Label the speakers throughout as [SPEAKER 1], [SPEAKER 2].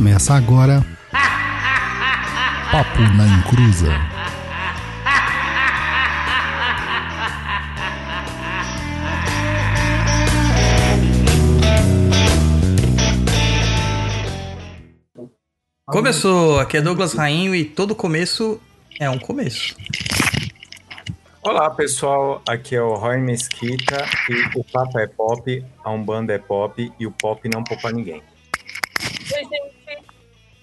[SPEAKER 1] Começa agora. Papo na Encruza.
[SPEAKER 2] Começou, aqui é Douglas Rainho e todo começo é um começo.
[SPEAKER 3] Olá pessoal, aqui é o Roy Mesquita e o Papo é Pop, a Umbanda é Pop e o Pop não poupa ninguém.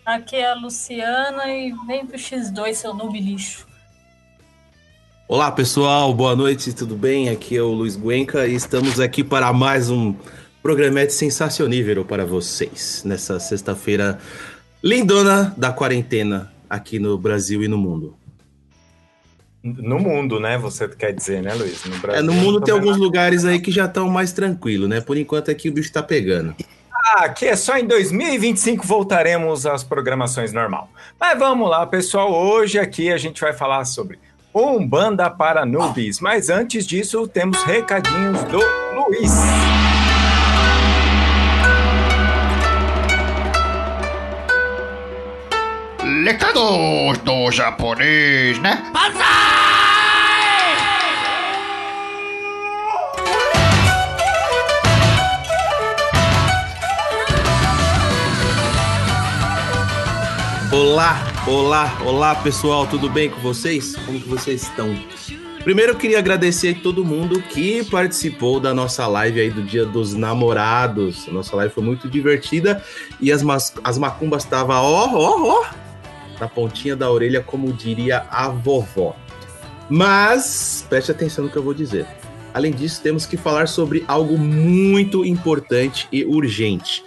[SPEAKER 4] Aqui é a Luciana e vem pro X2, seu noob lixo.
[SPEAKER 5] Olá pessoal, boa noite, tudo bem? Aqui é o Luiz Guenca e estamos aqui para mais um programete sensacionível para vocês nessa sexta-feira lindona da quarentena aqui no Brasil e no mundo.
[SPEAKER 3] No mundo, né? Você quer dizer, né, Luiz?
[SPEAKER 5] No, Brasil, é, no mundo tem alguns lugares aí que já estão mais tranquilos, né? Por enquanto aqui o bicho tá pegando.
[SPEAKER 3] Ah, aqui é só em 2025 voltaremos às programações normal. Mas vamos lá, pessoal. Hoje aqui a gente vai falar sobre Umbanda para Nubes. Mas antes disso, temos recadinhos do Luiz.
[SPEAKER 1] Recados do japonês, né?
[SPEAKER 5] Olá, olá, olá pessoal, tudo bem com vocês? Como que vocês estão? Primeiro eu queria agradecer a todo mundo que participou da nossa live aí do Dia dos Namorados. Nossa live foi muito divertida e as, as macumbas estavam ó, ó, ó, na pontinha da orelha, como diria a vovó. Mas preste atenção no que eu vou dizer. Além disso, temos que falar sobre algo muito importante e urgente.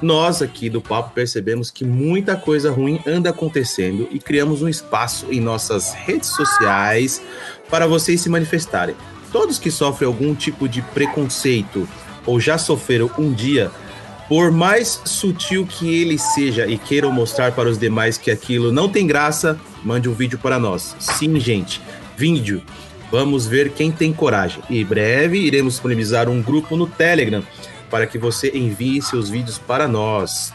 [SPEAKER 5] Nós aqui do Papo percebemos que muita coisa ruim anda acontecendo e criamos um espaço em nossas redes sociais para vocês se manifestarem. Todos que sofrem algum tipo de preconceito ou já sofreram um dia por mais sutil que ele seja e queiram mostrar para os demais que aquilo não tem graça, mande um vídeo para nós. Sim, gente, vídeo. Vamos ver quem tem coragem. E breve iremos disponibilizar um grupo no Telegram para que você envie seus vídeos para nós.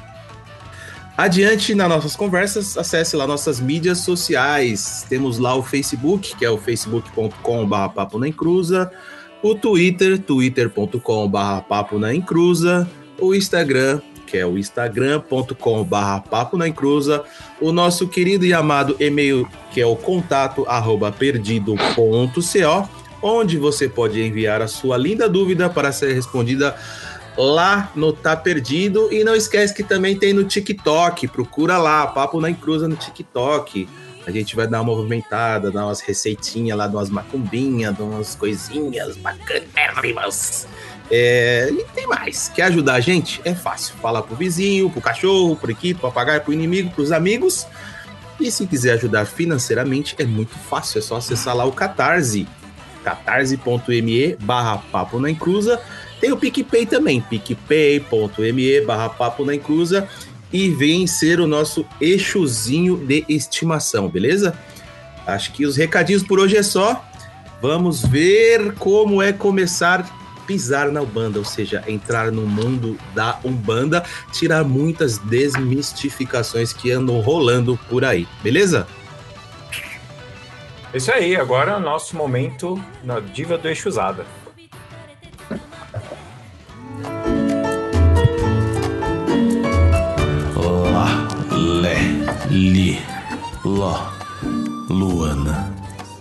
[SPEAKER 5] Adiante nas nossas conversas, acesse lá nossas mídias sociais. Temos lá o Facebook, que é o facebook.com.br papo na encruza, o Twitter, twitter.com.br papo na encruza, o Instagram, que é o instagram.com/barra papo na encruza, o nosso querido e amado e-mail, que é o contato arroba perdido.co, onde você pode enviar a sua linda dúvida para ser respondida lá no Tá Perdido. E não esquece que também tem no TikTok, procura lá, Papo na Encruza no TikTok. A gente vai dar uma movimentada, dar umas receitinhas lá, de umas macumbinhas, de umas coisinhas bacanas. É, e tem mais. Quer ajudar a gente? É fácil. Fala pro vizinho, pro cachorro, pro equipe, pro papagaio, pro inimigo, pros amigos. E se quiser ajudar financeiramente, é muito fácil. É só acessar lá o Catarse. catarse.me barra papo na encruza. Tem o PicPay também, picpay.me barra papo na encruza. E vem ser o nosso eixozinho de estimação, beleza? Acho que os recadinhos por hoje é só. Vamos ver como é começar pisar na Umbanda, ou seja, entrar no mundo da Umbanda, tirar muitas desmistificações que andam rolando por aí, beleza?
[SPEAKER 3] Isso aí, agora é o nosso momento na Diva do Eixo Usada.
[SPEAKER 6] Li, Ló, Luana,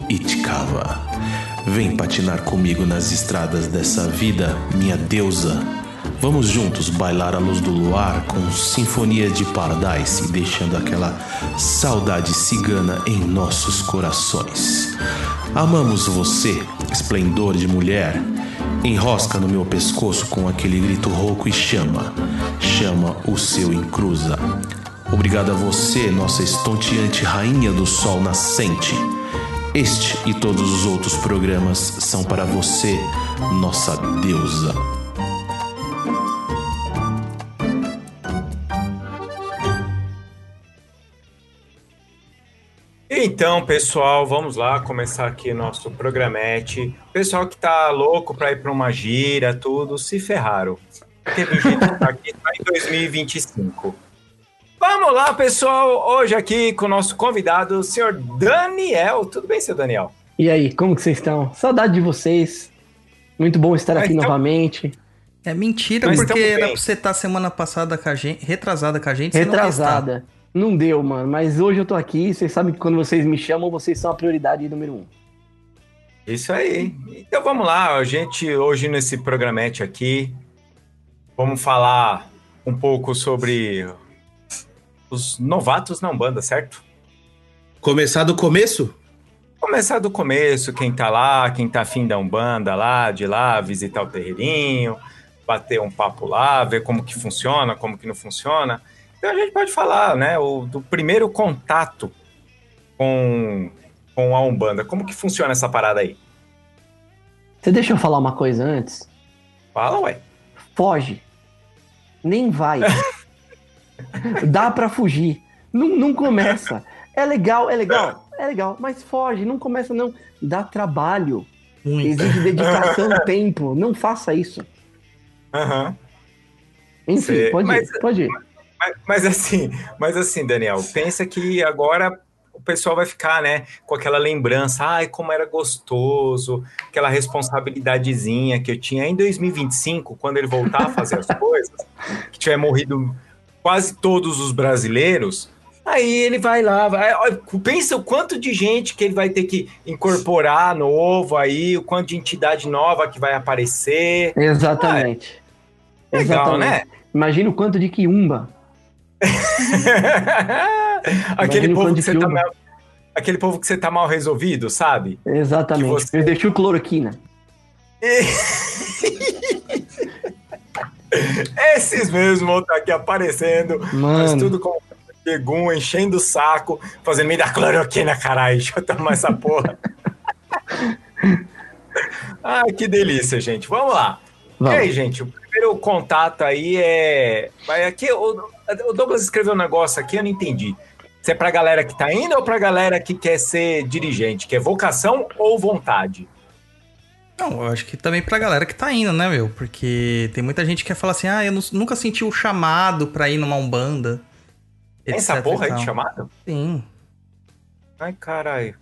[SPEAKER 6] Itkava. Vem patinar comigo nas estradas dessa vida, minha deusa. Vamos juntos bailar à luz do luar com sinfonia de Paradise, deixando aquela saudade cigana em nossos corações. Amamos você, esplendor de mulher. Enrosca no meu pescoço com aquele grito rouco e chama, chama o seu encruza. Obrigado a você, nossa estonteante rainha do sol nascente. Este e todos os outros programas são para você, nossa deusa.
[SPEAKER 3] Então, pessoal, vamos lá começar aqui nosso programete. Pessoal que tá louco para ir para uma gira, tudo, se ferraram. Teve gente que tá aqui tá em 2025. Vamos lá, pessoal. Hoje aqui com o nosso convidado, o senhor Daniel. Tudo bem, senhor Daniel?
[SPEAKER 7] E aí, como que vocês estão? Saudade de vocês. Muito bom estar aqui
[SPEAKER 3] Então-
[SPEAKER 7] novamente.
[SPEAKER 2] É mentira,
[SPEAKER 3] Nós
[SPEAKER 2] porque era pra você estar semana passada com a gente, retrasada com a gente, você não
[SPEAKER 7] Retrasada. Não deu, mano. Mas hoje eu tô aqui. Vocês sabem que quando vocês me chamam, vocês são a prioridade número um.
[SPEAKER 3] Isso aí. Então vamos lá, a gente hoje nesse programete aqui vamos falar um pouco sobre os novatos na Umbanda, certo?
[SPEAKER 5] Começar do começo?
[SPEAKER 3] Começar do começo, quem tá lá, quem tá afim da Umbanda lá, de lá, visitar o terreirinho, bater um papo lá, ver como que funciona, como que não funciona. Então a gente pode falar, né, o, do primeiro contato com, com a Umbanda. Como que funciona essa parada aí?
[SPEAKER 7] Você deixa eu falar uma coisa antes?
[SPEAKER 3] Fala, ué.
[SPEAKER 7] Foge. Nem vai. Dá pra fugir. Não, não começa. É legal, é legal, é legal, mas foge, não começa não. Dá trabalho,
[SPEAKER 2] Muito.
[SPEAKER 7] exige dedicação, tempo. Não faça isso.
[SPEAKER 3] Aham.
[SPEAKER 7] Enfim,
[SPEAKER 3] Cê-
[SPEAKER 7] pode
[SPEAKER 3] mas-
[SPEAKER 7] ir, pode ir.
[SPEAKER 3] Mas, mas assim, mas assim, Daniel, pensa que agora o pessoal vai ficar, né, com aquela lembrança, ai, como era gostoso, aquela responsabilidadezinha que eu tinha em 2025, quando ele voltar a fazer as coisas, que tiver morrido quase todos os brasileiros, aí ele vai lá, vai, pensa o quanto de gente que ele vai ter que incorporar novo aí, o quanto de entidade nova que vai aparecer.
[SPEAKER 7] Exatamente.
[SPEAKER 3] Legal, né?
[SPEAKER 7] Imagina o quanto de quiumba.
[SPEAKER 3] aquele
[SPEAKER 7] o
[SPEAKER 3] povo que você tá
[SPEAKER 7] filme.
[SPEAKER 3] mal, aquele povo que você tá mal resolvido, sabe?
[SPEAKER 7] Exatamente.
[SPEAKER 3] Que você-
[SPEAKER 7] Eu deixei cloroquina.
[SPEAKER 3] Esses mesmos vão estar aqui aparecendo, mas
[SPEAKER 7] Mano,
[SPEAKER 3] tudo com pegum, enchendo o saco, fazendo me dar cloroquina, caralho, deixa eu tomar essa porra. Ai, que delícia, gente. Vamos lá. E
[SPEAKER 7] vamos.
[SPEAKER 3] aí, gente, o primeiro contato aí é. Vai aqui, o, o Douglas escreveu um negócio aqui, eu não entendi. Se é pra galera que tá indo ou pra galera que quer ser dirigente, que é vocação ou vontade?
[SPEAKER 2] Não, eu acho que também pra galera que tá indo, né, meu? Porque tem muita gente que quer falar assim, ah, eu nu- nunca senti o chamado pra ir numa Umbanda.
[SPEAKER 3] Tem essa porra aí de chamada?
[SPEAKER 2] Sim.
[SPEAKER 3] Ai, caralho.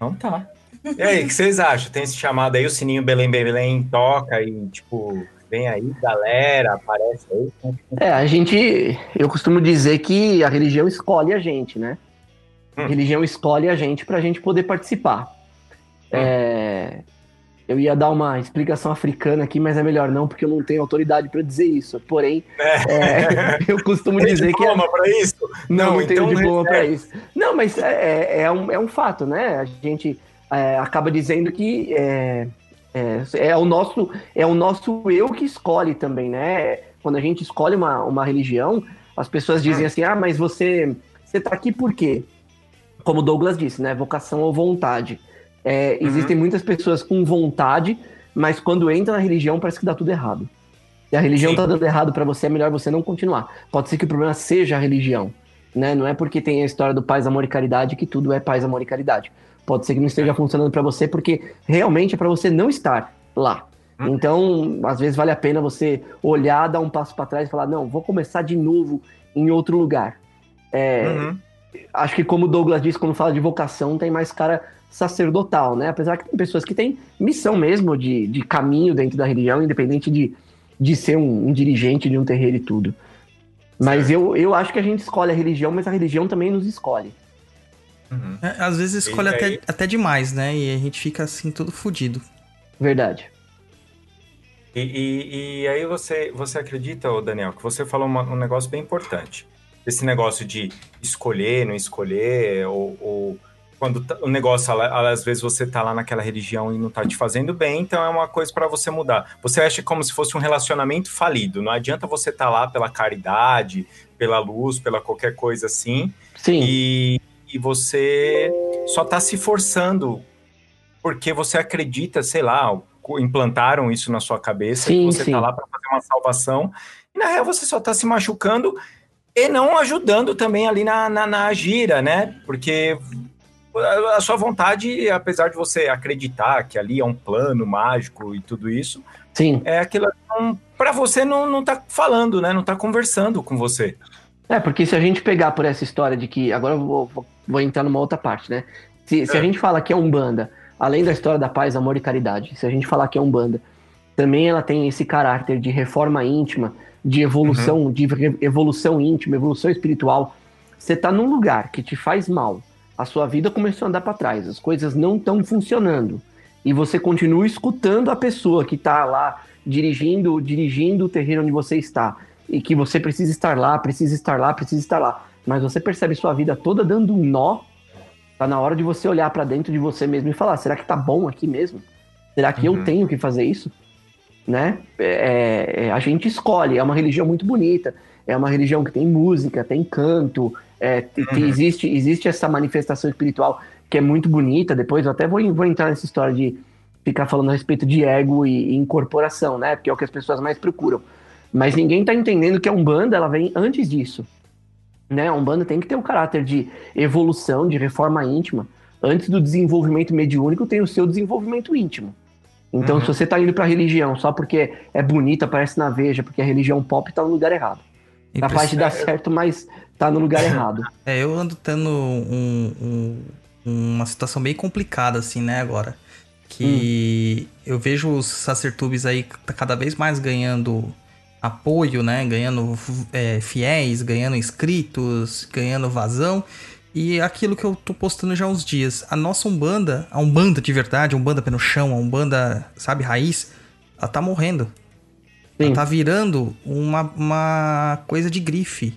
[SPEAKER 3] Não tá. E aí, o que vocês acham? Tem esse chamado aí, o sininho Belém Belém toca e, tipo, vem aí, galera, aparece aí.
[SPEAKER 7] É, a gente. Eu costumo dizer que a religião escolhe a gente, né? A
[SPEAKER 3] Hum.
[SPEAKER 7] religião escolhe a gente pra gente poder participar. É, eu ia dar uma explicação africana aqui, mas é melhor não, porque eu não tenho autoridade pra dizer isso. Porém, é, eu costumo
[SPEAKER 3] Tem
[SPEAKER 7] dizer que. é-
[SPEAKER 3] diploma pra isso?
[SPEAKER 7] Não, não,
[SPEAKER 3] Não,
[SPEAKER 7] tenho
[SPEAKER 3] então
[SPEAKER 7] diploma pra isso. Não, mas é, é- é um, é um fato, né? A gente é, acaba dizendo que é, é, é o nosso, é o nosso eu que escolhe também, né? Quando a gente escolhe uma, uma religião, as pessoas dizem assim, ah, mas você, você tá aqui por quê? Como Douglas disse, né? Vocação ou vontade. É, Existem muitas pessoas com vontade, mas quando entra na religião parece que dá tudo errado. Se a religião
[SPEAKER 3] Sim.
[SPEAKER 7] tá dando errado pra você, é melhor você não continuar. Pode ser que o problema seja a religião, né? Não é porque tem a história do paz, amor e caridade que tudo é paz, amor e caridade. Pode ser que não esteja funcionando pra você porque realmente é pra você não estar lá.
[SPEAKER 3] Hum.
[SPEAKER 7] Então, às vezes vale a pena você olhar, dar um passo pra trás e falar: "Não, vou começar de novo em outro lugar". É,
[SPEAKER 3] Uhum.
[SPEAKER 7] acho que como o Douglas disse, quando fala de vocação, tem mais cara sacerdotal, né? Apesar que tem pessoas que têm missão mesmo de, de caminho dentro da religião, independente de, de ser um, um dirigente de um terreiro e tudo. Mas eu, eu acho que a gente escolhe a religião, mas a religião também nos escolhe.
[SPEAKER 3] Uhum.
[SPEAKER 2] É, às vezes escolhe
[SPEAKER 3] aí?
[SPEAKER 2] até, até demais, né? E a gente fica assim, todo fudido.
[SPEAKER 7] Verdade.
[SPEAKER 3] E, e- e aí você, você acredita, Daniel, que você falou uma- um negócio bem importante. Esse negócio de escolher, não escolher, ou, ou quando tá- o negócio, às vezes você tá lá naquela religião e não tá te fazendo bem, então é uma coisa para você mudar. Você acha como se fosse um relacionamento falido. Não adianta você estar lá pela caridade, pela luz, pela qualquer coisa assim,
[SPEAKER 7] Sim,
[SPEAKER 3] e, e você só tá se forçando porque você acredita, sei lá, implantaram isso na sua cabeça,
[SPEAKER 7] Sim,
[SPEAKER 3] você
[SPEAKER 7] sim.
[SPEAKER 3] tá lá para fazer uma salvação, e na real você só tá se machucando e não ajudando também ali na, na, na gira, né? Porque a sua vontade, apesar de você acreditar que ali é um plano mágico e tudo isso,
[SPEAKER 7] sim.
[SPEAKER 3] é aquilo para você não, não tá falando, né? Não tá conversando com você.
[SPEAKER 7] É, porque se a gente pegar por essa história de que. Agora eu vou, vou, entrar numa outra parte, né? Se, se a gente fala que é Umbanda, além da história da paz, amor e caridade, se a gente falar que é Umbanda, também ela tem esse caráter de reforma íntima, de evolução, de re- evolução íntima, evolução espiritual. Você tá num lugar que te faz mal, a sua vida começou a andar para trás, as coisas não estão funcionando, e você continua escutando a pessoa que tá lá dirigindo, dirigindo o terreno onde você está, e que você precisa estar lá, precisa estar lá, precisa estar lá, mas você percebe sua vida toda dando um nó, tá na hora de você olhar para dentro de você mesmo e falar, será que tá bom aqui mesmo? Será que
[SPEAKER 3] Uhum.
[SPEAKER 7] eu tenho que fazer isso? Né? É, é, a gente escolhe, é uma religião muito bonita, é uma religião que tem música, tem canto, é,
[SPEAKER 3] Uhum.
[SPEAKER 7] existe, existe essa manifestação espiritual que é muito bonita. Depois eu até vou, vou entrar nessa história de ficar falando a respeito de ego e, e incorporação, né? Porque é o que as pessoas mais procuram. Mas ninguém tá entendendo que a Umbanda ela vem antes disso. Né? A Umbanda tem que ter um caráter de evolução, de reforma íntima. Antes do desenvolvimento mediúnico, tem o seu desenvolvimento íntimo. Então,
[SPEAKER 3] Uhum.
[SPEAKER 7] se você tá indo pra religião só porque é bonita, aparece na veja, porque a religião pop tá no lugar errado. Capaz de dar certo, mas tá no lugar errado.
[SPEAKER 2] É, eu ando tendo um- um- uma situação bem complicada, assim, né, agora. Que eu vejo os sacertubes aí tá cada vez mais ganhando apoio, né? Ganhando é, fiéis, ganhando inscritos, ganhando vazão. E aquilo que eu tô postando já há uns dias. A nossa Umbanda, a Umbanda de verdade, a Umbanda pé no chão, a Umbanda, sabe, raiz, ela tá morrendo.
[SPEAKER 7] Sim.
[SPEAKER 2] Ela tá virando uma, uma coisa de grife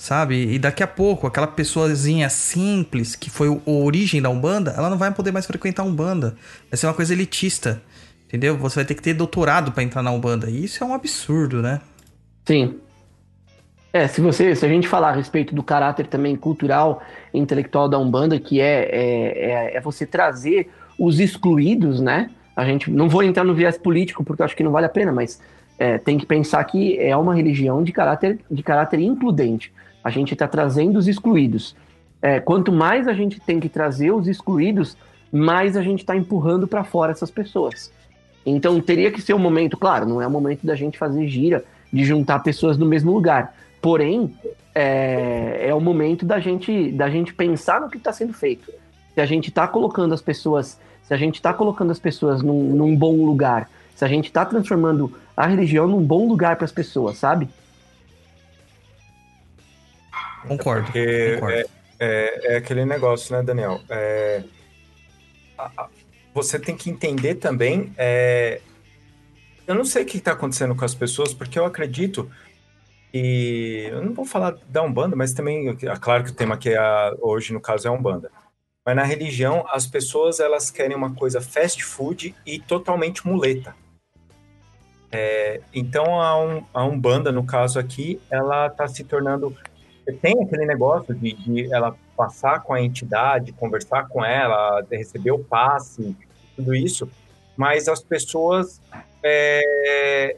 [SPEAKER 2] sabe? E daqui a pouco, aquela pessoazinha simples, que foi a origem da Umbanda, ela não vai poder mais frequentar a Umbanda. Vai ser uma coisa elitista, entendeu? Você vai ter que ter doutorado pra entrar na Umbanda. E isso é um absurdo, né?
[SPEAKER 7] Sim. É, se você, se a gente falar a respeito do caráter também cultural e intelectual da Umbanda, que é, é, é, é você trazer os excluídos, né? A gente não vou entrar no viés político porque eu acho que não vale a pena, mas é, tem que pensar que é uma religião de caráter, de caráter includente. A gente está trazendo os excluídos. É, quanto mais a gente tem que trazer os excluídos, mais a gente está empurrando para fora essas pessoas. Então teria que ser um momento, claro, não é o momento da gente fazer gira, de juntar pessoas no mesmo lugar. Porém, é, é o momento da gente, da gente pensar no que está sendo feito. Se a gente está colocando as pessoas, se a gente está colocando as pessoas num, num bom lugar, se a gente está transformando a religião num bom lugar para as pessoas, sabe?
[SPEAKER 2] Concordo.
[SPEAKER 3] Porque
[SPEAKER 2] concordo.
[SPEAKER 3] É, é aquele negócio, né, Daniel? É, a- a- você tem que entender também. é, eu não sei o que está acontecendo com as pessoas, porque eu acredito que. Eu não vou falar da Umbanda, mas também. É claro que o tema aqui é a- hoje, no caso, é a Umbanda. Mas na religião, as pessoas elas querem uma coisa fast food e totalmente muleta. É, então a, um, a Umbanda, no caso aqui, ela está se tornando tem aquele negócio de, de ela passar com a entidade, conversar com ela, receber o passe, tudo isso, mas as pessoas é,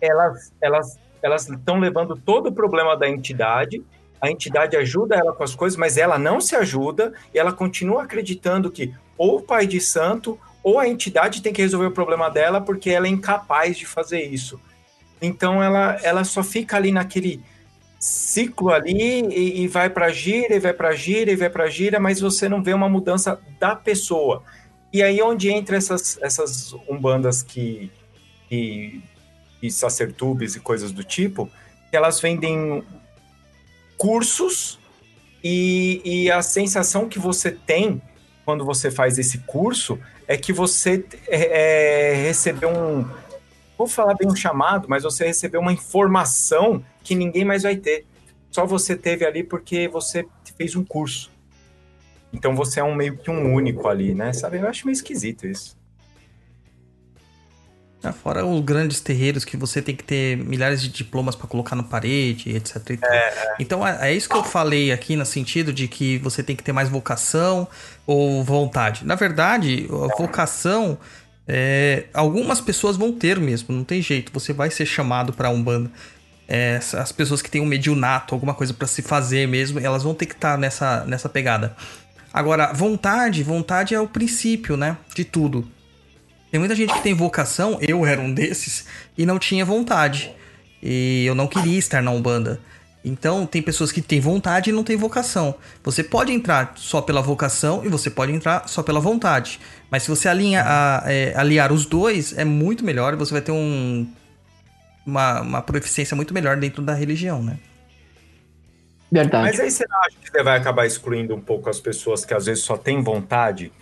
[SPEAKER 3] elas elas elas estão levando todo o problema da entidade, a entidade ajuda ela com as coisas, mas ela não se ajuda e ela continua acreditando que ou o pai de santo ou a entidade tem que resolver o problema dela porque ela é incapaz de fazer isso. Então ela ela só fica ali naquele ciclo ali e, e vai para gira, e vai para gira, e vai para gira, mas você não vê uma mudança da pessoa. E aí onde entra essas, essas umbandas que, e sacertubes e coisas do tipo, que elas vendem cursos e, e a sensação que você tem quando você faz esse curso é que você é, recebeu um, vou falar bem um chamado, mas você recebeu uma informação que ninguém mais vai ter. Só você teve ali porque você fez um curso. Então você é um meio que um único ali, né? Sabe? Eu acho meio esquisito isso.
[SPEAKER 2] Ah, Fora os grandes terreiros que você tem que ter milhares de diplomas para colocar na parede, etc. e tal. Então é, é isso que eu falei aqui no sentido de que você tem que ter mais vocação ou vontade. Na verdade, a vocação é, algumas pessoas vão ter mesmo, não tem jeito. Você vai ser chamado para umbanda. É, as pessoas que têm um mediunato, alguma coisa para se fazer mesmo, elas vão ter que estar nessa, nessa pegada. Agora, vontade, vontade é o princípio, né? De tudo. Tem muita gente que tem vocação, eu era um desses, e não tinha vontade. E eu não queria estar na Umbanda. Então, tem pessoas que têm vontade e não têm vocação. Você pode entrar só pela vocação e você pode entrar só pela vontade. Mas se você alinha, a, é, aliar os dois, é muito melhor você vai ter um, uma, uma proficiência muito melhor dentro da religião, né?
[SPEAKER 7] Verdade.
[SPEAKER 3] Mas aí você não acha que você vai acabar excluindo um pouco as pessoas que às vezes só têm vontade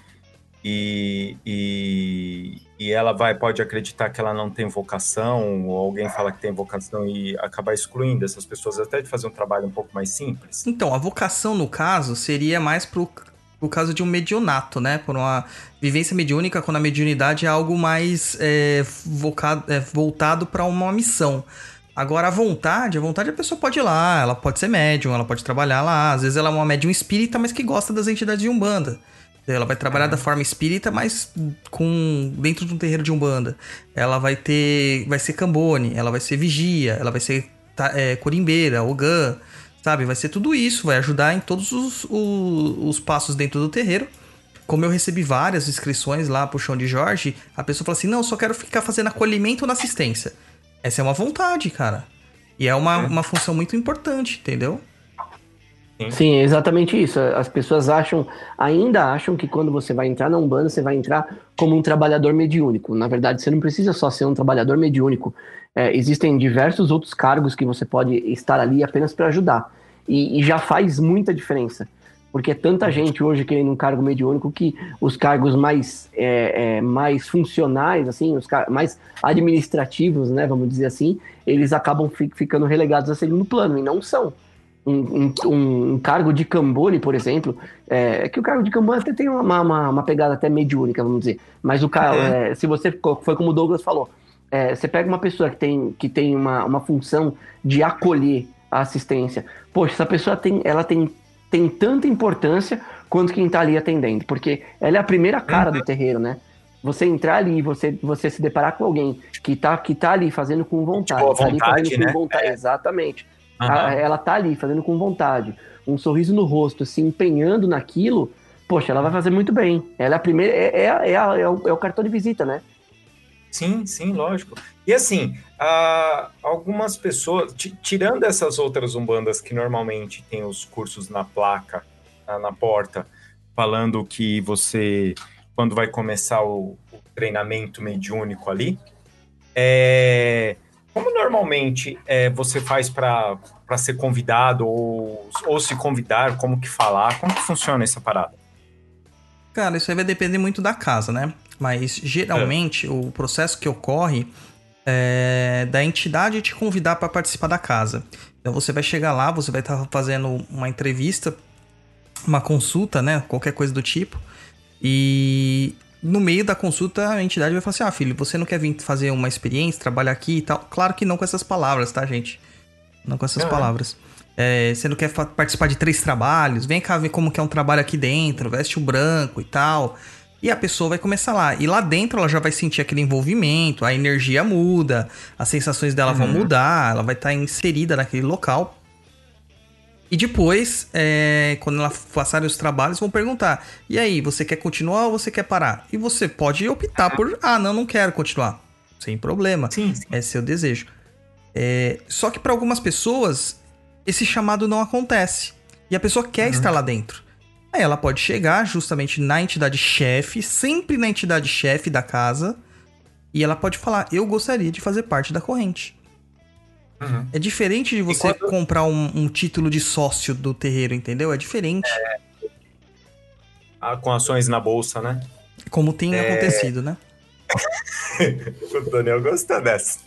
[SPEAKER 3] e, e, e ela vai pode acreditar que ela não tem vocação, ou alguém fala que tem vocação e acabar excluindo essas pessoas até de fazer um trabalho um pouco mais simples?
[SPEAKER 2] Então, a vocação, no caso, seria mais pro, pro caso de um medionato, né? Por uma vivência mediúnica, quando a mediunidade é algo mais é, vocado, é, voltado para uma missão. Agora, a vontade, a vontade a pessoa pode ir lá, ela pode ser médium, ela pode trabalhar lá. Às vezes ela é uma médium espírita, mas que gosta das entidades de Umbanda. Ela vai trabalhar da forma espírita, mas com dentro de um terreiro de umbanda. Ela vai ter, vai ser cambone, ela vai ser vigia, ela vai ser é, corimbeira, ogã, sabe? Vai ser tudo isso, vai ajudar em todos os, os, os passos dentro do terreiro. Como eu recebi várias inscrições lá pro chão de Jorge, a pessoa fala assim: não, eu só quero ficar fazendo acolhimento na assistência. Essa é uma vontade, cara. E é uma, uma função muito importante, entendeu?
[SPEAKER 7] Sim, é exatamente isso. As pessoas acham, ainda acham que quando você vai entrar na Umbanda, você vai entrar como um trabalhador mediúnico. Na verdade, você não precisa só ser um trabalhador mediúnico. É, existem diversos outros cargos que você pode estar ali apenas para ajudar. E, e, já faz muita diferença. Porque é tanta gente hoje querendo um cargo mediúnico que os cargos mais, é, é, mais funcionais, assim, os mais administrativos, né, vamos dizer assim, eles acabam fi ficando relegados a segundo plano, e não são um, um, um, cargo de cambone, por exemplo, é, que o cargo de cambone até tem uma, uma, uma pegada até mediúnica, vamos dizer. Mas o é. É, se você foi como o Douglas falou, é, você pega uma pessoa que tem, que tem uma, uma função de acolher a assistência. Poxa, essa pessoa tem, ela tem, tem tanta importância quanto quem está ali atendendo, porque ela é a primeira cara uhum. do terreiro, né? Você entrar ali, você, você se deparar com alguém que está que tá ali fazendo com vontade, tipo, tá
[SPEAKER 3] né?
[SPEAKER 7] vontade,
[SPEAKER 3] é.
[SPEAKER 7] exatamente Uhum. ela tá ali fazendo com vontade, um sorriso no rosto, se empenhando naquilo, poxa, ela vai fazer muito bem. Ela é a primeira, é, é, é, é, o, é o, cartão de visita, né?
[SPEAKER 3] Sim, sim, lógico. E assim, algumas pessoas, tirando essas outras umbandas que normalmente tem os cursos na placa, na, na porta, falando que você, quando vai começar o, o treinamento mediúnico ali, é, como normalmente é, você faz para ser convidado ou, ou se convidar, como que falar? Como que funciona essa parada?
[SPEAKER 2] Cara, isso aí vai depender muito da casa, né? Mas geralmente é. o processo que ocorre é da entidade te convidar para participar da casa. Então você vai chegar lá, você vai estar tá fazendo uma entrevista, uma consulta, né? Qualquer coisa do tipo. E no meio da consulta, a entidade vai falar assim: ah, filho, você não quer vir fazer uma experiência, trabalhar aqui e tal? Claro que não com essas palavras, tá, gente? Não com essas uhum. palavras. É, você não quer participar de três trabalhos? Vem cá ver como que é um trabalho aqui dentro, veste o branco e tal. E a pessoa vai começar lá. E lá dentro ela já vai sentir aquele envolvimento, a energia muda, as sensações dela uhum. vão mudar, ela vai estar tá inserida naquele local. E depois, é, quando ela passar os trabalhos, vão perguntar: e aí, você quer continuar ou você quer parar? E você pode optar por: ah, não, não quero continuar. Sem problema.
[SPEAKER 3] Sim, sim.
[SPEAKER 2] É seu desejo. É, só que para algumas pessoas, esse chamado não acontece. E a pessoa quer uhum. estar lá dentro. Aí ela pode chegar justamente na entidade chefe, sempre na entidade chefe da casa, e ela pode falar: eu gostaria de fazer parte da corrente. Uhum. É diferente de você quando... comprar um, um, título de sócio do terreiro, entendeu? É diferente. É...
[SPEAKER 3] Ah, com ações na bolsa, né?
[SPEAKER 2] Como tem é... acontecido, né?
[SPEAKER 3] o Daniel gosta dessa.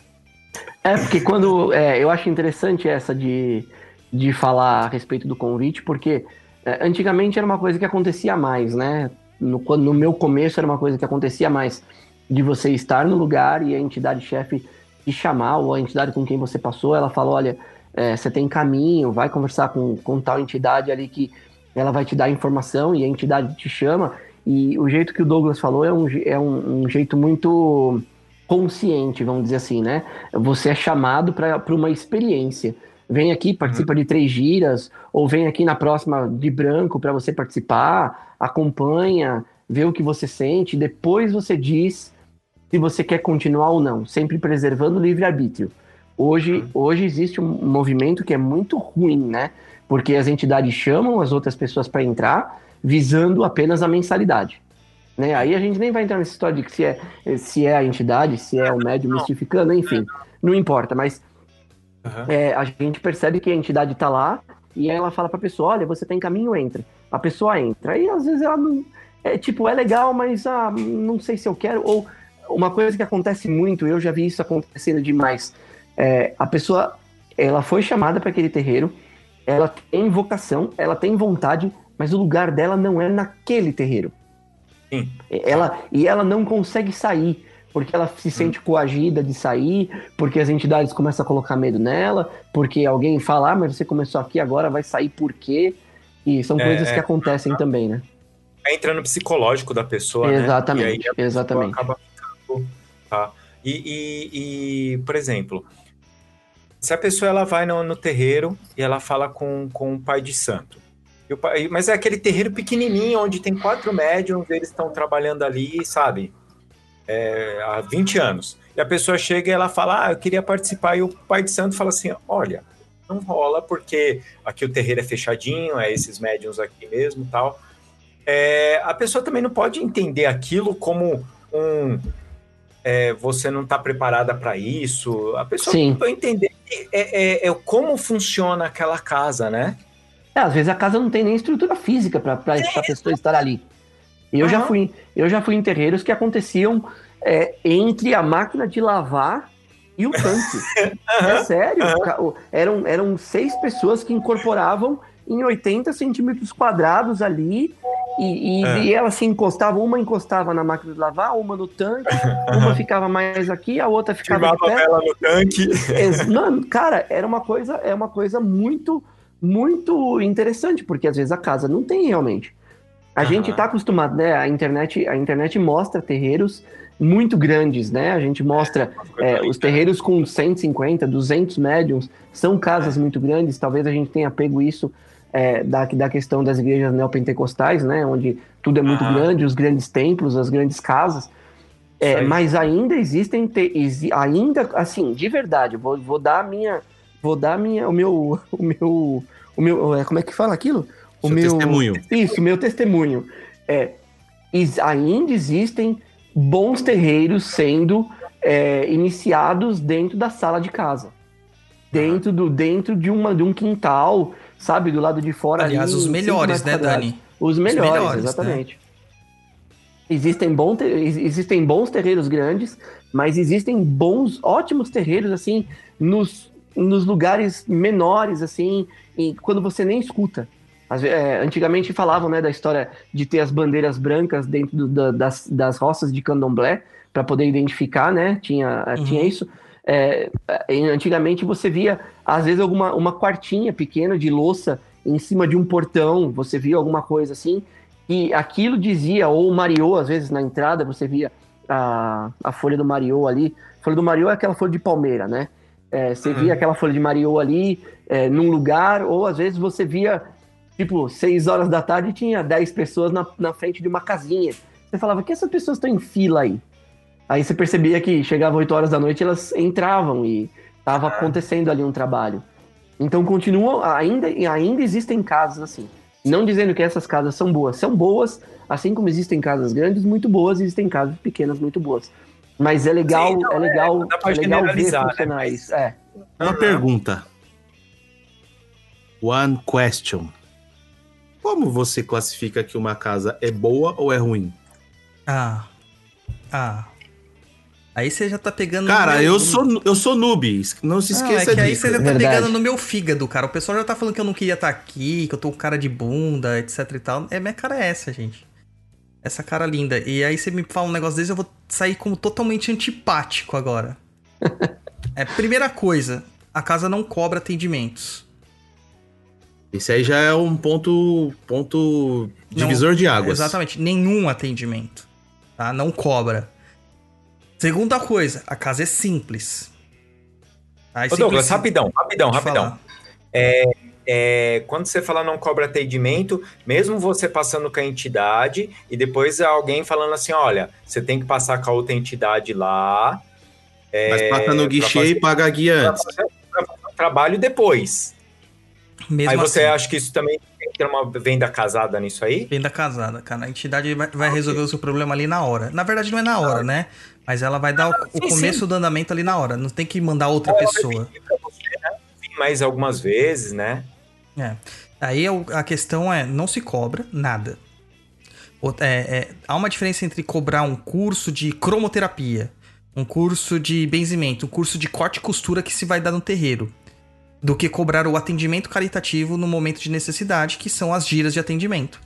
[SPEAKER 7] É, porque quando. É, eu acho interessante essa de, de falar a respeito do convite, porque antigamente era uma coisa que acontecia mais, né? No, no meu começo era uma coisa que acontecia mais. De você estar no lugar e a entidade chefe te chamar, ou a entidade com quem você passou, ela fala, olha, é, você tem caminho, vai conversar com, com tal entidade ali que ela vai te dar informação e a entidade te chama. E o jeito que o Douglas falou é um, é um, um jeito muito consciente, vamos dizer assim, né? Você é chamado para uma experiência. Vem aqui, participa uhum. de três giras, ou vem aqui na próxima de branco para você participar, acompanha, vê o que você sente, depois você diz se você quer continuar ou não, sempre preservando o livre-arbítrio. Hoje, hoje existe um movimento que é muito ruim, né? Porque as entidades chamam as outras pessoas para entrar, visando apenas a mensalidade. Né? Aí a gente nem vai entrar nessa história de se é, se é a entidade, se é o médium mistificando, enfim, não importa, mas uhum. é, a gente percebe que a entidade está lá e ela fala para a pessoa: olha, você tem caminho, entra. A pessoa entra. E às vezes ela não. É tipo, é legal, mas ah, não sei se eu quero. Ou uma coisa que acontece muito, eu já vi isso acontecendo demais. É, a pessoa ela foi chamada para aquele terreiro, ela tem vocação, ela tem vontade, mas o lugar dela não é naquele terreiro. Sim. Ela, e ela não consegue sair, porque ela se sente hum. coagida de sair, porque as entidades começam a colocar medo nela, porque alguém fala, ah, mas você começou aqui, agora vai sair por quê? E são é, coisas é, que acontecem é, também, né?
[SPEAKER 3] Entra no psicológico da pessoa,
[SPEAKER 7] exatamente,
[SPEAKER 3] né?
[SPEAKER 7] exatamente.
[SPEAKER 3] acaba ficando, tá? E, e, e, por exemplo, se a pessoa ela vai no, no terreiro e ela fala com, com o pai de santo, pai, mas é aquele terreiro pequenininho, onde tem quatro médiums, eles estão trabalhando ali, sabe? É, há 20 anos. E a pessoa chega e ela fala, ah, eu queria participar. E o pai de santo fala assim, olha, não rola, porque aqui o terreiro é fechadinho, é esses médiums aqui mesmo tal. É, a pessoa também não pode entender aquilo como um... É, você não está preparada para isso. A pessoa Sim. tem que entender é, é, é como funciona aquela casa, né?
[SPEAKER 7] É, às vezes a casa não tem nem estrutura física para a pessoa estar ali. Eu, uhum. já fui, eu já fui em terreiros que aconteciam é, entre a máquina de lavar e o tanque. uhum. É sério. Uhum. Eram, eram seis pessoas que incorporavam em 80 centímetros quadrados ali. E, e, é. e elas se encostavam, uma encostava na máquina de lavar, uma no tanque, uma ficava mais aqui, a outra ficava
[SPEAKER 3] de pé. ela no tanque.
[SPEAKER 7] Mano, cara, era uma coisa, é uma coisa muito muito interessante, porque às vezes a casa não tem realmente. A uhum. gente está acostumado, né? A internet, a internet mostra terreiros muito grandes, né? A gente mostra é, é, os terreiros com 150, 200 médiums, são casas muito grandes. Talvez a gente tenha pego isso é, da, da questão das igrejas neopentecostais, né? Onde tudo é muito grande, os grandes templos, as grandes casas. É, mas ainda existem, te, ainda assim, de verdade, vou, vou dar minha, vou dar minha, o meu, o meu, o meu, é, como é que fala aquilo? O
[SPEAKER 5] Seu meu testemunho.
[SPEAKER 7] Isso, meu testemunho. É, ainda existem bons terreiros sendo é, iniciados dentro da sala de casa, dentro do dentro de uma de um quintal, sabe, do lado de fora.
[SPEAKER 2] Aliás, ali, os melhores, né, Dani?
[SPEAKER 7] Os melhores, os melhores exatamente. Né? Existem, bom, existem bons terreiros grandes, mas existem bons, ótimos terreiros, assim, nos nos lugares menores, assim, e quando você nem escuta. É, antigamente falavam né, da história de ter as bandeiras brancas dentro do, da, das, das roças de candomblé para poder identificar, né? Tinha, uhum. tinha isso. É, antigamente você via, às vezes, alguma uma quartinha pequena de louça em cima de um portão, você via alguma coisa assim, e aquilo dizia, ou o Mariô, às vezes na entrada você via a, a folha do Mariô ali. A folha do Mariô é aquela folha de palmeira, né? É, você via aquela folha de Mariô ali é, num lugar, ou às vezes você via, tipo, 6 horas da tarde tinha 10 pessoas na, na frente de uma casinha. Você falava, que essas pessoas estão em fila aí? Aí você percebia que chegava 8 horas da noite elas entravam e estava acontecendo ali um trabalho. Então continuam, ainda, ainda existem casas assim. Não dizendo que essas casas são boas. São boas, assim como existem casas grandes muito boas, existem casas pequenas muito boas. Mas é legal, Sim, é legal, é, é legal ver né? funcionar né? É.
[SPEAKER 5] Uma uhum. pergunta. One question. Como você classifica que uma casa é boa ou é ruim?
[SPEAKER 2] Ah. Ah. Aí você já tá pegando.
[SPEAKER 5] Cara, meu... eu sou eu sou noob. Não se esqueça
[SPEAKER 2] ah, é que
[SPEAKER 5] disso.
[SPEAKER 2] Aí você já tá Verdade. pegando no meu fígado, cara. O pessoal já tá falando que eu não queria estar tá aqui, que eu tô com cara de bunda, etc e tal. É minha cara é essa, gente. Essa cara linda. E aí você me fala um negócio desse, eu vou sair como totalmente antipático agora. é, primeira coisa, a casa não cobra atendimentos.
[SPEAKER 5] Esse aí já é um ponto, ponto divisor não, de águas.
[SPEAKER 2] Exatamente, nenhum atendimento. Tá? Não cobra. Segunda coisa, a casa é simples.
[SPEAKER 3] Tá? Ô, Douglas, rapidão, rapidão, rapidão. É, é, quando você fala não cobra atendimento, mesmo você passando com a entidade e depois alguém falando assim, olha, você tem que passar com a outra entidade lá É,
[SPEAKER 5] Mas passa no
[SPEAKER 3] pra
[SPEAKER 5] guichê
[SPEAKER 3] fazer-
[SPEAKER 5] e paga a guia
[SPEAKER 3] pra
[SPEAKER 5] antes.
[SPEAKER 3] fazer- pra fazer o trabalho depois.
[SPEAKER 2] Mesmo
[SPEAKER 3] aí você
[SPEAKER 2] assim,
[SPEAKER 3] acha que isso também tem que ter uma venda casada nisso aí?
[SPEAKER 2] Venda casada, cara. A entidade vai, vai resolver o seu problema ali na hora. Na verdade, não é na hora, né? Mas ela vai dar o, o
[SPEAKER 3] sim,
[SPEAKER 2] começo
[SPEAKER 3] sim.
[SPEAKER 2] do andamento ali na hora. Não tem que mandar outra pessoa.
[SPEAKER 3] Pra você, né? Mais algumas vezes, né?
[SPEAKER 2] É. Aí o- a questão é, não se cobra nada. É- é, há uma diferença entre cobrar um curso de cromoterapia, um curso de benzimento, um curso de corte e costura que se vai dar no terreiro, do que cobrar o atendimento caritativo no momento de necessidade, que são as giras de atendimento.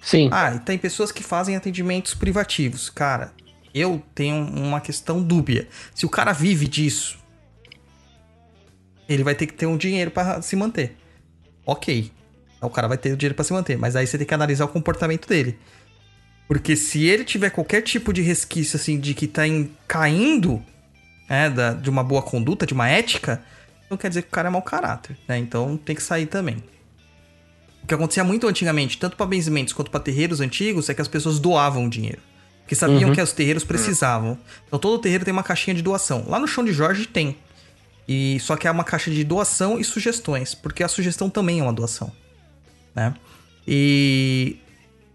[SPEAKER 7] Sim.
[SPEAKER 2] Ah, e tem pessoas que fazem atendimentos privativos. Cara, eu tenho uma questão dúbia. Se o cara vive disso, ele vai ter que ter um dinheiro pra se manter. Ok. O cara vai ter o dinheiro pra se manter, mas aí você tem que analisar o comportamento dele. Porque se ele tiver qualquer tipo de resquício assim de que tá em- caindo né, da- de uma boa conduta, de uma ética, não quer dizer que o cara é mau caráter, né? Então tem que sair também. O que acontecia muito antigamente, tanto para benzimentos quanto para terreiros antigos, é que as pessoas doavam dinheiro. Porque sabiam
[SPEAKER 7] Uhum.
[SPEAKER 2] que os terreiros precisavam. Então todo terreiro tem uma caixinha de doação. Lá no chão de Jorge tem. E só que é uma caixa de doação e sugestões, porque a sugestão também é uma doação, né? E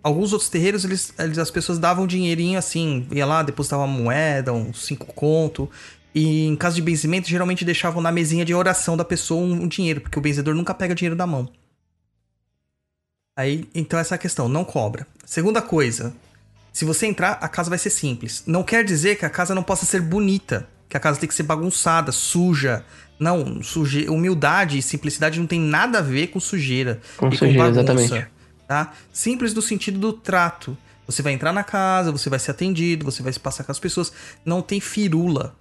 [SPEAKER 2] alguns outros terreiros eles, eles- as pessoas davam dinheirinho assim, ia lá, depositava uma moeda, uns cinco conto. E em caso de benzimento, geralmente deixavam na mesinha de oração da pessoa um, um dinheiro, porque o benzedor nunca pega dinheiro da mão. Aí, então essa é a questão, não cobra. Segunda coisa, se você entrar, a casa vai ser simples. Não quer dizer que a casa não possa ser bonita, que a casa tem que ser bagunçada, suja. Não, suje... humildade e simplicidade não tem nada a ver com sujeira
[SPEAKER 7] Com
[SPEAKER 2] e
[SPEAKER 7] sujeira,
[SPEAKER 2] com bagunça,
[SPEAKER 7] exatamente.
[SPEAKER 2] tá? Simples no sentido do trato. Você vai entrar na casa, você vai ser atendido, você vai se passar com as pessoas. Não tem firula,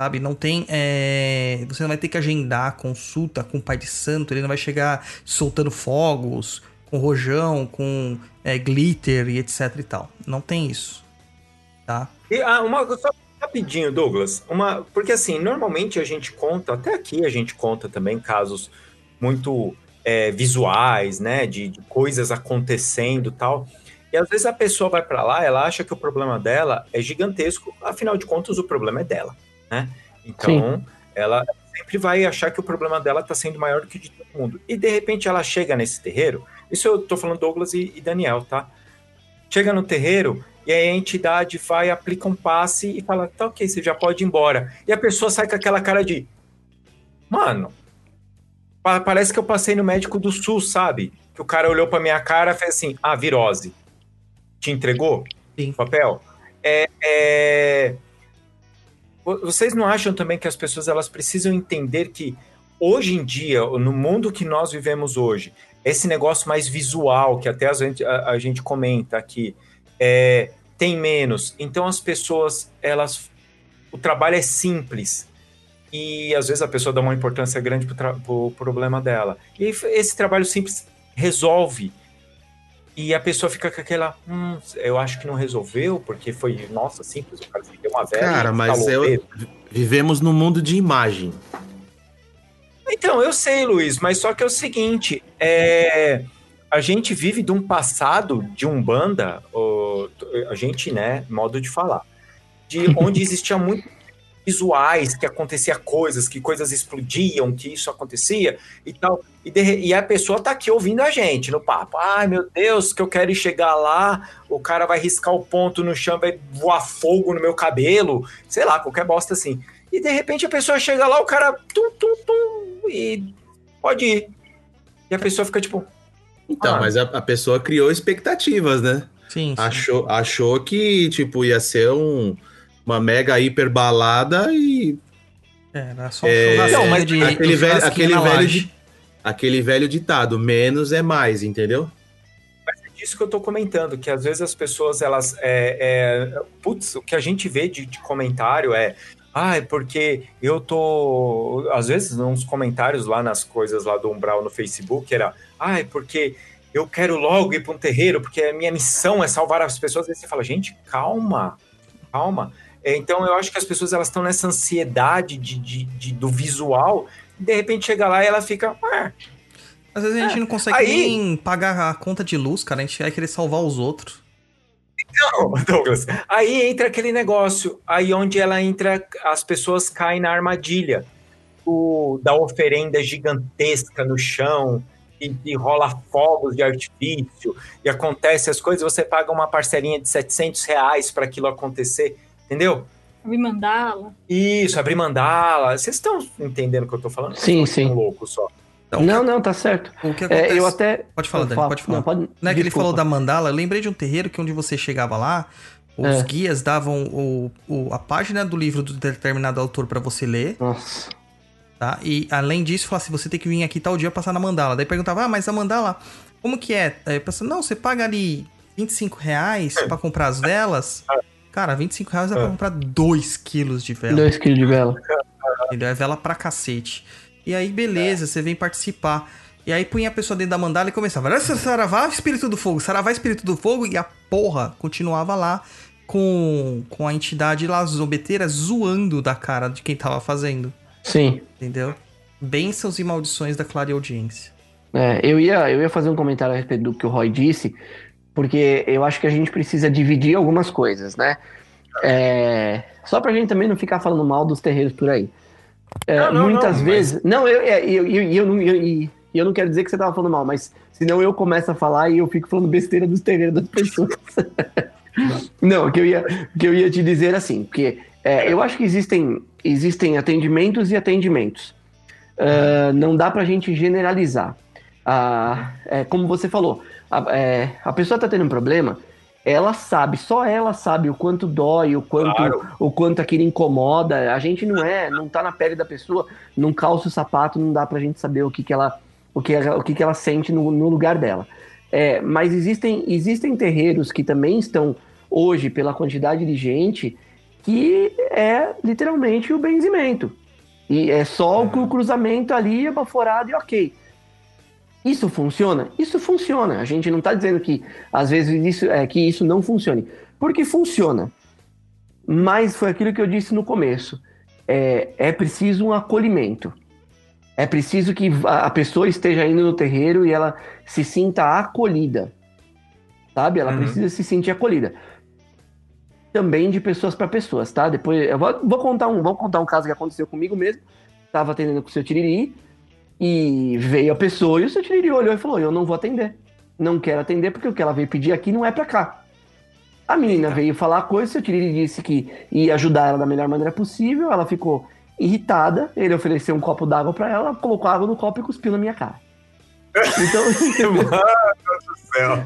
[SPEAKER 2] sabe? Não tem. é, Você não vai ter que agendar consulta com o pai de santo, ele não vai chegar soltando fogos, com rojão, com é, glitter e etc e tal. Não tem isso, tá?
[SPEAKER 3] E ah, uma só rapidinho, Douglas. Uma, porque assim, normalmente a gente conta, até aqui a gente conta também casos muito é, visuais, né? De, de coisas acontecendo tal. E às vezes a pessoa vai para lá, ela acha que o problema dela é gigantesco, afinal de contas o problema é dela, né? Então, ela sempre vai achar que o problema dela tá sendo maior do que de todo mundo. E de repente ela chega nesse terreiro, isso eu tô falando Douglas e, e Daniel, tá? Chega no terreiro e aí a entidade vai, aplica um passe e fala, tá ok, você já pode ir embora. E a pessoa sai com aquela cara de, mano, pa- parece que eu passei no médico do sul, sabe? Que o cara olhou pra minha cara e fez assim, ah, virose. Te entregou
[SPEAKER 2] Sim.
[SPEAKER 3] papel? É, é... Vo- Vocês não acham também que as pessoas elas precisam entender que hoje em dia, no mundo que nós vivemos hoje, esse negócio mais visual, que até a gente, a, a gente comenta aqui, é, tem menos. Então as pessoas, elas. O trabalho é simples. E às vezes a pessoa dá uma importância grande pro, tra- pro problema dela. E esse trabalho simples resolve. E a pessoa fica com aquela. Hum, eu acho que não resolveu, porque foi, nossa, simples, o cara se deu uma velha.
[SPEAKER 5] Cara, mas eu-. Vivemos num mundo de imagem.
[SPEAKER 3] Então, eu sei, Luiz, mas só que é o seguinte, é, a gente vive de um passado de Umbanda, ó, a gente, né, modo de falar, de onde existia muito visuais, que acontecia coisas, que coisas explodiam, que isso acontecia e tal, e, de e a pessoa tá aqui ouvindo a gente no papo, ai meu Deus, que eu quero ir chegar lá, o cara vai riscar o ponto no chão, vai voar fogo no meu cabelo, sei lá, qualquer bosta assim. E de repente a pessoa chega lá, o cara tum, tum, tum, e pode ir. E a pessoa fica tipo,
[SPEAKER 5] Então,
[SPEAKER 3] Ah.
[SPEAKER 5] mas a, a pessoa criou expectativas, né?
[SPEAKER 2] Sim, sim.
[SPEAKER 5] Achou, achou que, tipo, ia ser um, uma mega hiper balada e
[SPEAKER 2] Era só um
[SPEAKER 5] É,
[SPEAKER 2] churrasquinho
[SPEAKER 3] não, mas
[SPEAKER 2] de
[SPEAKER 5] aquele velho, aquele velho, aquele ditado, menos é mais, entendeu?
[SPEAKER 3] é disso que eu tô comentando, que às vezes as pessoas, elas. É, é, putz, o que a gente vê de, de comentário é. Ah, é porque eu tô. Às vezes, uns comentários lá nas coisas lá do Umbral no Facebook era. Ah, é porque eu quero logo ir para um terreiro, porque a minha missão é salvar as pessoas. Aí você fala, gente, calma, calma. É, Então eu acho que as pessoas elas estão nessa ansiedade de, de- de- do visual, e de repente chega lá e ela fica. "Ah,
[SPEAKER 2] Às vezes a gente não consegue
[SPEAKER 3] aí-
[SPEAKER 2] nem pagar a conta de luz, cara. A gente vai querer salvar os outros.
[SPEAKER 3] Não, Douglas. Aí entra aquele negócio, aí onde ela entra, as pessoas caem na armadilha o, da oferenda gigantesca no chão, e, e, rola fogos de artifício, e acontece as coisas, você paga uma parcelinha de 700 reais para aquilo acontecer, entendeu?
[SPEAKER 4] Abrir mandala.
[SPEAKER 3] Isso, abrir mandala. Vocês estão entendendo o que eu tô falando?
[SPEAKER 7] Sim, sim. Um
[SPEAKER 3] louco só.
[SPEAKER 7] Não, não, não, tá certo.
[SPEAKER 2] O que acontece...
[SPEAKER 7] É, eu até...
[SPEAKER 2] Pode falar, Dani, pode falar. Não, pode... não é que ele falou da mandala, eu lembrei de um terreiro que onde você chegava lá, os é. guias davam o, o, a página do livro do determinado autor para você ler.
[SPEAKER 7] Nossa.
[SPEAKER 2] Tá? E além disso, falava assim, você tem que vir aqui tal dia passar na mandala. Daí perguntava, ah, mas a mandala, como que é? Aí eu pensava, não, você paga ali 25 reais pra comprar as velas. Cara, 25 reais é pra comprar 2 quilos de vela.
[SPEAKER 7] 2 quilos de vela.
[SPEAKER 2] Entendeu? É vela pra cacete. E aí, beleza, você vem participar. E aí punha a pessoa dentro da mandala e começava, Saravá, Espírito do Fogo, Saravá, Espírito do Fogo, e a porra continuava lá com, com a entidade lá, zombeteira, zoando da cara de quem tava fazendo.
[SPEAKER 7] Sim.
[SPEAKER 2] Entendeu? Bênçãos e maldições da clara audiência.
[SPEAKER 7] É, eu ia, eu ia fazer um comentário a respeito do que o Roy disse, porque eu acho que a gente precisa dividir algumas coisas, né? É, só pra gente também não ficar falando mal dos terreiros por aí. É, não, não, muitas não, vezes. Mas... Não, eu, é, eu, eu, eu, eu, não, eu, eu não quero dizer que você tava falando mal, mas senão eu começo a falar e eu fico falando besteira dos terreiros das pessoas. não, o que eu ia, que eu ia te dizer assim, porque é, eu acho que existem, existem atendimentos e atendimentos. Uh, não dá para a gente generalizar. Uh, é, como você falou, a, é, a pessoa está tendo um problema, ela sabe, só ela sabe o quanto dói, o quanto, claro. o quanto aquilo incomoda. A gente não é, não tá na pele da pessoa, não calça o sapato, não dá pra gente saber o que, que ela, o que, o que, que ela sente no, no lugar dela. É, mas existem, existem terreiros que também estão hoje, pela quantidade de gente, que é literalmente o benzimento. E é só o cruzamento ali, abaforado e ok. Isso funciona? Isso funciona. A gente não está dizendo que às vezes isso, é, que isso não funcione. Porque funciona. Mas foi aquilo que eu disse no começo. É, é preciso um acolhimento. É preciso que a pessoa esteja indo no terreiro e ela se sinta acolhida. Sabe? Ela uhum. precisa se sentir acolhida também de pessoas para pessoas, tá? Depois eu vou, vou, contar um, vou contar um caso que aconteceu comigo mesmo. Tava atendendo com o seu Tiriri e veio a pessoa e o seu Tiriri olhou e falou: "Eu não vou atender. Não quero atender porque o que ela veio pedir aqui não é para cá". A menina Eita. veio falar a coisa, o seu Tiriri disse que ia ajudar ela da melhor maneira possível, ela ficou irritada, ele ofereceu um copo d'água para ela, colocou água no copo e cuspiu na minha cara. Então, Mano do céu.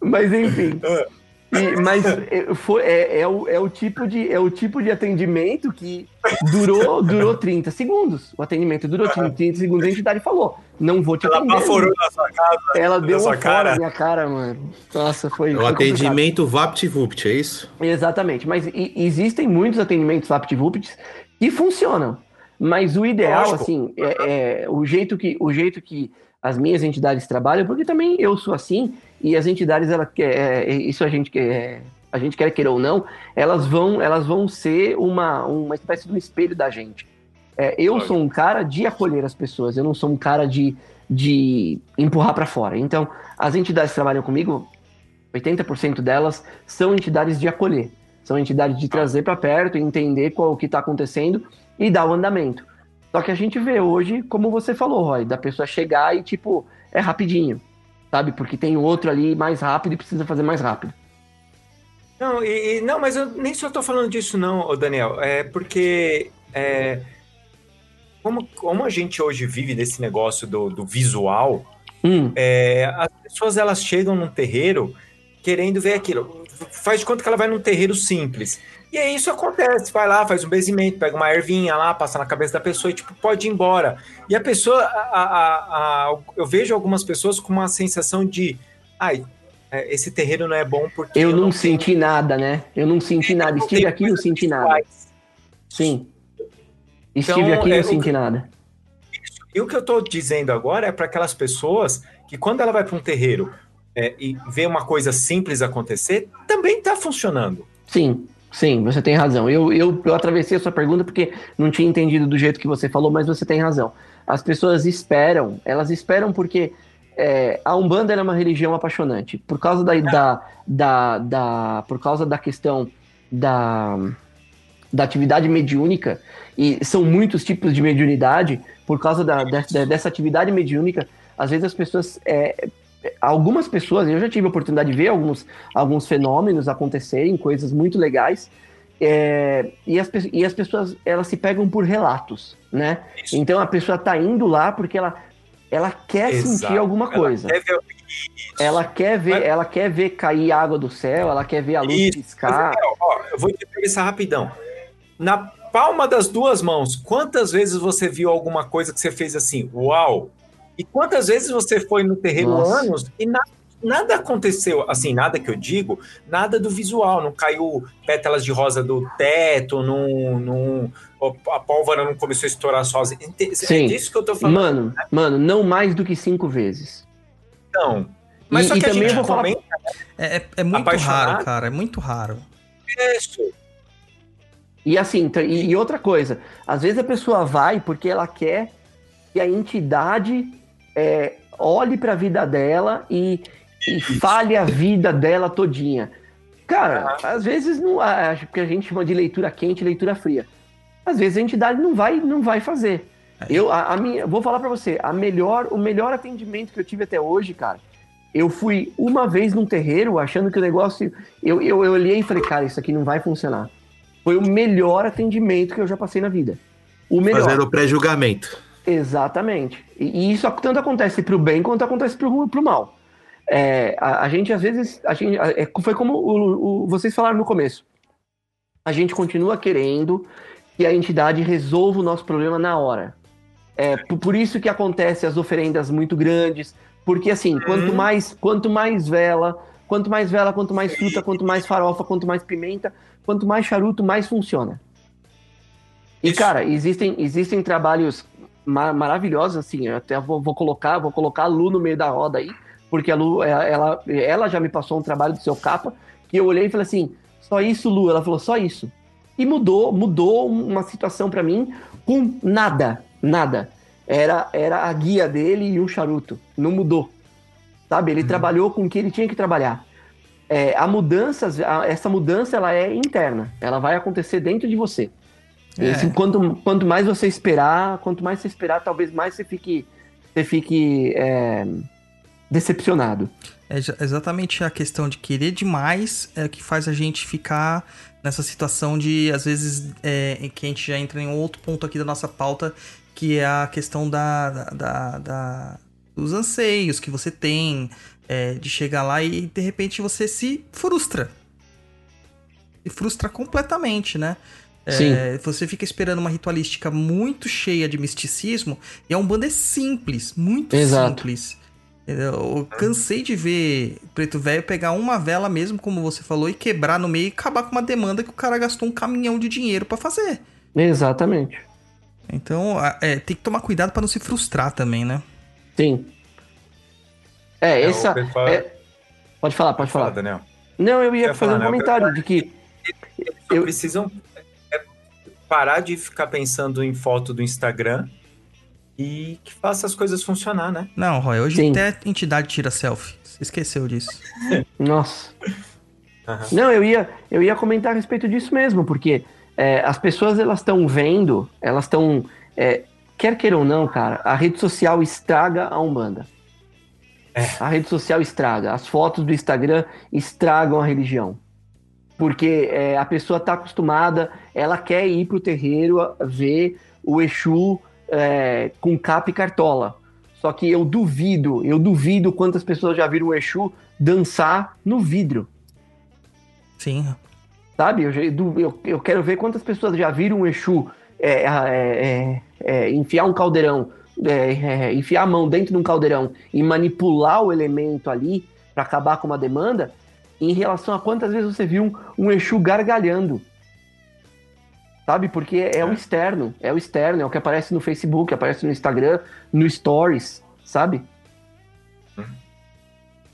[SPEAKER 7] Mas enfim, ah. E, mas é, foi, é, é, o, é, o tipo de, é o tipo de atendimento que durou, durou 30 segundos. O atendimento durou 30 segundos. A entidade falou: Não vou te
[SPEAKER 3] Ela atender. Ela baforou na sua casa.
[SPEAKER 7] Ela deu uma cara na minha cara, mano. Nossa, foi.
[SPEAKER 5] É o atendimento VaptVupt, é isso?
[SPEAKER 7] Exatamente. Mas e, existem muitos atendimentos VaptVupt que funcionam. Mas o ideal, Lógico. assim, é, é, o, jeito que, o jeito que as minhas entidades trabalham, porque também eu sou assim, e as entidades, ela, é, é, isso a gente quer, a gente quer queira ou não, elas vão, elas vão ser uma, uma espécie de um espelho da gente. É, eu sou um cara de acolher as pessoas, eu não sou um cara de, de empurrar para fora. Então, as entidades que trabalham comigo, 80% delas são entidades de acolher, são entidades de trazer para perto, entender qual o que está acontecendo e dar o andamento. Só que a gente vê hoje, como você falou, Roy, da pessoa chegar e tipo, é rapidinho sabe? Porque tem outro ali mais rápido e precisa fazer mais rápido.
[SPEAKER 3] Não, e, não mas eu nem só estou falando disso, não, Daniel. É porque é, como, como a gente hoje vive desse negócio do, do visual, hum. é, as pessoas elas chegam num terreiro querendo ver aquilo. Faz de conta que ela vai num terreiro simples. E aí isso acontece, vai lá, faz um benzimento, pega uma ervinha lá, passa na cabeça da pessoa e tipo, pode ir embora. E a pessoa, a, a, a, eu vejo algumas pessoas com uma sensação de, ai, é, esse terreiro não é bom porque...
[SPEAKER 7] Eu, eu não, não, senti nada, né? Eu não senti nada, estive aqui e não senti nada. Sim. Estive então, aqui e não é, senti nada.
[SPEAKER 3] E o que eu estou dizendo agora é para aquelas pessoas que quando ela vai para um terreiro é, e vê uma coisa simples acontecer, também está funcionando.
[SPEAKER 7] Sim. Sim, você tem razão. Eu, eu, eu atravessei a sua pergunta porque não tinha entendido do jeito que você falou, mas você tem razão. As pessoas esperam, elas esperam porque é, a Umbanda é uma religião apaixonante. Por causa da, da, da, da, por causa da questão da, da atividade mediúnica, e são muitos tipos de mediunidade, por causa da, de, dessa atividade mediúnica, às vezes as pessoas. É, algumas pessoas, eu já tive a oportunidade de ver alguns, alguns fenômenos acontecerem, coisas muito legais, é, e, as, e as pessoas elas se pegam por relatos, né? Isso. Então a pessoa tá indo lá porque ela, ela quer Exato. sentir alguma coisa. Ela quer ver, ela quer ver, Mas... ela quer ver cair água do céu, ela quer ver a luz Isso. piscar.
[SPEAKER 3] Ó, eu vou te pensar rapidão. Na palma das duas mãos, quantas vezes você viu alguma coisa que você fez assim, uau? E quantas vezes você foi no terreiro Nossa. anos e nada nada aconteceu, assim, nada que eu digo, nada do visual, não caiu pétalas de rosa do teto, não, não, a pólvora não começou a estourar sozinha. É
[SPEAKER 7] Sim. disso que eu tô falando. Mano, né? mano, não mais do que cinco vezes.
[SPEAKER 3] Então, mas
[SPEAKER 2] e,
[SPEAKER 3] só que
[SPEAKER 2] a gente comenta, falar... é, é, é, muito apaixonado. raro, cara, é muito raro. Isso.
[SPEAKER 7] E assim, e, e outra coisa, às vezes a pessoa vai porque ela quer que a entidade é, olhe para a vida dela e, e fale a vida dela todinha. Cara, às vezes não acho que a gente chama de leitura quente, leitura fria. Às vezes a entidade não vai, não vai fazer. É. Eu, a, a minha, vou falar para você, a melhor, o melhor atendimento que eu tive até hoje, cara. Eu fui uma vez num terreiro achando que o negócio, eu, eu, eu olhei e falei, cara, isso aqui não vai funcionar. Foi o melhor atendimento que eu já passei na vida. O melhor.
[SPEAKER 5] Fazendo o pré-julgamento.
[SPEAKER 7] Exatamente. E, e, isso tanto acontece para o bem quanto acontece para o mal. É, a, a, gente, às vezes, a gente, é, foi como o, o, vocês falaram no começo. A gente continua querendo que a entidade resolva o nosso problema na hora. É, por, por isso que acontece as oferendas muito grandes, porque assim, quanto uhum. mais, quanto mais vela, quanto mais vela, quanto mais fruta, quanto mais farofa, quanto mais pimenta, quanto mais charuto, mais funciona. E cara, existem, existem trabalhos mar assim, eu até vou, vou, colocar, vou colocar a Lu no meio da roda aí, porque a Lu, ela, ela, ela já me passou um trabalho do seu capa, que eu olhei e falei assim, só isso, Lu? Ela falou, só isso. E mudou, mudou uma situação para mim com nada, nada. Era, era a guia dele e um charuto. Não mudou. Sabe? Ele uhum. trabalhou com o que ele tinha que trabalhar. É, a mudança, essa mudança ela é interna. Ela vai acontecer dentro de você. É. Esse, quanto, quanto mais você esperar, quanto mais você esperar, talvez mais você fique, você fique é, decepcionado.
[SPEAKER 2] É exatamente a questão de querer demais é que faz a gente ficar nessa situação de, às vezes, é, que a gente já entra em outro ponto aqui da nossa pauta, que é a questão da, da, da dos anseios que você tem, é, de chegar lá e de repente você se frustra. Se frustra completamente, né? É, você fica esperando uma ritualística muito cheia de misticismo e a Umbanda é simples, muito Exato. simples. Eu cansei de ver Preto Velho pegar uma vela mesmo, como você falou, e quebrar no meio e acabar com uma demanda que o cara gastou um caminhão de dinheiro para fazer.
[SPEAKER 7] Exatamente.
[SPEAKER 2] Então, é, tem que tomar cuidado para não se frustrar também, né?
[SPEAKER 7] Sim. É, é essa. Pessoal... É... Pode falar, pode falar. Daniel. Não, eu ia fazer falar, um comentário de que.
[SPEAKER 3] Eles eu... precisam é, parar de ficar pensando em foto do Instagram e que faça as coisas funcionar, né?
[SPEAKER 2] Não, Roy, hoje Sim. até a entidade tira selfie. Você esqueceu disso.
[SPEAKER 7] Nossa. Uhum. Não, eu ia, eu ia comentar a respeito disso mesmo, porque é, as pessoas elas estão vendo, elas estão. É, quer queira ou não, cara, a rede social estraga a Umbanda. É. A rede social estraga. As fotos do Instagram estragam a religião. Porque é, a pessoa está acostumada, ela quer ir pro terreiro ver o Exu é, com capa e cartola. Só que eu duvido, eu duvido quantas pessoas já viram o Exu dançar no vidro.
[SPEAKER 2] Sim.
[SPEAKER 7] Sabe? Eu, eu, eu quero ver quantas pessoas já viram o Exu é, é, é, é enfiar um caldeirão, enfiar a mão dentro de um caldeirão e manipular o elemento ali para acabar com uma demanda, em relação a quantas vezes você viu um, um Exu gargalhando sabe? Porque é, é, o externo, é o externo, é o que aparece no Facebook, aparece no Instagram, no Stories, sabe?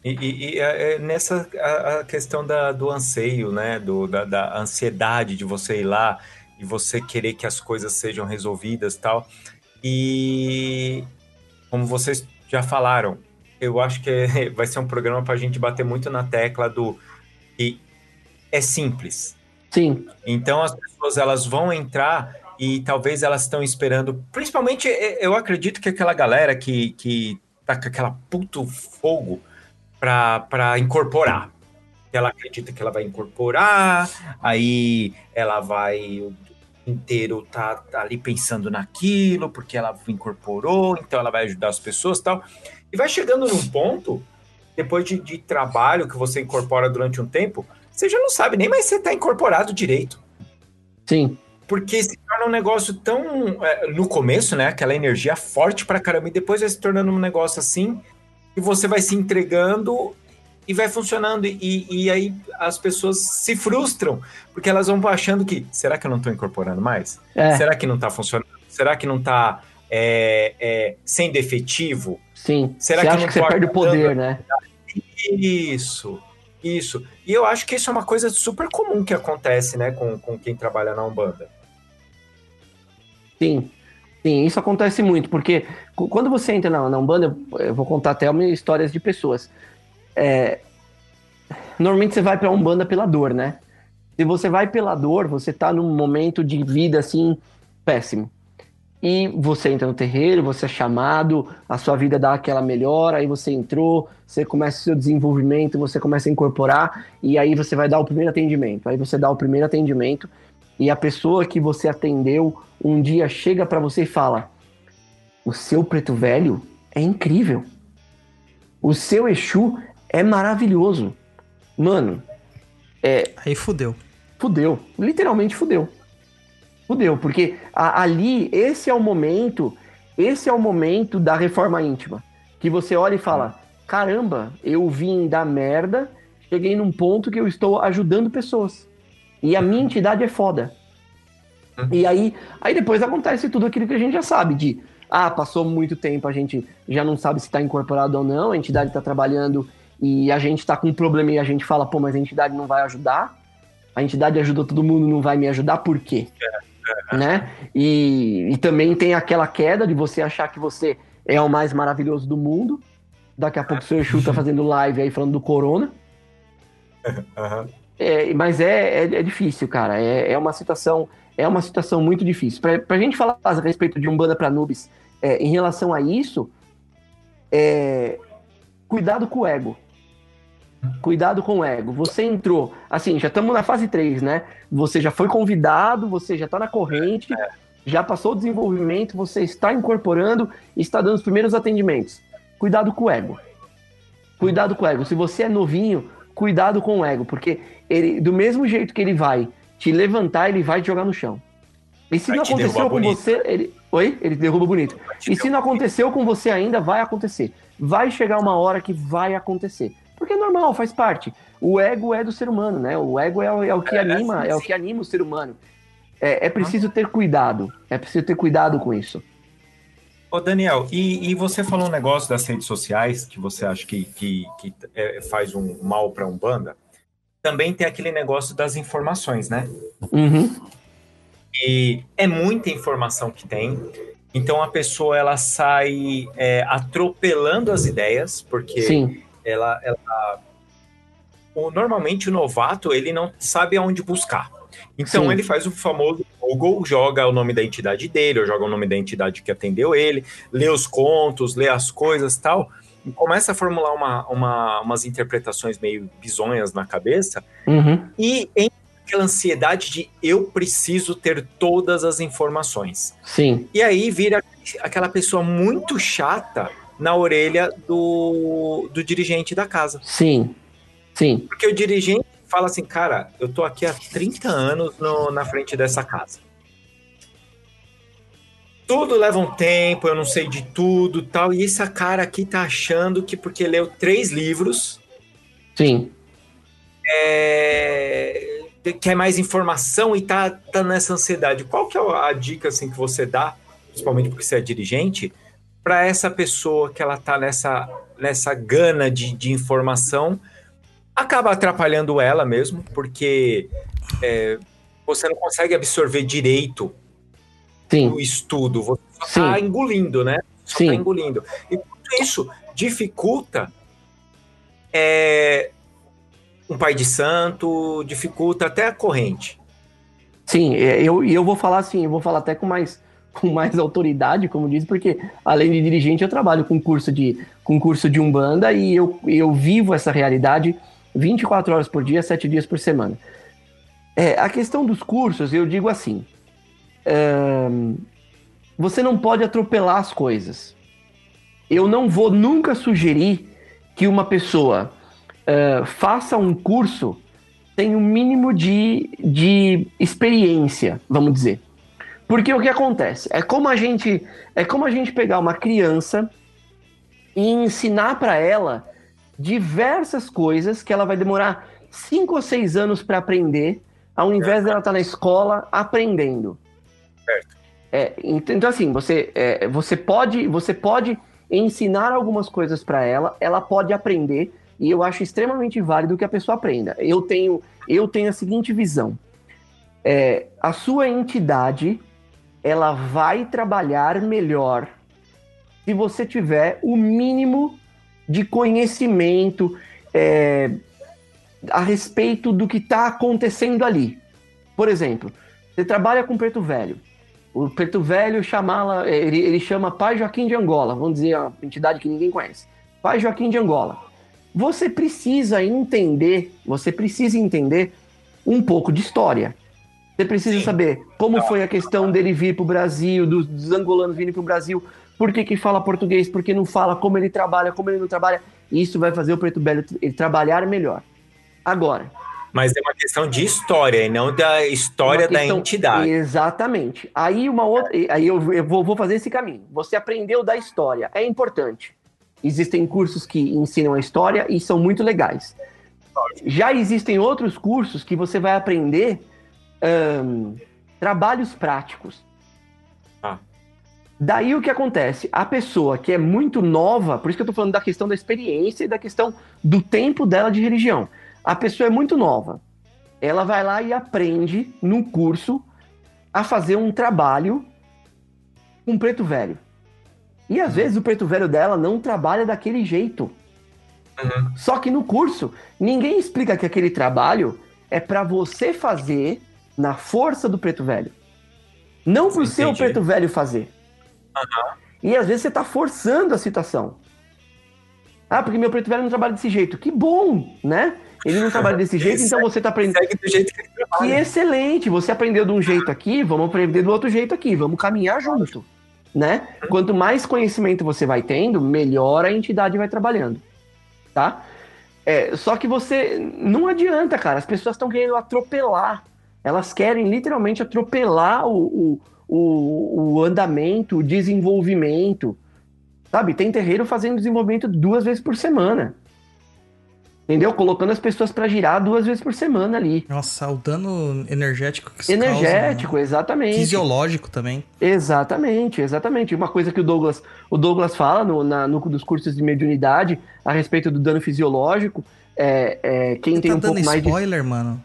[SPEAKER 3] E, e, e é, é nessa a, a questão da, do anseio, né? Do, da, da, ansiedade de você ir lá e você querer que as coisas sejam resolvidas tal. E como vocês já falaram, eu acho que é- vai ser um programa para a gente bater muito na tecla do que é simples.
[SPEAKER 7] Sim,
[SPEAKER 3] Então as pessoas elas vão entrar e talvez elas estão esperando, principalmente eu acredito que aquela galera que, que tá com aquela puto fogo para incorporar. Ela acredita que ela vai incorporar, aí ela vai inteiro tá, tá ali pensando naquilo, porque ela incorporou, então ela vai ajudar as pessoas e tal. E vai chegando num ponto, depois de, de trabalho que você incorpora durante um tempo, você já não sabe nem mais se você tá incorporado direito.
[SPEAKER 7] sim,
[SPEAKER 3] Porque se torna um negócio tão. é, no começo, né? Aquela energia forte pra caramba, e depois vai se tornando um negócio assim, e você vai se entregando e vai funcionando. E, e aí as pessoas se frustram, porque elas vão achando que. Será que eu não tô incorporando mais?
[SPEAKER 7] é,
[SPEAKER 3] Será que não tá funcionando? Será que não tá é, é, sendo efetivo?
[SPEAKER 7] sim.
[SPEAKER 3] Será
[SPEAKER 7] você
[SPEAKER 3] que
[SPEAKER 7] acha
[SPEAKER 3] não
[SPEAKER 7] que você
[SPEAKER 3] tô
[SPEAKER 7] perde o poder, né?
[SPEAKER 3] Isso, isso. E eu acho que isso é uma coisa super comum que acontece, né, com, com quem trabalha na Umbanda.
[SPEAKER 7] Sim, sim, isso acontece muito, porque quando você entra na, na Umbanda, eu, vou contar até histórias de pessoas. É, normalmente você vai pra Umbanda pela dor, né? Se você vai pela dor, você tá num momento de vida assim péssimo. E você entra no terreiro, você é chamado, a sua vida dá aquela melhora, aí você entrou, você começa o seu desenvolvimento, você começa a incorporar, e aí você vai dar o primeiro atendimento. Aí você dá o primeiro atendimento, e a pessoa que você atendeu um dia chega pra você e fala: O seu preto velho é incrível. O seu Exu é maravilhoso. Mano,
[SPEAKER 2] Aí fudeu.
[SPEAKER 7] fudeu. Literalmente fudeu. Fudeu, porque a- ali, esse é o momento, esse é o momento da reforma íntima. Que você olha e fala: caramba, eu vim da merda, cheguei num ponto que eu estou ajudando pessoas. E a minha entidade é foda. E aí, aí depois acontece tudo aquilo que a gente já sabe, de ah, passou muito tempo, a gente já não sabe se está incorporado ou não, a entidade está trabalhando e a gente está com um problema e a gente fala, pô, mas a entidade não vai ajudar. A entidade ajudou todo mundo, não vai me ajudar, por quê? Né? E, e também tem aquela queda de você achar que você é o mais maravilhoso do mundo. Daqui a pouco o seu Exu tá fazendo live aí falando do corona. É, mas é, é, é difícil, cara. É, é uma situação é uma situação muito difícil. Pra, pra gente falar a respeito de Umbanda pra Nubes, é, em relação a isso, é, cuidado com o ego. Cuidado com o ego. Você entrou, assim, já estamos na fase 3, né? Você já foi convidado, você já está na corrente, já passou o desenvolvimento, você está incorporando e está dando os primeiros atendimentos. Cuidado com o ego. Cuidado com o ego. Se você é novinho, cuidado com o ego, porque ele, do mesmo jeito que ele vai te levantar, ele vai te jogar no chão. E se
[SPEAKER 3] Vai
[SPEAKER 7] não
[SPEAKER 3] te
[SPEAKER 7] aconteceu com
[SPEAKER 3] bonito.
[SPEAKER 7] você, ele. Oi? Ele derruba bonito. E se não aconteceu com você ainda, vai acontecer. Vai chegar uma hora que vai acontecer. Porque é normal, faz parte. O ego é do ser humano, né? O ego é, o- é o que
[SPEAKER 3] É,
[SPEAKER 7] anima, é o que anima o ser humano. É, é preciso ter cuidado. É preciso ter cuidado com isso.
[SPEAKER 3] Ô, Daniel, e, e você falou um negócio das redes sociais que você acha que, que, que é, faz um mal para Umbanda. Também tem aquele negócio das informações, né?
[SPEAKER 7] Uhum.
[SPEAKER 3] E é muita informação que tem. Então a pessoa ela sai é, atropelando as ideias, porque
[SPEAKER 7] Sim,
[SPEAKER 3] ela, ela o, normalmente o novato ele não sabe aonde buscar. Então
[SPEAKER 7] Sim.
[SPEAKER 3] ele faz o famoso Google, joga o nome da entidade dele, ou joga o nome da entidade que atendeu ele, lê os contos, lê as coisas tal, e começa a formular uma, uma, umas interpretações meio bizonhas na cabeça,
[SPEAKER 7] uhum.
[SPEAKER 3] e em aquela ansiedade de eu preciso ter todas as informações.
[SPEAKER 7] sim,
[SPEAKER 3] E aí vira aquela pessoa muito chata na orelha do, do dirigente da casa.
[SPEAKER 7] sim, sim,
[SPEAKER 3] Porque o dirigente fala assim, cara, eu tô aqui há 30 anos no- na frente dessa casa. Tudo leva um tempo, eu não sei de tudo tal. E esse cara aqui tá achando que porque leu três livros,
[SPEAKER 7] sim.
[SPEAKER 3] é, quer mais informação e tá, tá nessa ansiedade. Qual que é a dica assim, que você dá, principalmente porque você é dirigente, para essa pessoa que ela tá nessa, nessa gana de, de informação, acaba atrapalhando ela mesmo, porque é, você não consegue absorver direito
[SPEAKER 7] Sim,
[SPEAKER 3] o estudo, você só
[SPEAKER 7] Sim.
[SPEAKER 3] tá engolindo, né? Só
[SPEAKER 7] Sim.
[SPEAKER 3] tá engolindo. E isso dificulta é, um pai de santo, dificulta até a corrente.
[SPEAKER 7] Sim, é, eu, eu vou falar assim, eu vou falar até com mais, com mais autoridade, como diz, porque além de dirigente, eu trabalho com curso de, com curso de Umbanda e eu, eu vivo essa realidade 24 horas por dia, 7 dias por semana. É, a questão dos cursos, eu digo assim: você não pode atropelar as coisas. Eu não vou nunca sugerir que uma pessoa faça um curso sem o um mínimo de, de experiência, vamos dizer. Porque o que acontece? É como a gente é como a gente pegar uma criança e ensinar para ela diversas coisas que ela vai demorar cinco ou seis anos para aprender, ao invés dela estar tá na escola aprendendo. Certo. É, então assim, você, é, você pode você pode ensinar algumas coisas para ela, ela pode aprender e eu acho extremamente válido que a pessoa aprenda. Eu tenho eu tenho a seguinte visão: é, a sua entidade ela vai trabalhar melhor se você tiver o mínimo de conhecimento é, a respeito do que está acontecendo ali. Por exemplo, você trabalha com preto velho. O preto velho chama ele, ele chama Pai Joaquim de Angola, vamos dizer a entidade que ninguém conhece. Pai Joaquim de Angola. Você precisa entender, você precisa entender um pouco de história. Você precisa Sim. saber como foi a questão dele vir para o Brasil, dos, dos angolanos virem para o Brasil, por que, que fala português, por que não fala, como ele trabalha, como ele não trabalha. Isso vai fazer o preto velho trabalhar melhor. Agora.
[SPEAKER 3] Mas é uma questão de história e não da história questão, da entidade.
[SPEAKER 7] Exatamente. Aí uma outra, aí eu, eu vou, vou fazer esse caminho. Você aprendeu da história, é importante. Existem cursos que ensinam a história e são muito legais. Já existem outros cursos que você vai aprender um, trabalhos práticos. Daí o que acontece? A pessoa que é muito nova, por isso que eu tô falando da questão da experiência e da questão do tempo dela de religião. A pessoa é muito nova. Ela vai lá e aprende no curso a fazer um trabalho com preto velho. E às vezes o preto velho dela não trabalha daquele jeito. Uhum. Só que no curso, ninguém explica que aquele trabalho é para você fazer na força do preto velho. Não por ser o preto velho fazer. Uhum. E às vezes você está forçando a situação. Ah, porque meu preto velho não trabalha desse jeito. Que bom, né? Ele não trabalha desse jeito, então você está aprendendo. Segue do jeito que ele trabalha. Que excelente! Você aprendeu de um jeito aqui, vamos aprender do outro jeito aqui, vamos caminhar junto, né? Quanto mais conhecimento você vai tendo, melhor a entidade vai trabalhando, tá? É, só que você não adianta, cara. As pessoas estão querendo atropelar. Elas querem literalmente atropelar o, o o, o andamento, o desenvolvimento. Sabe? Tem terreiro fazendo desenvolvimento duas vezes por semana. Entendeu? Colocando as pessoas para girar duas vezes por semana ali.
[SPEAKER 2] Nossa, o dano energético que
[SPEAKER 7] isso Energético, causa, né? exatamente.
[SPEAKER 2] Fisiológico também.
[SPEAKER 7] Exatamente, exatamente. Uma coisa que o Douglas, o Douglas fala no, na, no dos cursos de mediunidade a respeito do dano fisiológico. É, é quem
[SPEAKER 2] Você
[SPEAKER 7] tem
[SPEAKER 2] tá
[SPEAKER 7] um pouco
[SPEAKER 2] mais
[SPEAKER 7] spoiler,
[SPEAKER 2] de... mano.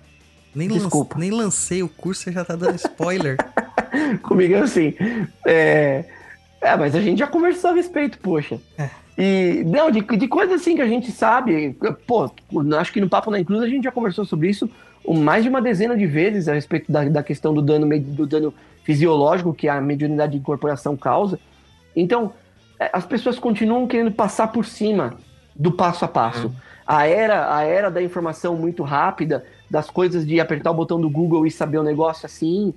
[SPEAKER 2] Nem Desculpa. nem lancei o curso, você já tá dando spoiler.
[SPEAKER 7] Comigo é assim. É... é, mas a gente já conversou a respeito, poxa. É. E, não, de, de coisas assim que a gente sabe. Pô, acho que no Papo na Inclusa a gente já conversou sobre isso mais de uma dezena de vezes a respeito da, da questão do dano, do dano fisiológico que a mediunidade de incorporação causa. Então, é, as pessoas continuam querendo passar por cima do passo a passo. Uhum. A era, a era da informação muito rápida, das coisas de apertar o botão do Google e saber o negócio assim,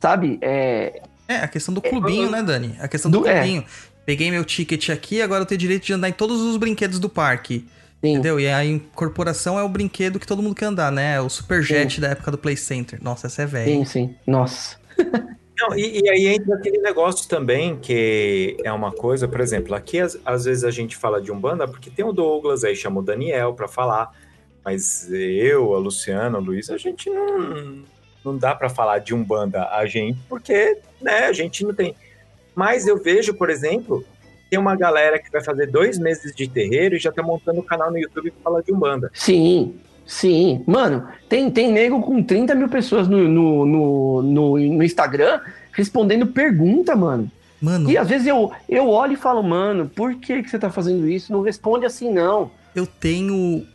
[SPEAKER 7] Sabe? É,
[SPEAKER 2] é a questão do clubinho, é, né, Dani? A questão do, do é. clubinho. É. Peguei meu ticket aqui, agora eu tenho direito de andar em todos os brinquedos do parque. Sim. Entendeu? E a incorporação é o brinquedo que todo mundo quer andar, né? O Superjet sim. da época do Play Center. Nossa, essa é velha.
[SPEAKER 7] Sim, sim. Nossa.
[SPEAKER 3] Não, e, e, aí entra aquele negócio também que é uma coisa, por exemplo, aqui às, às vezes a gente fala de Umbanda porque tem o Douglas, aí chama o Daniel para falar, mas eu, a Luciana, o Luiz, a gente não, não dá para falar de Umbanda a gente, porque né, a gente não tem. Mas eu vejo, por exemplo, tem uma galera que vai fazer dois meses de terreiro e já tá montando um canal no YouTube que fala de Umbanda.
[SPEAKER 7] Sim, sim. Mano, tem, tem nego com 30 mil pessoas no, no, no, no, no Instagram respondendo pergunta, mano.
[SPEAKER 2] Mano,
[SPEAKER 7] E às vezes eu, eu olho e falo, mano, por que, que você tá fazendo isso? Não responde assim, não.
[SPEAKER 2] eu tenho.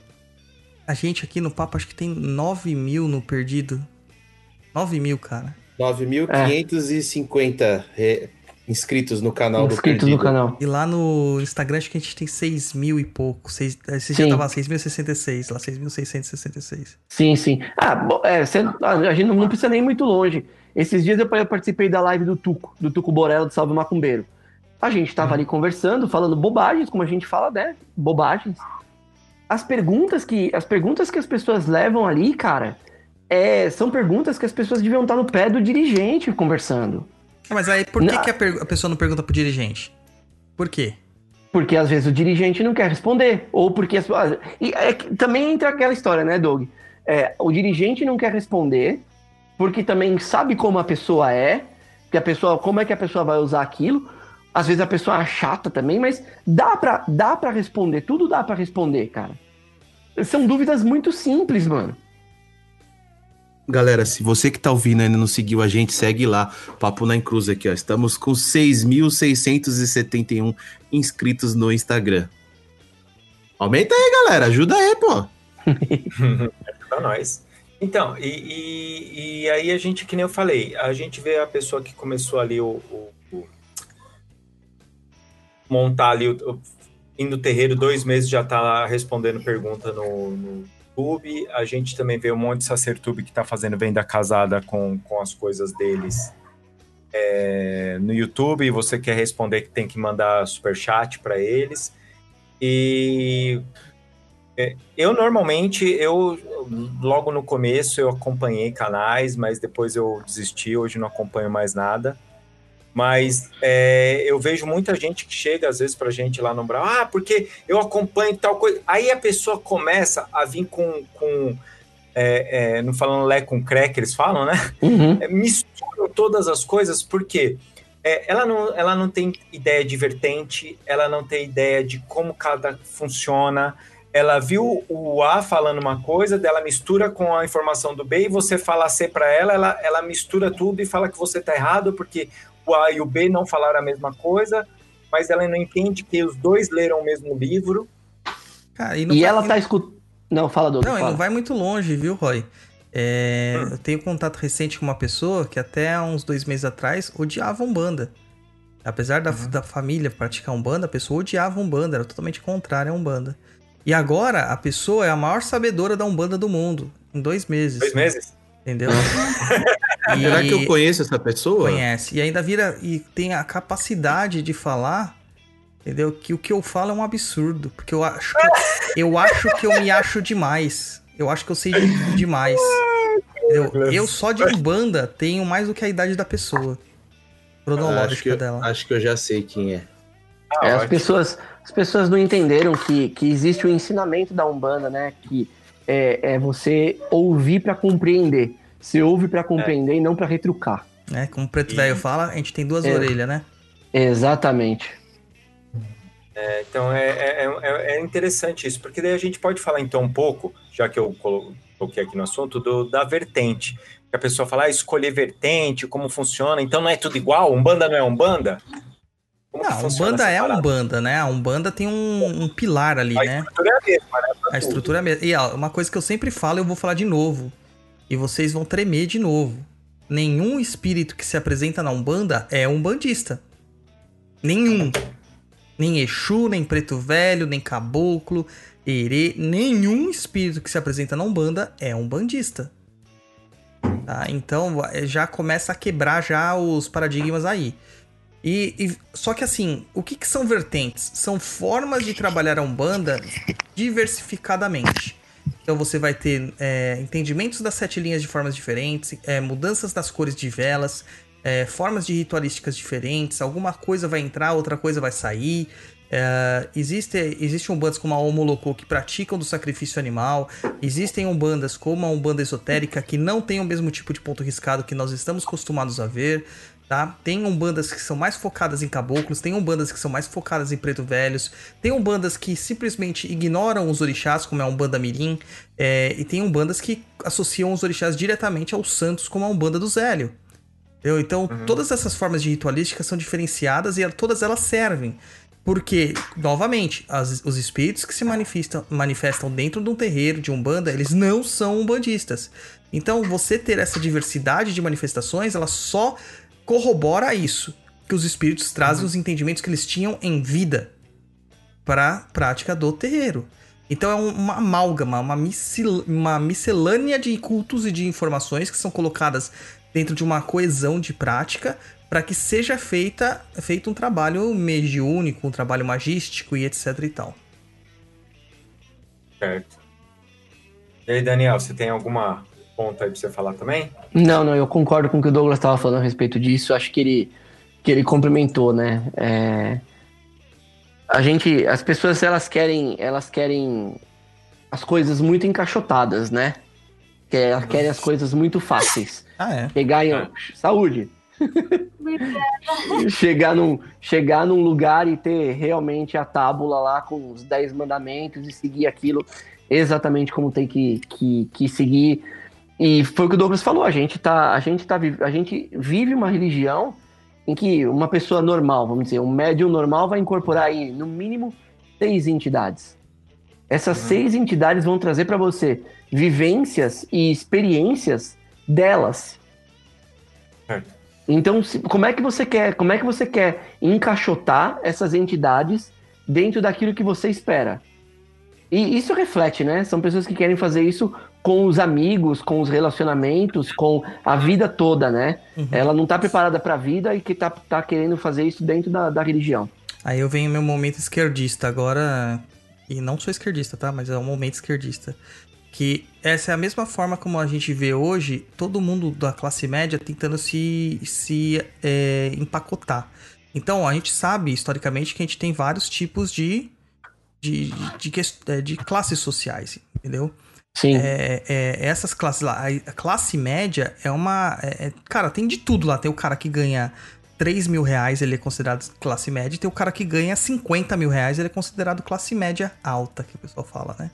[SPEAKER 2] A gente aqui no papo acho que tem 9 mil no perdido. 9 mil, cara.
[SPEAKER 5] 9.550 é, inscritos no canal
[SPEAKER 7] Inscritos
[SPEAKER 5] do
[SPEAKER 7] no
[SPEAKER 5] Perdido.
[SPEAKER 7] canal.
[SPEAKER 2] E lá no Instagram acho que a gente tem 6 mil e pouco. Seis, esse
[SPEAKER 7] Sim.
[SPEAKER 2] já tava 6.066, lá 6.666.
[SPEAKER 7] Sim, sim. Ah, é, cê- a gente não, precisa nem ir muito longe. Esses dias eu participei da live do Tuco, do Tuco Borello do Salve Macumbeiro. A gente tava ali conversando, falando bobagens, como a gente fala, né? Bobagens. As perguntas que as perguntas que as pessoas levam ali, cara, é, são perguntas que as pessoas deviam estar no pé do dirigente conversando.
[SPEAKER 2] Ah, Mas aí por que,
[SPEAKER 7] Não.
[SPEAKER 2] que a, a pessoa não pergunta pro dirigente? Por quê?
[SPEAKER 7] Porque às vezes o dirigente não quer responder. Ou porque as E é também entra aquela história, né, Doug? É, o dirigente não quer responder, porque também sabe como a pessoa é, que a pessoa, como é que a pessoa vai usar aquilo. Às vezes a pessoa é chata também, mas dá pra, dá pra responder, tudo dá pra responder, cara. São dúvidas muito simples, mano.
[SPEAKER 5] Galera, se você que tá ouvindo ainda não seguiu a gente, segue lá. Papo na Cruz aqui, ó. Estamos com 6.671 inscritos no Instagram. Aumenta aí, galera. Ajuda aí, pô.
[SPEAKER 3] Pra nós. Então, e, e- e aí a gente, que nem eu falei, a gente vê a pessoa que começou ali o- o- montar ali, indo terreiro, dois meses já tá lá respondendo pergunta no, no YouTube. A gente também vê um monte de sacertube que tá fazendo venda casada com, com as coisas deles é, no YouTube. Você quer responder que tem que mandar superchat para eles. E é, eu normalmente, eu logo no começo eu acompanhei canais, mas depois eu desisti, hoje não acompanho mais nada. Mas é, eu vejo muita gente que chega às vezes pra gente lá no Brau, ah, porque eu acompanho tal coisa. Aí a pessoa começa a vir com. com é, é, não falando lé com cré que eles falam, né?
[SPEAKER 7] Uhum.
[SPEAKER 3] É, misturam todas as coisas, porque é, ela, não, ela não tem ideia de vertente, ela não tem ideia de como cada funciona. Ela viu o A falando uma coisa, dela mistura com a informação do B e você fala C para ela, ela, ela mistura tudo e fala que você tá errado porque o A e o B não falaram a mesma coisa, mas ela não entende que os dois leram o mesmo livro.
[SPEAKER 2] Cara, e não
[SPEAKER 7] E
[SPEAKER 2] vai-
[SPEAKER 7] ela tá escutando. Não, fala, Doug.
[SPEAKER 2] Não, e
[SPEAKER 7] fala.
[SPEAKER 2] não vai muito longe, viu, Roy? É, Eu tenho contato recente com uma pessoa que até uns dois meses atrás odiava Umbanda. Apesar da, da família praticar Umbanda, a pessoa odiava Umbanda, era totalmente contrária a Umbanda. E agora a pessoa é a maior sabedora da Umbanda do mundo, em dois meses.
[SPEAKER 3] Dois meses?
[SPEAKER 2] Entendeu? E
[SPEAKER 5] Será que eu conheço essa pessoa?
[SPEAKER 2] conhece. E ainda vira e tem a capacidade de falar, entendeu? Que o que eu falo é um absurdo. Porque eu acho que, eu acho que eu me acho demais. Eu acho que eu sei de- demais. Entendeu? Eu só de Umbanda tenho mais do que a idade da pessoa.
[SPEAKER 5] acho,
[SPEAKER 2] Cronológica
[SPEAKER 5] que, eu-
[SPEAKER 2] dela.
[SPEAKER 5] acho que eu já sei quem é.
[SPEAKER 3] Ah,
[SPEAKER 7] É, as pessoas, as pessoas não entenderam que, que existe o ensinamento da Umbanda, né? Que é, é você ouvir pra compreender. Você ouve pra compreender e não pra retrucar.
[SPEAKER 2] Né? Como o Preto Velho fala, a gente tem duas
[SPEAKER 7] É.
[SPEAKER 2] orelhas, né?
[SPEAKER 7] Exatamente.
[SPEAKER 3] É, então é, é, é- é interessante isso, porque daí a gente pode falar então um pouco, já que eu colo- coloquei aqui no assunto, do, da vertente. Que a pessoa fala, ah, escolher vertente, como funciona, então não é tudo igual? Umbanda não é Umbanda?
[SPEAKER 2] A
[SPEAKER 3] funciona
[SPEAKER 2] Umbanda é a
[SPEAKER 3] parada?
[SPEAKER 2] Umbanda, né? A Umbanda tem um, um pilar ali,
[SPEAKER 3] A
[SPEAKER 2] né?
[SPEAKER 3] estrutura é a mesma, né?
[SPEAKER 2] A estrutura é a mesma. E ó, uma coisa que eu sempre falo, eu vou falar de novo. E vocês vão tremer de novo. Nenhum espírito que se apresenta na Umbanda é umbandista. Nenhum. Nem Exu, nem Preto Velho, nem Caboclo, Herê. Nenhum espírito que se apresenta na Umbanda é umbandista. Tá? Então eh, já começa a quebrar já os paradigmas aí. E, e- só que assim, o que, que são vertentes? São formas de trabalhar a Umbanda diversificadamente. Então você vai ter é, entendimentos das sete linhas de formas diferentes, é, mudanças das cores de velas, é, formas de ritualísticas diferentes, alguma coisa vai entrar, outra coisa vai sair. É, existe, existe umbandas como a Omolocô que praticam do sacrifício animal. Existem umbandas como a umbanda esotérica que não tem o mesmo tipo de ponto riscado que nós estamos acostumados a ver. Tá? Tem umbandas que são mais focadas em caboclos, tem umbandas que são mais focadas em preto velhos, tem umbandas que simplesmente ignoram os orixás, como é a Umbanda Mirim, é, e tem umbandas que associam os orixás diretamente aos santos, como a Umbanda do Zélio. Entendeu? Então, todas essas formas de ritualística são diferenciadas e todas elas servem. Porque, novamente, as- os espíritos que se manifestam, manifestam dentro de um terreiro, de umbanda, eles não são umbandistas. Então, você ter essa diversidade de manifestações, ela só corrobora isso. Que os espíritos trazem os entendimentos que eles tinham em vida para a prática do terreiro. Então é um- uma amálgama, uma, miscel- uma miscelânea de cultos e de informações que são colocadas dentro de uma coesão de prática para que seja feita, feito um trabalho mediúnico, um trabalho magístico e etc e tal.
[SPEAKER 3] Certo. E aí, Daniel, você tem alguma ponta aí pra você falar também?
[SPEAKER 7] Não, não, eu concordo com o que o Douglas estava falando a respeito disso. Acho que ele, que ele complementou, né? É, a gente, as pessoas elas querem, elas querem as coisas muito encaixotadas, né? Que elas querem as coisas muito fáceis.
[SPEAKER 2] Ah, é.
[SPEAKER 7] Chegar em saúde, chegar num, chegar num lugar e ter realmente a tábula lá com os 10 mandamentos e seguir aquilo exatamente como tem que, que, que seguir. E foi o que o Douglas falou, a gente tá, a gente tá, a gente vive uma religião em que uma pessoa normal, vamos dizer, um médium normal vai incorporar aí no mínimo seis entidades. Essas seis entidades vão trazer para você vivências e experiências delas.
[SPEAKER 3] Certo.
[SPEAKER 7] Então, se- como é que você quer, como é que você quer encaixotar essas entidades dentro daquilo que você espera? E isso reflete, né? São pessoas que querem fazer isso com os amigos, com os relacionamentos, com a vida toda, né? Ela não tá preparada para a vida e que tá, tá querendo fazer isso dentro da, da religião.
[SPEAKER 2] Aí eu venho meu momento esquerdista agora. E não sou esquerdista, tá? Mas é um momento esquerdista. Que essa é a mesma forma como a gente vê hoje todo mundo da classe média tentando se, se é, empacotar. Então a gente sabe historicamente que a gente tem vários tipos de, de, de, de, é, de classes sociais, entendeu?
[SPEAKER 7] Sim.
[SPEAKER 2] É, é, essas classes lá, a classe média é uma. é- é- cara, tem de tudo lá. Tem o cara que ganha 3 mil reais, ele é considerado classe média, e tem o cara que ganha 50 mil reais, ele é considerado classe média alta, que o pessoal fala, né?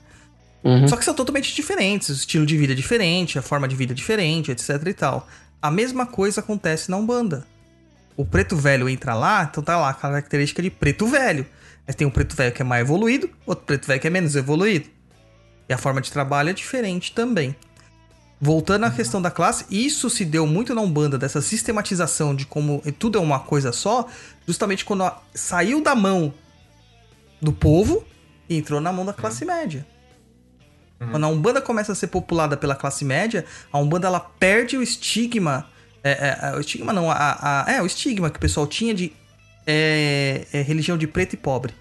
[SPEAKER 7] Uhum.
[SPEAKER 2] Só que são totalmente diferentes, o estilo de vida é diferente, a forma de vida é diferente, etc e tal. A mesma coisa acontece na Umbanda. O preto velho entra lá, então tá lá a característica de preto velho. Mas tem um preto velho que é mais evoluído, outro preto velho que é menos evoluído. E a forma de trabalho é diferente também. Voltando à questão da classe, isso se deu muito na Umbanda, dessa sistematização de como tudo é uma coisa só, justamente quando saiu da mão do povo e entrou na mão da classe média. Quando a Umbanda começa a ser populada pela classe média, a Umbanda ela perde o estigma. É, é, é, o estigma não, a, a- é o estigma que o pessoal tinha de é, é, religião de preto e pobre.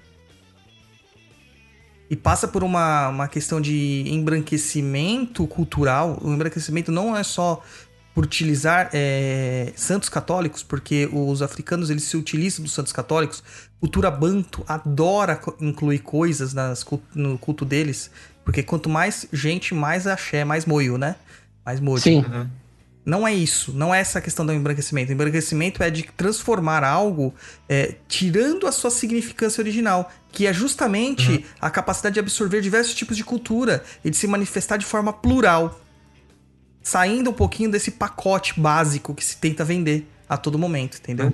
[SPEAKER 2] E passa por uma, uma questão de embranquecimento cultural. O embranquecimento não é só por utilizar é, santos católicos, porque os africanos eles se utilizam dos santos católicos. Cultura banto adora incluir coisas nas, no culto deles, porque quanto mais gente, mais axé, mais moio, né? Mais mojo.
[SPEAKER 7] Sim.
[SPEAKER 2] Não é isso, não é essa a questão do embranquecimento. O embranquecimento é de transformar algo é, tirando a sua significância original, que é justamente a capacidade de absorver diversos tipos de cultura e de se manifestar de forma plural, saindo um pouquinho desse pacote básico que se tenta vender a todo momento, entendeu?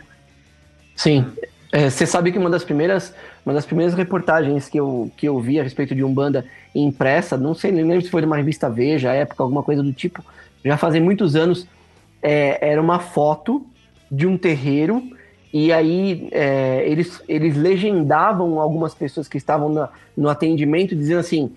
[SPEAKER 7] Sim. É, Você sabe que uma das primeiras, uma das primeiras reportagens que eu, que eu vi a respeito de Umbanda impressa, não sei, nem lembro se foi numa revista Veja, época, alguma coisa do tipo, já fazem muitos anos, é, era uma foto de um terreiro e aí é, eles, eles legendavam algumas pessoas que estavam na- no atendimento dizendo assim,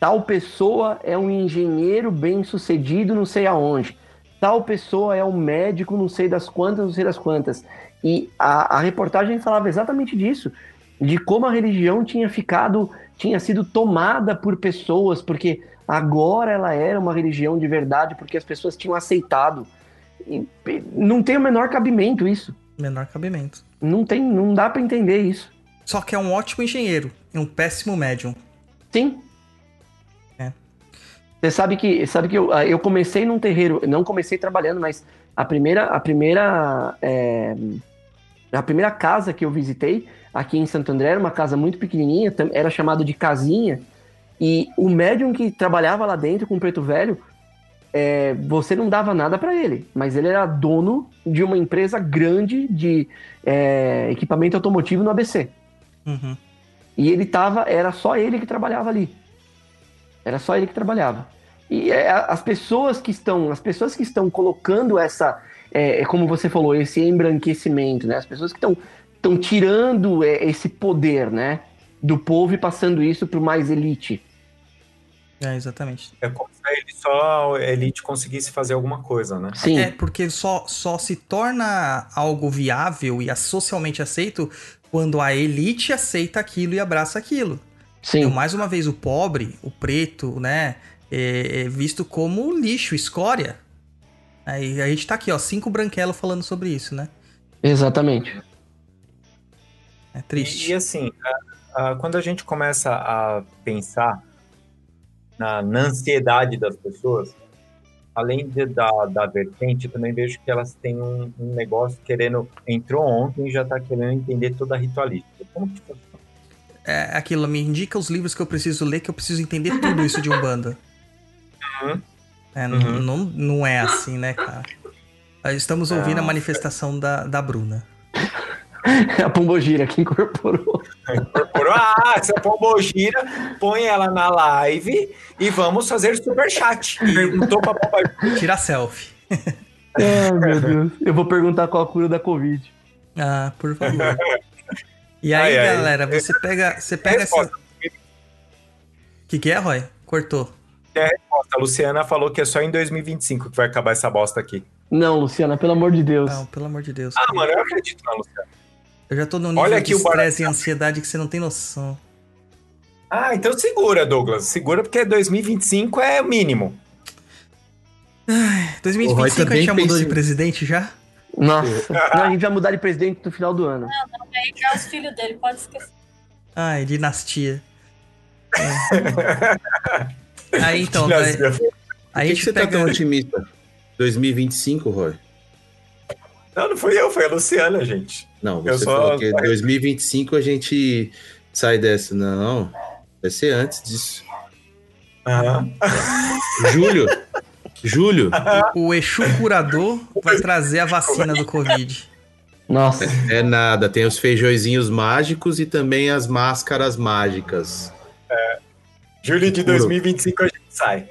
[SPEAKER 7] tal pessoa é um engenheiro bem sucedido não sei aonde, tal pessoa é um médico não sei das quantas, não sei das quantas. E a, a reportagem falava exatamente disso, de como a religião tinha ficado, tinha sido tomada por pessoas, porque agora ela era uma religião de verdade, porque as pessoas tinham aceitado. E, não tem o menor cabimento isso.
[SPEAKER 2] Menor cabimento.
[SPEAKER 7] Não tem, não dá para entender isso.
[SPEAKER 2] Só que é um ótimo engenheiro e um péssimo médium.
[SPEAKER 7] Sim.
[SPEAKER 2] É.
[SPEAKER 7] Você sabe que, sabe que eu, ah, eu comecei num terreiro, não comecei trabalhando, mas a primeira, a primeira, é, a primeira casa que eu visitei aqui em Santo André era uma casa muito pequenininha, era chamado de casinha, e o médium que trabalhava lá dentro com o preto velho, é, você não dava nada para ele, mas ele era dono de uma empresa grande de é, equipamento automotivo no ABC.
[SPEAKER 2] Uhum.
[SPEAKER 7] E ele tava, era só ele que trabalhava ali. Era só ele que trabalhava. E é, as pessoas que estão, as pessoas que estão colocando essa, é, como você falou, esse embranquecimento, né? As pessoas que estão estão tirando é, esse poder, né, do povo e passando isso para mais elite.
[SPEAKER 2] É, exatamente.
[SPEAKER 3] É como se a ele só a elite conseguisse fazer alguma coisa, né?
[SPEAKER 7] Sim.
[SPEAKER 2] É, porque só, só se torna algo viável e socialmente aceito quando a elite aceita aquilo e abraça aquilo.
[SPEAKER 7] Sim.
[SPEAKER 2] Então, mais uma vez, o pobre, o preto, né, é, é visto como lixo, escória. Aí a gente tá aqui, ó, cinco branquelos falando sobre isso, né?
[SPEAKER 7] Exatamente.
[SPEAKER 2] É triste.
[SPEAKER 3] E, e assim, a- a- quando a gente começa a pensar na, na ansiedade das pessoas, além de- da, da vertente, eu também vejo que elas têm um, um negócio querendo. Entrou ontem e já está querendo entender toda a ritualística. Como que funciona?
[SPEAKER 2] É aquilo, me indica os livros que eu preciso ler, que eu preciso entender tudo isso de Umbanda.
[SPEAKER 3] Uhum.
[SPEAKER 2] É, não,
[SPEAKER 3] Uhum.
[SPEAKER 2] não, não é assim, né, cara? Estamos ouvindo a
[SPEAKER 3] Não.
[SPEAKER 2] manifestação da, da Bruna.
[SPEAKER 7] A Pombogira que incorporou.
[SPEAKER 3] Incorporou, ah, essa pombogira, põe ela na live e vamos fazer superchat. Perguntou pra pombogira.
[SPEAKER 2] Tira selfie.
[SPEAKER 7] Ai, meu Deus. Eu vou perguntar qual a cura da Covid.
[SPEAKER 2] Ah, por favor. E aí,
[SPEAKER 3] Ai, ai.
[SPEAKER 2] galera, você pega, você pega essa...
[SPEAKER 3] Resposta.
[SPEAKER 2] que que é, Roy? Cortou.
[SPEAKER 3] A Luciana falou que é só em 2025 que vai acabar essa bosta aqui.
[SPEAKER 7] Não, Luciana, pelo amor de Deus.
[SPEAKER 2] Não, pelo amor de Deus.
[SPEAKER 3] Ah, mano, eu acredito na Luciana.
[SPEAKER 2] Eu já tô num nível
[SPEAKER 3] Olha
[SPEAKER 2] de
[SPEAKER 3] aqui o
[SPEAKER 2] estresse e ansiedade que você não tem noção.
[SPEAKER 3] Ah, então segura, Douglas. Segura porque 2025 é o mínimo.
[SPEAKER 2] 2025 a gente já mudou de
[SPEAKER 5] pensa-
[SPEAKER 2] presidente já?
[SPEAKER 7] Nossa. Não, a gente vai mudar de presidente no final do ano.
[SPEAKER 4] Aí já os filhos dele, pode esquecer.
[SPEAKER 2] Ai, dinastia. É. Aí então, aí,
[SPEAKER 3] Brasil.
[SPEAKER 2] aí a
[SPEAKER 5] Por que, você tá
[SPEAKER 2] pega.
[SPEAKER 5] tão otimista? 2025, Roy?
[SPEAKER 3] Não, não fui eu, foi a Luciana, gente.
[SPEAKER 5] Não, você
[SPEAKER 3] só-
[SPEAKER 5] falou que 2025 a gente sai dessa. Não, vai ser antes disso.
[SPEAKER 3] Aham.
[SPEAKER 5] Julho. Julho.
[SPEAKER 2] O Exu curador vai trazer a vacina do Covid.
[SPEAKER 7] Nossa.
[SPEAKER 5] É nada, tem os feijõezinhos mágicos e também as máscaras mágicas.
[SPEAKER 3] Julho de 2025 a gente sai.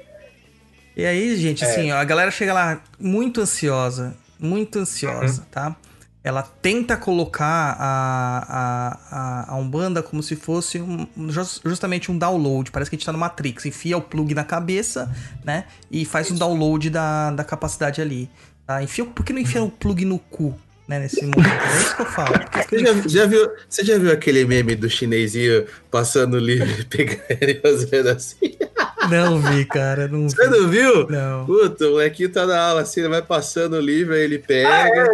[SPEAKER 2] E aí, gente,
[SPEAKER 3] É.
[SPEAKER 2] assim, ó, a galera chega lá muito ansiosa, muito ansiosa, tá? Ela tenta colocar a, a, a, a Umbanda como se fosse um- jus- justamente um download. Parece que a gente tá no Matrix. Enfia o plug na cabeça, né? E faz um download da, da capacidade ali. Tá? Enfia, o- por que não enfia o plug no cu, né? Nesse momento? É isso que eu falo.
[SPEAKER 5] Você
[SPEAKER 2] não
[SPEAKER 5] já, já viu, você já viu aquele meme do chinesinho passando o livro e pegando ele e fazendo assim?
[SPEAKER 2] Não vi, cara. Não
[SPEAKER 5] Você
[SPEAKER 2] vi.
[SPEAKER 5] não viu?
[SPEAKER 2] Não.
[SPEAKER 5] Puta, o molequinho tá na aula assim, ele vai passando o livro, aí ele pega
[SPEAKER 3] Ah, é,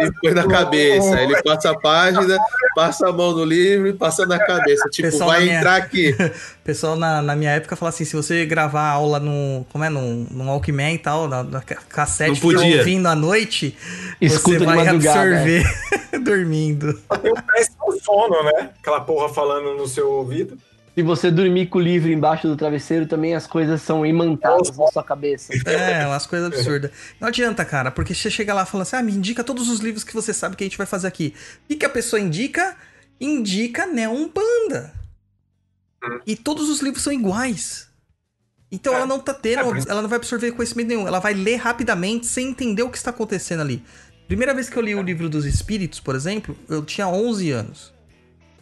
[SPEAKER 3] ele
[SPEAKER 5] e põe na cabeça. Aí ele passa a página, passa a mão no livro e passa na cabeça. Tipo,
[SPEAKER 2] Pessoal
[SPEAKER 5] vai
[SPEAKER 2] na minha-
[SPEAKER 5] entrar aqui.
[SPEAKER 2] O pessoal na, na minha época falava assim: se você gravar a aula no. Como é? Num, num Walkman e tal, na, na ca- cassete, ficar
[SPEAKER 5] podia.
[SPEAKER 2] ouvindo à noite,
[SPEAKER 7] Escuta
[SPEAKER 2] você vai absorver dormindo.
[SPEAKER 3] Tem um péssimo sono, né? Aquela porra falando no seu ouvido.
[SPEAKER 7] Se você dormir com o livro embaixo do travesseiro, também as coisas são imantadas na sua cabeça.
[SPEAKER 2] É, umas coisas absurdas. Não adianta, cara, porque você chega lá falando assim: ah, me indica todos os livros que você sabe que a gente vai fazer aqui. O que, a pessoa indica? Indica né Umbanda. E todos os livros são iguais. Então
[SPEAKER 3] É.
[SPEAKER 2] ela não tá tendo, ela não vai absorver conhecimento nenhum. Ela vai ler rapidamente sem entender o que está acontecendo ali. Primeira vez que eu li o livro dos espíritos, por exemplo, eu tinha 11 anos.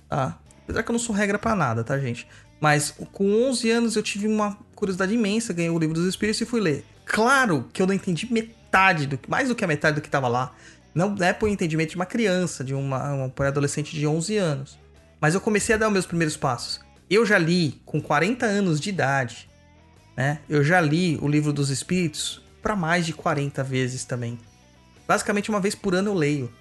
[SPEAKER 2] Tá? Apesar que eu não sou regra pra nada, tá, gente? Mas com 11 anos eu tive uma curiosidade imensa, ganhei o livro dos espíritos e fui ler. Claro que eu não entendi metade, do, mais do que a metade do que tava lá. Não é por entendimento de uma criança, de uma, uma pré-adolescente de 11 anos. Mas eu comecei a dar os meus primeiros passos. Eu já li com 40 anos de idade, né? Eu já li o livro dos espíritos para mais de 40 vezes também. Basicamente uma vez por ano eu leio.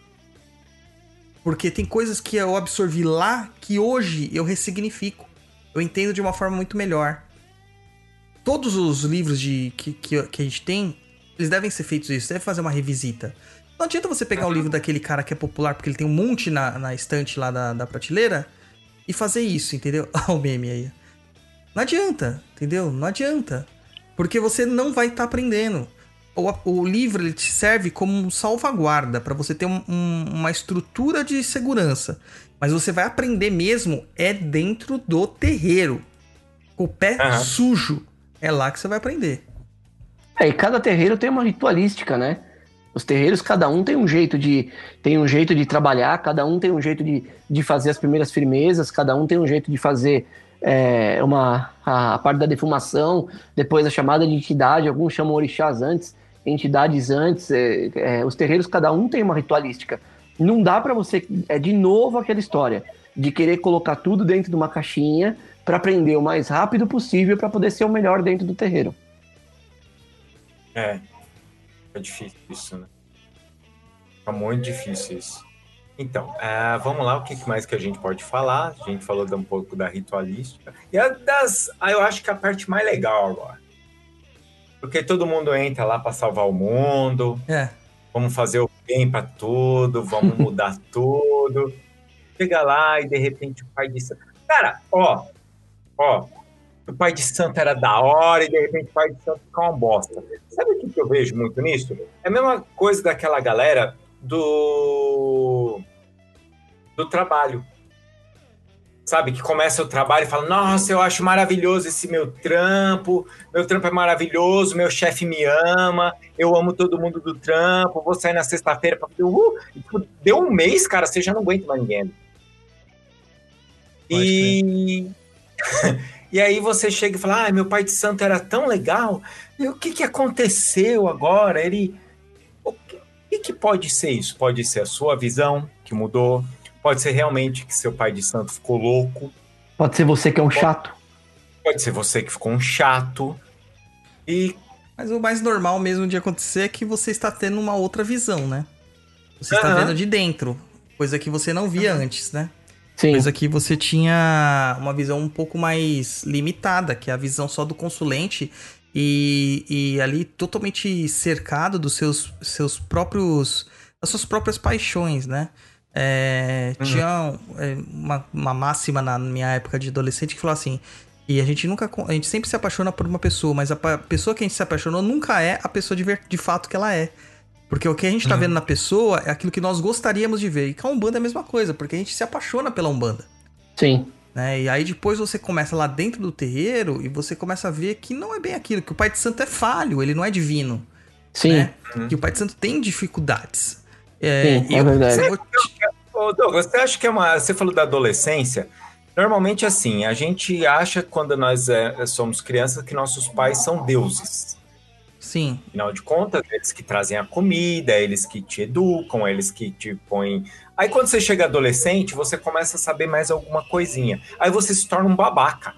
[SPEAKER 2] Porque tem coisas que eu absorvi lá que hoje eu ressignifico. Eu entendo de uma forma muito melhor. Todos os livros de, que, que, que a gente tem, eles devem ser feitos isso, deve fazer uma revisita. Não adianta você pegar o livro daquele cara que é popular, porque ele tem um monte na, na estante lá da, da prateleira, e fazer isso, entendeu? Olha o meme aí. Não adianta, entendeu? Não adianta. Porque você não vai estar tá aprendendo. O, o, livro ele te serve como salvaguarda para você ter um, um, uma estrutura de segurança. Mas você vai aprender mesmo é dentro do terreiro. O pé uhum. sujo. É lá que você vai aprender.
[SPEAKER 7] É, e cada terreiro tem uma ritualística, né? Os terreiros, cada um tem um jeito de tem um jeito de trabalhar, cada um tem um jeito de, de fazer as primeiras firmezas, cada um tem um jeito de fazer é, uma, a, a, parte da defumação, depois a chamada de entidade, alguns chamam orixás antes, entidades antes. É, é, os terreiros, cada um tem uma ritualística. Não dá para você. É de novo aquela história de querer colocar tudo dentro de uma caixinha para aprender o mais rápido possível para poder ser o melhor dentro do terreiro.
[SPEAKER 3] É. É difícil isso, né? É muito difícil isso. Então, uh, vamos lá, o que mais que a gente pode falar? A gente falou um pouco da ritualística. E das. Eu acho que a parte mais legal agora. Porque todo mundo entra lá para salvar o mundo.
[SPEAKER 2] É.
[SPEAKER 3] Vamos fazer o bem para tudo, vamos mudar tudo. Chega lá e de repente o pai disse. Cara, ó, ó, o pai de santo era da hora e de repente o pai de santo fica uma bosta. Sabe o que eu vejo muito nisso? É a mesma coisa daquela galera do do trabalho. Sabe, que começa o trabalho e fala: Nossa, eu acho maravilhoso esse meu trampo, meu trampo é maravilhoso, meu chefe me ama, eu amo todo mundo do trampo, vou sair na sexta-feira para uh, tipo, Deu um mês, cara, você já não aguenta mais ninguém. E. E aí você chega e fala: Ah, meu pai de santo era tão legal. E o que, que aconteceu agora? Ele. O que, que pode ser isso? Pode ser a sua visão que mudou. Pode ser realmente que seu pai de santo ficou louco.
[SPEAKER 7] Pode ser você que é um pode, chato.
[SPEAKER 3] Pode ser você que ficou um chato. E.
[SPEAKER 2] Mas o mais normal mesmo de acontecer é que você está tendo uma outra visão, né? Você está vendo de dentro, coisa que você não via antes, né?
[SPEAKER 7] Sim.
[SPEAKER 2] Mas aqui você tinha uma visão um pouco mais limitada, que é a visão só do consulente e, e ali totalmente cercado dos seus, seus próprios. das suas próprias paixões, né? É, uhum. Tinha é, uma, uma máxima na minha época de adolescente que falou assim. E a gente nunca. A gente sempre se apaixona por uma pessoa, mas a pessoa que a gente se apaixonou nunca é a pessoa de, ver, de fato que ela é. Porque o que a gente tá uhum. vendo na pessoa é aquilo que nós gostaríamos de ver. E com a Umbanda é a mesma coisa, porque a gente se apaixona pela Umbanda.
[SPEAKER 7] Sim.
[SPEAKER 2] Né? E aí depois você começa lá dentro do terreiro e você começa a ver que não é bem aquilo, que o Pai de Santo é falho, ele não é divino.
[SPEAKER 7] Sim.
[SPEAKER 2] Né? Uhum. Que o Pai de Santo tem dificuldades.
[SPEAKER 7] É, Sim, é verdade.
[SPEAKER 3] Ô, Douglas, você acha que é uma. Você falou da adolescência. Normalmente, assim, a gente acha quando nós é, somos crianças que nossos pais são deuses.
[SPEAKER 2] Sim.
[SPEAKER 3] Afinal de contas, eles que trazem a comida, eles que te educam, eles que te põem. Aí quando você chega adolescente, você começa a saber mais alguma coisinha. Aí você se torna um babaca.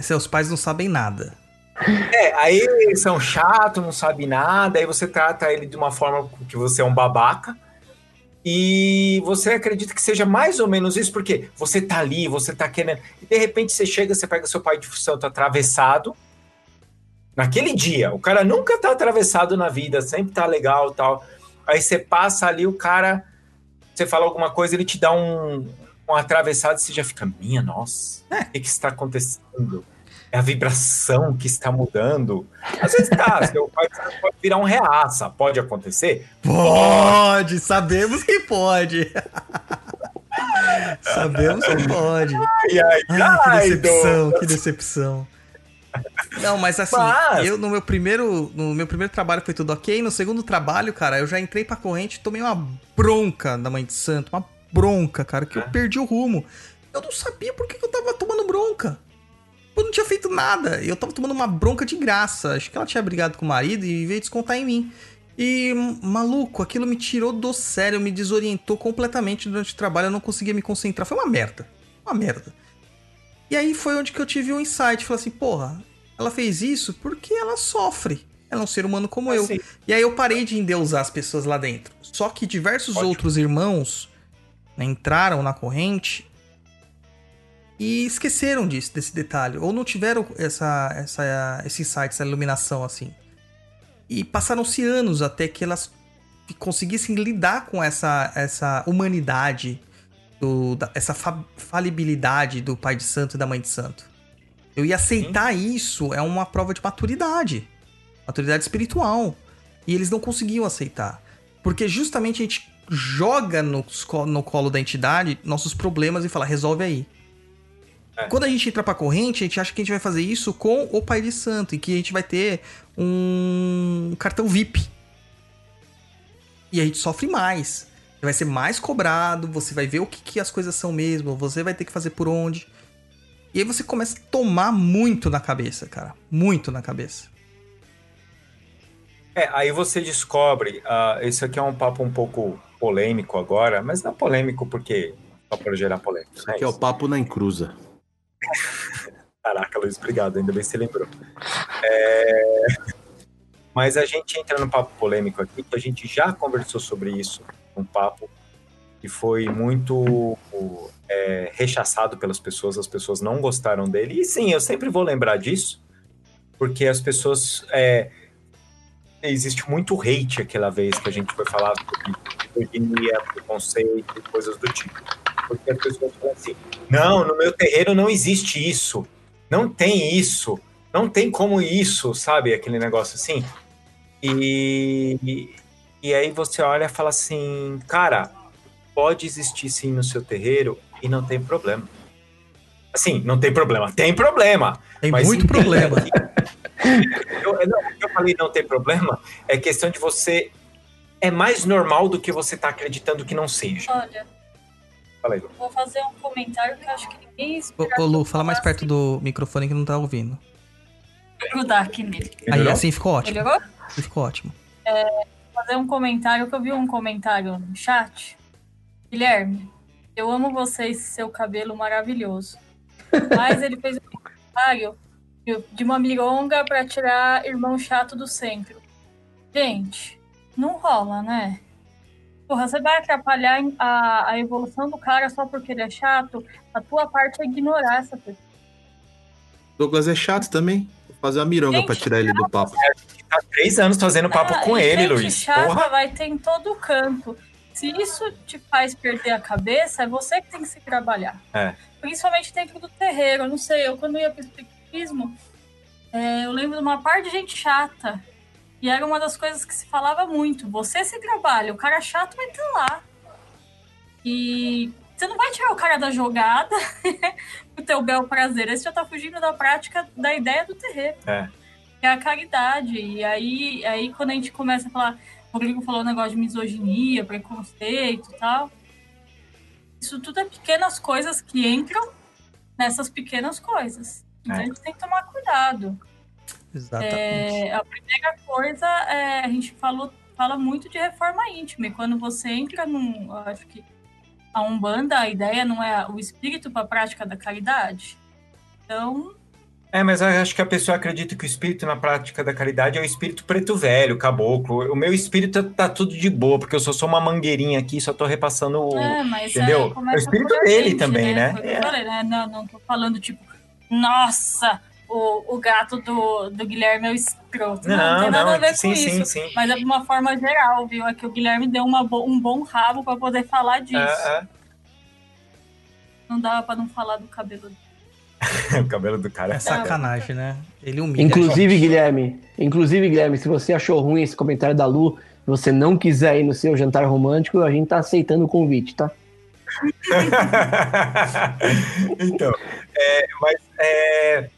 [SPEAKER 2] Seus pais não sabem nada.
[SPEAKER 3] É, aí eles são chatos, não sabem nada, aí você trata ele de uma forma que você é um babaca. E você acredita que seja mais ou menos isso, porque você tá ali, você tá querendo. E de repente você chega, você pega seu pai de santo atravessado, Naquele dia, o cara nunca tá atravessado na vida, sempre tá legal tal. Aí você passa ali, o cara, você fala alguma coisa, ele te dá um, um atravessado e você já fica, minha nossa, é. o que, que está acontecendo? É a vibração que está mudando. Às vezes tá, seu pai pode virar um reaça, pode acontecer?
[SPEAKER 2] Pode, sabemos que pode. sabemos que pode. Ai, ai, ai, que decepção, que decepção. Não, mas assim, mas... eu no meu primeiro, no meu primeiro trabalho foi tudo ok. No segundo trabalho, cara, eu já entrei pra corrente e tomei uma bronca da mãe de santo, uma bronca, cara, que é. eu perdi o rumo. Eu não sabia por que, eu tava tomando bronca. Eu não tinha feito nada. Eu tava tomando uma bronca de graça. Acho que ela tinha brigado com o marido e veio descontar em mim. E, maluco, aquilo me tirou do sério, me desorientou completamente durante o trabalho. Eu não conseguia me concentrar. Foi uma merda. Uma merda. E aí foi onde que eu tive um insight. Falei assim, porra, ela fez isso porque ela sofre. Ela é um ser humano como eu. E aí eu parei de endeusar as pessoas lá dentro. Só que diversos Ótimo. outros irmãos né, entraram na corrente e esqueceram disso, desse detalhe. Ou não tiveram essa, essa, esse insight, essa iluminação assim. E passaram-se anos até que elas conseguissem lidar com essa, essa humanidade, do, da, essa fa falibilidade do pai de santo e da mãe de santo. Eu ia aceitar Sim. isso é uma prova de maturidade. autoridade espiritual. E eles não conseguiam aceitar. Porque justamente a gente joga no, no colo da entidade nossos problemas e fala, resolve aí. É. Quando a gente entra pra corrente, a gente acha que a gente vai fazer isso com o Pai de Santo, e que a gente vai ter um cartão VIP. E a gente sofre mais. Vai ser mais cobrado, você vai ver o que, que as coisas são mesmo, você vai ter que fazer por onde. E aí você começa a tomar muito na cabeça, cara. Muito na cabeça.
[SPEAKER 3] É, aí você descobre. Uh, esse aqui é um papo um pouco polêmico agora, mas não é polêmico porque. Só para gerar polêmica.
[SPEAKER 5] Isso aqui é, é o papo na encruza.
[SPEAKER 3] Caraca, Luiz, obrigado. Ainda bem que você lembrou. É... Mas a gente entra no papo polêmico aqui, que a gente já conversou sobre isso, um papo que foi muito é, rechaçado pelas pessoas, as pessoas não gostaram dele. E sim, eu sempre vou lembrar disso, porque as pessoas. É, existe muito hate aquela vez que a gente foi falar sobre misoginia, preconceito e coisas do tipo. Porque as pessoas falam assim: não, no meu terreiro não existe isso, não tem isso, não tem como isso, sabe? Aquele negócio assim. E, e aí você olha e fala assim: cara, pode existir sim no seu terreiro e não tem problema. Assim, não tem problema. Tem problema.
[SPEAKER 2] Tem muito problema.
[SPEAKER 3] eu, não, eu falei não tem problema é questão de você. É mais normal do que você está acreditando que não seja.
[SPEAKER 4] Olha, Fala aí. Vou fazer um comentário que acho que ninguém
[SPEAKER 2] espera. Ô, Lu, fala mais perto assim. do microfone que não tá ouvindo.
[SPEAKER 4] Vou grudar aqui nele.
[SPEAKER 2] Aí, assim ficou ótimo.
[SPEAKER 4] Melhorou?
[SPEAKER 2] Assim ficou ótimo.
[SPEAKER 4] É, fazer um comentário, que eu vi um comentário no chat. Guilherme, eu amo vocês seu cabelo maravilhoso. Mas ele fez um comentário de uma mironga para tirar irmão chato do centro. Gente, não rola, né? Porra, você vai atrapalhar a, a evolução do cara só porque ele é chato? A tua parte é ignorar essa pessoa.
[SPEAKER 5] Douglas é chato também. Vou fazer uma mironga gente, pra tirar ele do papo.
[SPEAKER 3] Tá três anos fazendo papo ah, com ele, gente Luiz.
[SPEAKER 4] chata Porra. vai ter em todo canto. Se isso te faz perder a cabeça, é você que tem que se trabalhar.
[SPEAKER 3] É.
[SPEAKER 4] Principalmente dentro do terreiro. Eu não sei, eu quando ia pro espiritismo, é, eu lembro de uma parte de gente chata e era uma das coisas que se falava muito. Você se trabalha, o cara chato vai estar lá. E você não vai tirar o cara da jogada pro teu bel prazer. Esse já tá fugindo da prática da ideia do terreiro.
[SPEAKER 3] É.
[SPEAKER 4] Que é a caridade. E aí, aí quando a gente começa a falar. O Rodrigo falou um negócio de misoginia, preconceito e tal. Isso tudo é pequenas coisas que entram nessas pequenas coisas. Então é. a gente tem que tomar cuidado.
[SPEAKER 2] Exatamente.
[SPEAKER 4] É, a primeira coisa, é, a gente falou, fala muito de reforma íntima. E quando você entra num. acho que a Umbanda, a ideia não é o espírito para a prática da caridade. Então.
[SPEAKER 3] É, mas eu acho que a pessoa acredita que o espírito na prática da caridade é o espírito preto velho, caboclo. O meu espírito tá tudo de boa, porque eu só sou uma mangueirinha aqui, só tô repassando o.
[SPEAKER 4] É, mas
[SPEAKER 3] entendeu? É o espírito dele gente, também, né?
[SPEAKER 4] né? É. Falei, né? Não, não tô falando, tipo, nossa, o, o gato do, do Guilherme é o escroto. Não, não, não tem nada não, a ver sim, com sim, isso. Sim. Mas é de uma forma geral, viu? É que o Guilherme deu uma, um bom rabo para poder falar disso. É, é. Não dava para não falar do cabelo dele.
[SPEAKER 3] o cabelo do cara é,
[SPEAKER 2] é sacanagem, né? Ele humilha.
[SPEAKER 7] Inclusive, Guilherme, inclusive, Guilherme, se você achou ruim esse comentário da Lu, você não quiser ir no seu jantar romântico, a gente tá aceitando o convite, tá?
[SPEAKER 3] então, é, mas é,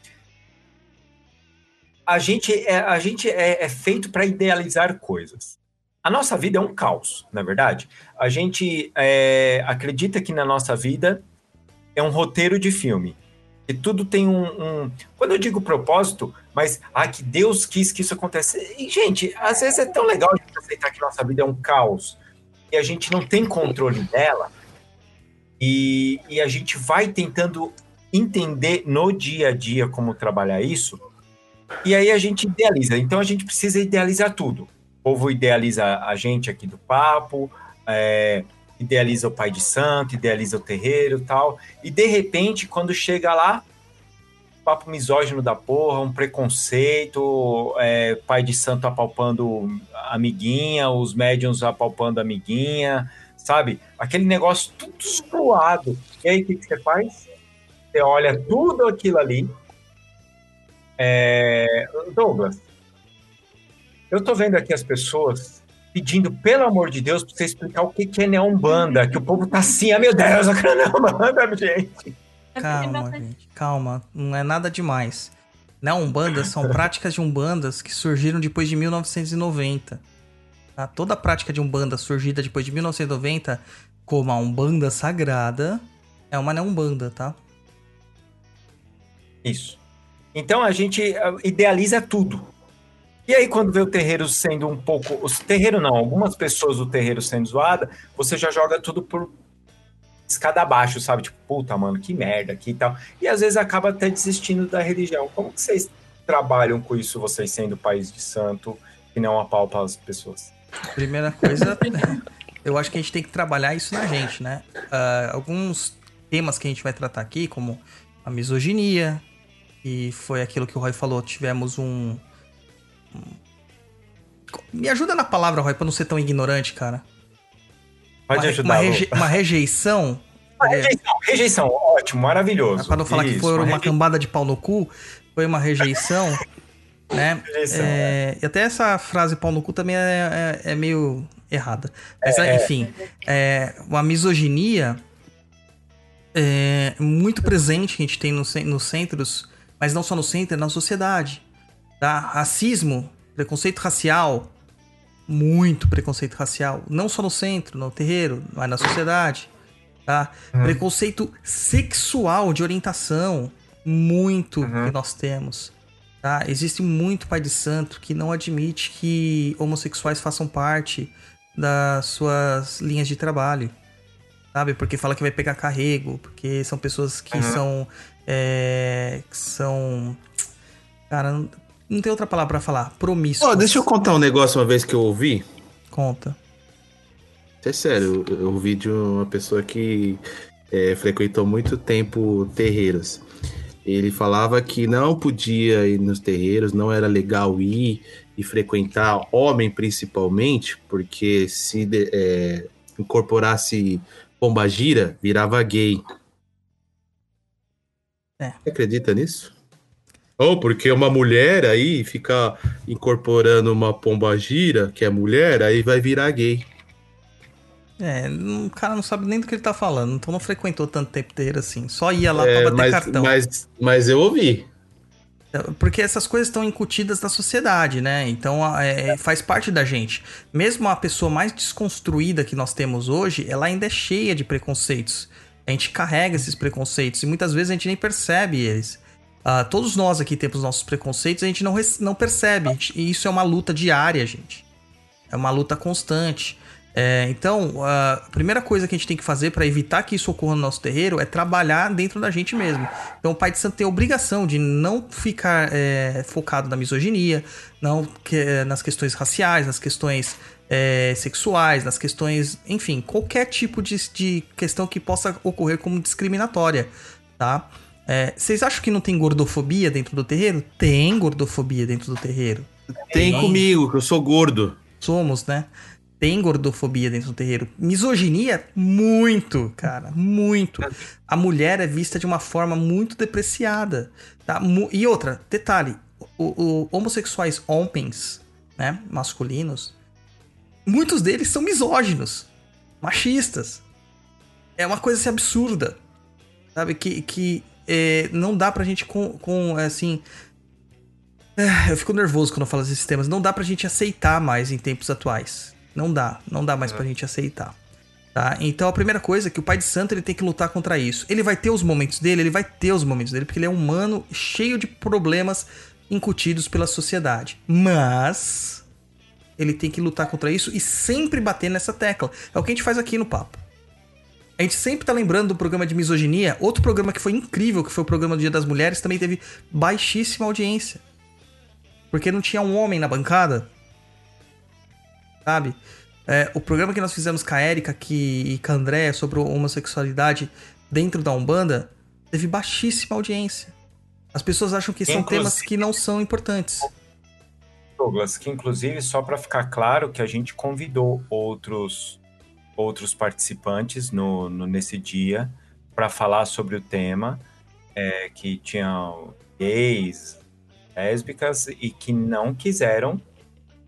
[SPEAKER 3] a gente é, a gente é, é feito para idealizar coisas. A nossa vida é um caos, na é verdade. A gente é, acredita que na nossa vida é um roteiro de filme. E tudo tem um, um, Quando eu digo propósito, mas ah, que Deus quis que isso acontecesse. E, gente, às vezes é tão legal a gente aceitar que nossa vida é um caos e a gente não tem controle dela. E, e a gente vai tentando entender no dia a dia como trabalhar isso e aí a gente idealiza. Então a gente precisa idealizar tudo. O povo idealiza a gente aqui do papo, é, idealiza o pai de santo, idealiza o terreiro tal. E de repente, quando chega lá, papo misógino da porra, um preconceito, é, pai de santo apalpando amiguinha, os médiums apalpando amiguinha, sabe? Aquele negócio tudo suado. E aí o que, que você faz? Você olha tudo aquilo ali, é, Douglas, Eu tô vendo aqui as pessoas pedindo, pelo amor de Deus, pra você explicar o que, que é Neombanda, que o povo tá assim, ah, meu Deus, eu quero Neombanda, gente.
[SPEAKER 2] Calma, gente, calma. Não é nada demais. Umbandas são práticas de Umbandas que surgiram depois de 1990. Tá? Toda prática de Umbanda surgida depois de 1990, como a Umbanda Sagrada, é uma Umbanda, tá?
[SPEAKER 3] Isso. Então a gente ah, idealiza tudo. E aí, quando vê o terreiro sendo um pouco. Os terreiro não, algumas pessoas do terreiro sendo zoada, você já joga tudo por escada abaixo, sabe? Tipo, puta, mano, que merda aqui e tal. E às vezes acaba até desistindo da religião. Como que vocês trabalham com isso, vocês sendo país de santo, que não apalpa as pessoas?
[SPEAKER 2] Primeira coisa, eu acho que a gente tem que trabalhar isso na gente, né? Uh, alguns temas que a gente vai tratar aqui, como a misoginia, e foi aquilo que o Roy falou, tivemos um me ajuda na palavra, Roy, pra não ser tão ignorante, cara.
[SPEAKER 3] Pode
[SPEAKER 2] uma,
[SPEAKER 3] ajudar.
[SPEAKER 2] Uma, reje uma rejeição.
[SPEAKER 3] Uma rejeição, rejeição, ótimo, maravilhoso.
[SPEAKER 2] Pra não falar Isso, que foi uma, uma cambada de pau no cu, foi uma rejeição, né? Rejeição, é, é. E até essa frase pau no cu também é, é, é meio errada. Mas, é, enfim, é, uma misoginia é muito presente que a gente tem nos, nos centros, mas não só no centro, é na sociedade. Tá? Racismo, preconceito racial, muito preconceito racial, não só no centro, no terreiro, mas na sociedade. Tá? Uhum. Preconceito sexual de orientação, muito uhum. que nós temos. Tá? Existe muito pai de santo que não admite que homossexuais façam parte das suas linhas de trabalho. Sabe? Porque fala que vai pegar carrego, porque são pessoas que uhum. são. É, que são. Cara, não tem outra palavra para falar. Promíscuo.
[SPEAKER 5] Ó, oh, deixa eu contar um negócio uma vez que eu ouvi.
[SPEAKER 2] Conta.
[SPEAKER 5] É sério, eu ouvi de uma pessoa que é, frequentou muito tempo terreiros. Ele falava que não podia ir nos terreiros, não era legal ir e frequentar homem principalmente, porque se é, incorporasse pombagira, virava gay. É. Você acredita nisso? Ou porque uma mulher aí fica incorporando uma pomba gira, que é mulher, aí vai virar gay.
[SPEAKER 2] É, o cara não sabe nem do que ele tá falando, então não frequentou tanto tempo inteiro assim. Só ia lá é,
[SPEAKER 5] pra
[SPEAKER 2] bater
[SPEAKER 5] mas,
[SPEAKER 2] cartão.
[SPEAKER 5] Mas, mas eu ouvi.
[SPEAKER 2] É, porque essas coisas estão incutidas na sociedade, né? Então é, faz parte da gente. Mesmo a pessoa mais desconstruída que nós temos hoje, ela ainda é cheia de preconceitos. A gente carrega esses preconceitos e muitas vezes a gente nem percebe eles. Uh, todos nós aqui temos nossos preconceitos, a gente não, não percebe. E isso é uma luta diária, gente. É uma luta constante. É, então, a primeira coisa que a gente tem que fazer para evitar que isso ocorra no nosso terreiro é trabalhar dentro da gente mesmo. Então, o Pai de Santo tem a obrigação de não ficar é, focado na misoginia, não que, nas questões raciais, nas questões é, sexuais, nas questões, enfim, qualquer tipo de, de questão que possa ocorrer como discriminatória, tá? É, vocês acham que não tem gordofobia dentro do terreiro? Tem gordofobia dentro do terreiro.
[SPEAKER 5] Tem, tem comigo, que eu sou gordo.
[SPEAKER 2] Somos, né? Tem gordofobia dentro do terreiro. Misoginia, muito, cara, muito. A mulher é vista de uma forma muito depreciada. Tá? E outra, detalhe: o, o, homossexuais homens, né, masculinos, muitos deles são misóginos, machistas. É uma coisa assim, absurda. Sabe? Que, que é, não dá pra gente com, com assim. É, eu fico nervoso quando eu falo desses temas. Não dá pra gente aceitar mais em tempos atuais. Não dá. Não dá mais é. pra gente aceitar. Tá? Então a primeira coisa é que o pai de santo ele tem que lutar contra isso. Ele vai ter os momentos dele, ele vai ter os momentos dele, porque ele é um humano cheio de problemas incutidos pela sociedade. Mas ele tem que lutar contra isso e sempre bater nessa tecla. É o que a gente faz aqui no papo. A gente sempre tá lembrando do programa de misoginia. Outro programa que foi incrível, que foi o programa do Dia das Mulheres, também teve baixíssima audiência. Porque não tinha um homem na bancada. Sabe? É, o programa que nós fizemos com a Erika que, e com a André sobre homossexualidade dentro da Umbanda teve baixíssima audiência. As pessoas acham que são inclusive, temas que não são importantes.
[SPEAKER 3] Douglas, que inclusive, só para ficar claro, que a gente convidou outros outros participantes no, no nesse dia para falar sobre o tema, é, que tinham gays, lésbicas e que não quiseram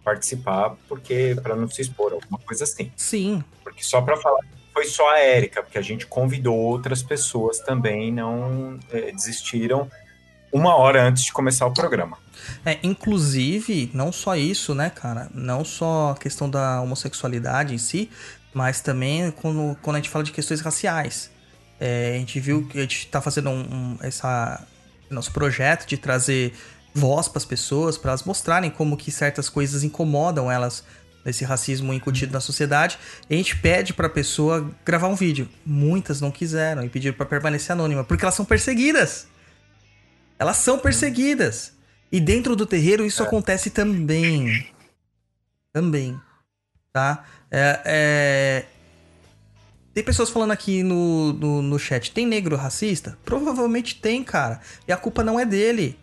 [SPEAKER 3] participar, porque para não se expor, alguma coisa assim.
[SPEAKER 2] Sim.
[SPEAKER 3] Porque só para falar, foi só a Érica, porque a gente convidou outras pessoas também, não é, desistiram uma hora antes de começar o programa.
[SPEAKER 2] É, inclusive, não só isso, né, cara? Não só a questão da homossexualidade em si, mas também quando, quando a gente fala de questões raciais. É, a gente viu que a gente tá fazendo um, um essa, nosso projeto de trazer voz para as pessoas, para elas mostrarem como que certas coisas incomodam elas desse racismo incutido na sociedade. E a gente pede para a pessoa gravar um vídeo. Muitas não quiseram e pediram para permanecer anônima, porque elas são perseguidas. Elas são perseguidas. E dentro do terreiro isso é. acontece também. Também. Tá? É, é... Tem pessoas falando aqui no, no, no, chat: tem negro racista? Provavelmente tem, cara. E a culpa não é dele.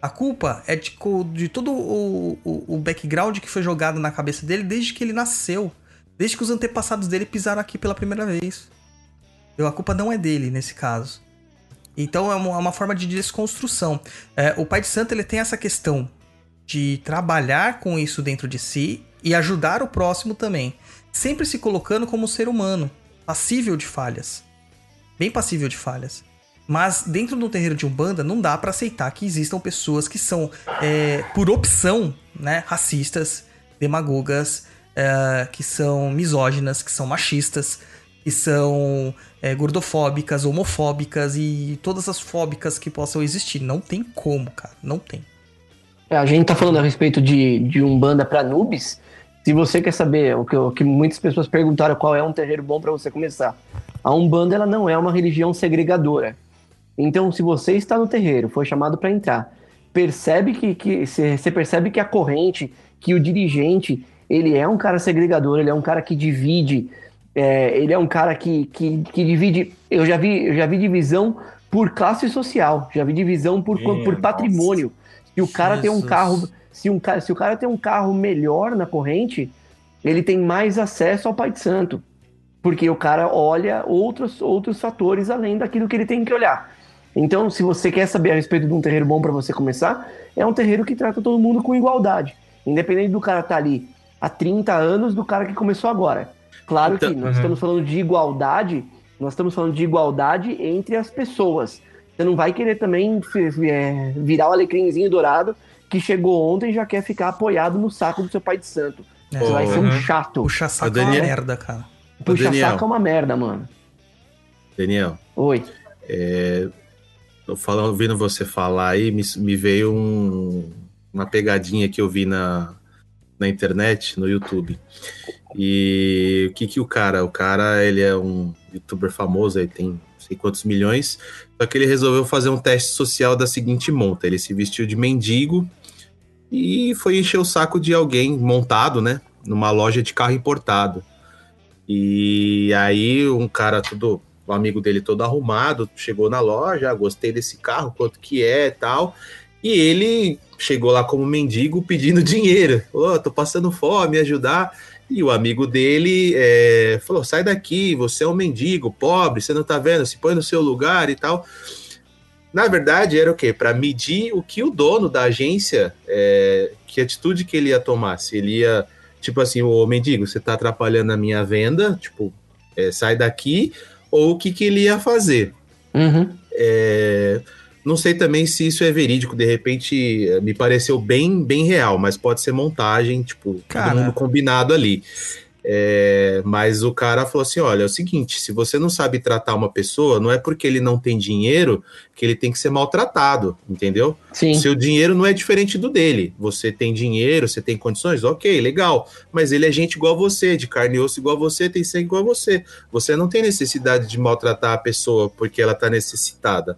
[SPEAKER 2] A culpa é de, de todo o, o, o background que foi jogado na cabeça dele desde que ele nasceu. Desde que os antepassados dele pisaram aqui pela primeira vez. A culpa não é dele nesse caso. Então é uma, é uma forma de desconstrução. É, o Pai de Santo ele tem essa questão de trabalhar com isso dentro de si e ajudar o próximo também, sempre se colocando como ser humano, passível de falhas, bem passível de falhas. Mas dentro do terreiro de umbanda não dá para aceitar que existam pessoas que são, é, por opção, né, racistas, demagogas, é, que são misóginas, que são machistas, que são é, gordofóbicas, homofóbicas e todas as fóbicas que possam existir. Não tem como, cara. Não tem.
[SPEAKER 7] É, a gente tá falando a respeito de, de Umbanda para Nubes. Se você quer saber o que, o que muitas pessoas perguntaram qual é um terreiro bom para você começar. A Umbanda ela não é uma religião segregadora. Então, se você está no terreiro, foi chamado para entrar, percebe que, que você percebe que a corrente, que o dirigente, ele é um cara segregador, ele é um cara que divide, é, ele é um cara que, que, que, divide. Eu já vi, eu já vi divisão por classe social, já vi divisão por, por patrimônio. Se o cara Jesus. tem um carro, se, um, se o cara tem um carro melhor na corrente, ele tem mais acesso ao Pai de Santo. Porque o cara olha outros, outros fatores além daquilo que ele tem que olhar. Então, se você quer saber a respeito de um terreiro bom para você começar, é um terreiro que trata todo mundo com igualdade. Independente do cara estar tá ali há 30 anos do cara que começou agora. Claro então, que nós uhum. estamos falando de igualdade, nós estamos falando de igualdade entre as pessoas. Você não vai querer também é, virar o alecrimzinho dourado que chegou ontem e já quer ficar apoiado no saco do seu pai de santo. É. Você vai ser um uhum. chato.
[SPEAKER 2] Puxa saco é uma merda, cara.
[SPEAKER 7] Puxa saco é uma merda, mano.
[SPEAKER 5] Daniel.
[SPEAKER 7] Oi.
[SPEAKER 5] É, falando, ouvindo você falar aí, me, me veio um, uma pegadinha que eu vi na, na internet, no YouTube. E o que que o cara, o cara, ele é um youtuber famoso, ele tem sei quantos milhões, só que ele resolveu fazer um teste social da seguinte monta, ele se vestiu de mendigo e foi encher o saco de alguém montado, né, numa loja de carro importado. E aí um cara todo, o amigo dele todo arrumado, chegou na loja, ah, gostei desse carro, quanto que é, tal. E ele chegou lá como mendigo pedindo dinheiro. Ô, oh, tô passando fome, me ajudar. E o amigo dele é, falou: sai daqui, você é um mendigo, pobre, você não tá vendo, se põe no seu lugar e tal. Na verdade, era o quê? Para medir o que o dono da agência, é, que atitude que ele ia tomar. Se ele ia, tipo assim, o mendigo, você tá atrapalhando a minha venda, tipo, é, sai daqui, ou o que, que ele ia fazer.
[SPEAKER 7] Uhum.
[SPEAKER 5] É, não sei também se isso é verídico, de repente eh, me pareceu bem, bem real, mas pode ser montagem, tipo, cara. todo mundo combinado ali. É, mas o cara falou assim: olha, é o seguinte, se você não sabe tratar uma pessoa, não é porque ele não tem dinheiro que ele tem que ser maltratado, entendeu?
[SPEAKER 7] Sim.
[SPEAKER 5] Seu dinheiro não é diferente do dele. Você tem dinheiro, você tem condições, ok, legal. Mas ele é gente igual a você, de carne e osso igual a você, tem sangue igual a você. Você não tem necessidade de maltratar a pessoa porque ela está necessitada.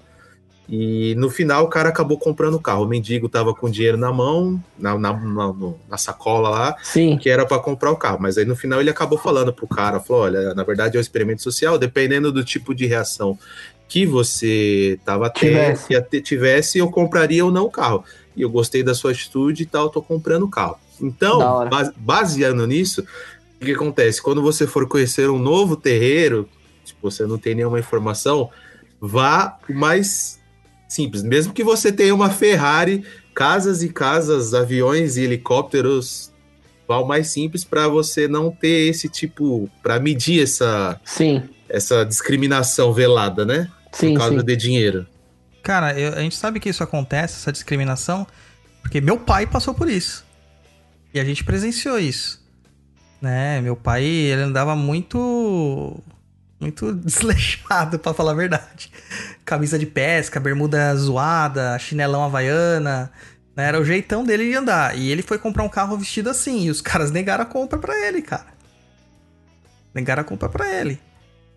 [SPEAKER 5] E no final o cara acabou comprando o carro. O mendigo tava com dinheiro na mão, na, na, na, na sacola lá,
[SPEAKER 7] Sim.
[SPEAKER 5] que era para comprar o carro. Mas aí no final ele acabou falando pro cara, falou, olha, na verdade é um experimento social, dependendo do tipo de reação que você tava tivesse. tendo, tivesse, eu compraria ou não o carro. E eu gostei da sua atitude e tal, tô comprando o carro. Então, baseando nisso, o que acontece? Quando você for conhecer um novo terreiro, se você não tem nenhuma informação, vá mais simples. Mesmo que você tenha uma Ferrari, casas e casas, aviões e helicópteros ritual mais simples para você não ter esse tipo, para medir essa,
[SPEAKER 7] Sim,
[SPEAKER 5] essa discriminação velada, né?
[SPEAKER 7] sim,
[SPEAKER 5] Por causa
[SPEAKER 7] sim.
[SPEAKER 5] de dinheiro.
[SPEAKER 2] Cara, eu- a gente sabe que isso acontece, essa discriminação, porque meu pai passou por isso. E a gente presenciou isso. Né? Meu pai, ele andava muito. Muito desleixado, pra falar a verdade. Camisa de pesca, bermuda zoada, chinelão havaiana. Né? Era o jeitão dele de andar. E ele foi comprar um carro vestido assim. E os caras negaram a compra pra ele, cara. Negaram a compra pra ele.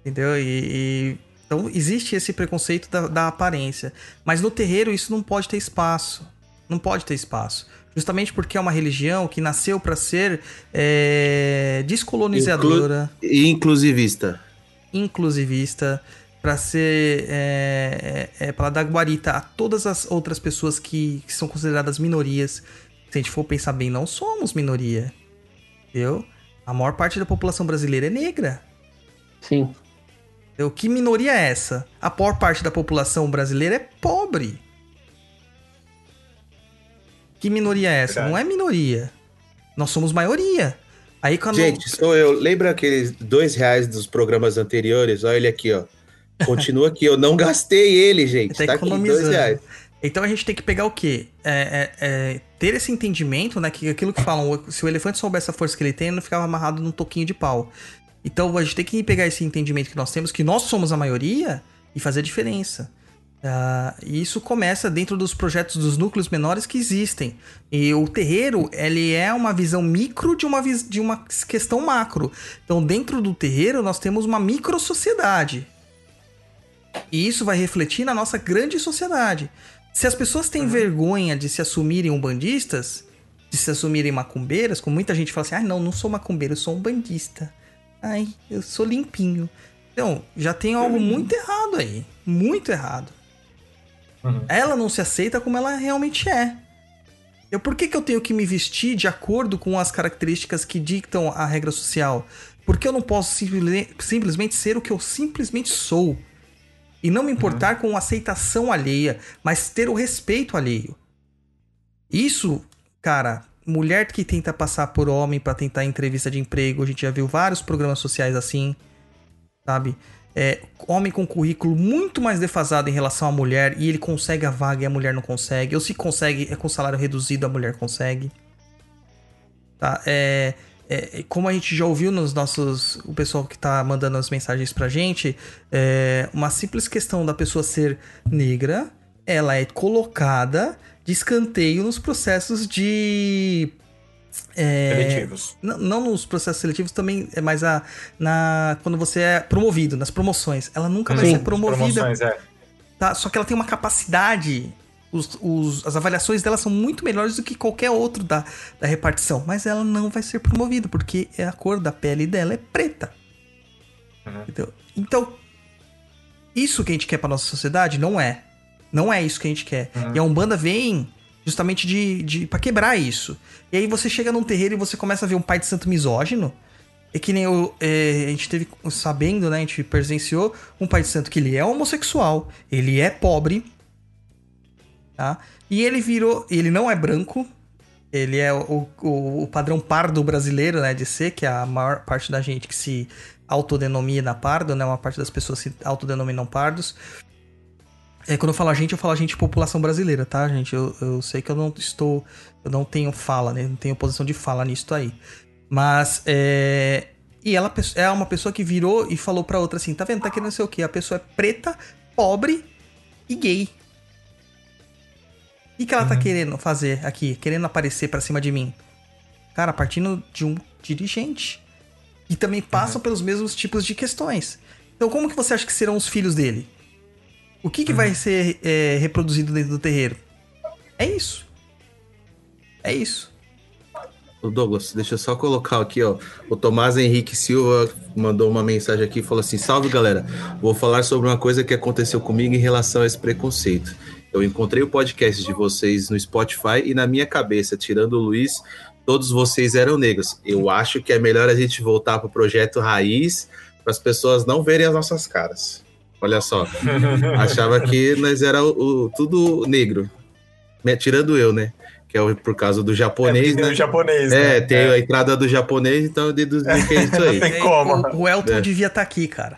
[SPEAKER 2] Entendeu? E, e- então existe esse preconceito da, da aparência. Mas no terreiro isso não pode ter espaço. Não pode ter espaço. Justamente porque é uma religião que nasceu para ser é, descolonizadora,
[SPEAKER 5] E inclusivista.
[SPEAKER 2] Inclusivista, para ser é, é, é, para dar guarita a todas as outras pessoas que, que são consideradas minorias. Se a gente for pensar bem, não somos minoria. Entendeu? A maior parte da população brasileira é negra.
[SPEAKER 7] Sim.
[SPEAKER 2] Entendeu? Que minoria é essa? A maior parte da população brasileira é pobre. Que minoria é essa?
[SPEAKER 3] Verdade.
[SPEAKER 2] Não é minoria. Nós somos maioria. Aí quando.
[SPEAKER 5] Gente, sou eu. Lembra aqueles dois reais dos programas anteriores? Olha ele aqui, ó. Continua aqui. Eu não gastei ele, gente.
[SPEAKER 2] Tá
[SPEAKER 5] Tá, aqui, dois
[SPEAKER 2] economizando.
[SPEAKER 5] reais.
[SPEAKER 2] Então a gente tem que pegar o quê? É, é- é ter esse entendimento, né? Que aquilo que falam, se o elefante soubesse a força que ele tem, ele não ficava amarrado num toquinho de pau. Então a gente tem que pegar esse entendimento que nós temos, que nós somos a maioria, e fazer a diferença. Ah, e isso começa dentro dos projetos dos núcleos menores que existem. E o terreiro, ele é uma visão micro de uma, de uma questão macro. Então, dentro do terreiro, nós temos uma micro sociedade. E isso vai refletir na nossa grande sociedade. Se as pessoas têm vergonha de se assumirem umbandistas, de se assumirem macumbeiras, como muita gente fala assim, ah, não, não sou macumbeiro, eu sou umbandista. Ai, eu sou limpinho. Então, já tem algo muito errado aí. Muito errado.
[SPEAKER 3] Uhum.
[SPEAKER 2] Ela não se aceita como ela realmente é. Eu, por que, que eu tenho que me vestir de acordo com as características que dictam a regra social? Porque eu não posso simple- simplesmente ser o que eu simplesmente sou. E não me importar com a aceitação alheia, mas ter o respeito alheio. Isso, cara, mulher que tenta passar por homem pra tentar entrevista de emprego, a gente já viu vários programas sociais assim, sabe? É, homem com currículo muito mais defasado em relação à mulher e ele consegue a vaga e a mulher não consegue. Ou se consegue, é com salário reduzido, a mulher consegue. Tá? É, é, como a gente já ouviu nos nossos. O pessoal que tá mandando as mensagens pra gente, é, uma simples questão da pessoa ser negra, ela é colocada de escanteio nos processos de. É,
[SPEAKER 3] Seletivos.
[SPEAKER 2] não, não nos processos seletivos também, é mais a, na, quando você é promovido, nas promoções. Ela nunca vai
[SPEAKER 7] Sim,
[SPEAKER 2] ser promovida
[SPEAKER 3] Promoções, é.
[SPEAKER 2] tá? Só que ela tem uma capacidade. Os, os- as avaliações dela são muito melhores do que qualquer outro da, da repartição. Mas ela não vai ser promovida, porque é a cor da pele dela é preta.
[SPEAKER 3] Uhum.
[SPEAKER 2] Entendeu? Então, isso que a gente quer pra nossa sociedade não é. Não é isso que a gente quer.
[SPEAKER 3] Uhum.
[SPEAKER 2] E a Umbanda vem justamente de, de para quebrar isso. E aí você chega num terreiro e você começa a ver um pai de santo misógino. É que nem eu, é, a gente teve sabendo, né? A gente presenciou um pai de santo que ele é homossexual, ele é pobre, tá? E ele virou. Ele não é branco. Ele é o, o, o padrão pardo brasileiro, né? De ser, que é a maior parte da gente que se autodenomina pardo, né? Uma parte das pessoas se autodenominam pardos. É, quando eu falo a gente, eu falo a gente população brasileira, tá, gente? Eu, eu sei que eu não estou. Eu não tenho fala, né? Não tenho posição de fala nisso aí. Mas, é. E ela é uma pessoa que virou e falou pra outra assim: tá vendo? Tá querendo ser o quê? A pessoa é preta, pobre e gay. O que, que ela tá querendo fazer aqui? Querendo aparecer pra cima de mim? Cara, partindo de um dirigente. E também passam pelos mesmos tipos de questões. Então, como que você acha que serão os filhos dele? O que, que vai ser é, reproduzido dentro do terreiro? É isso. É isso.
[SPEAKER 5] O Douglas, deixa eu só colocar aqui, ó. O Tomás Henrique Silva mandou uma mensagem aqui e falou assim: Salve galera, vou falar sobre uma coisa que aconteceu comigo em relação a esse preconceito. Eu encontrei o podcast de vocês no Spotify e na minha cabeça, tirando o Luiz, todos vocês eram negros. Eu acho que é melhor a gente voltar pro projeto raiz para as pessoas não verem as nossas caras. Olha só, achava que nós era o, o- tudo negro, tirando eu, né? que é o- por causa do japonês,
[SPEAKER 3] é,
[SPEAKER 5] né?
[SPEAKER 3] japonês,
[SPEAKER 5] É,
[SPEAKER 3] né?
[SPEAKER 5] tem a entrada do japonês, então eu deduzi que é isso aí.
[SPEAKER 3] Tem
[SPEAKER 2] É,
[SPEAKER 3] como.
[SPEAKER 2] O, o Elton
[SPEAKER 5] É.
[SPEAKER 2] devia estar aqui, cara.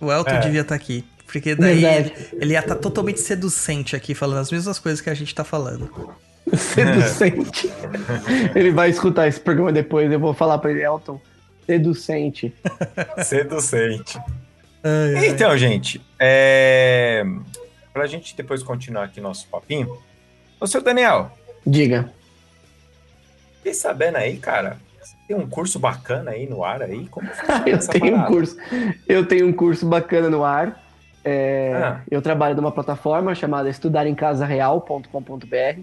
[SPEAKER 2] O Elton
[SPEAKER 3] É.
[SPEAKER 2] devia estar aqui. Porque daí
[SPEAKER 7] Verdade.
[SPEAKER 2] ele, ele ia estar totalmente seducente aqui, falando as mesmas coisas que a gente tá falando.
[SPEAKER 7] Seducente. ele vai escutar esse programa depois, eu vou falar pra ele, Elton. Seducente.
[SPEAKER 3] Seducente. Então, gente, é... pra gente depois continuar aqui nosso papinho, ô seu Daniel,
[SPEAKER 7] Diga.
[SPEAKER 3] fiquei sabendo aí, cara, você tem um curso bacana aí no ar aí? Como
[SPEAKER 7] Eu
[SPEAKER 3] essa
[SPEAKER 7] tenho um
[SPEAKER 3] parada?
[SPEAKER 7] curso. Eu tenho um curso bacana no ar. É,
[SPEAKER 3] Ah.
[SPEAKER 7] Eu trabalho numa plataforma chamada estudarencasareal.com.br,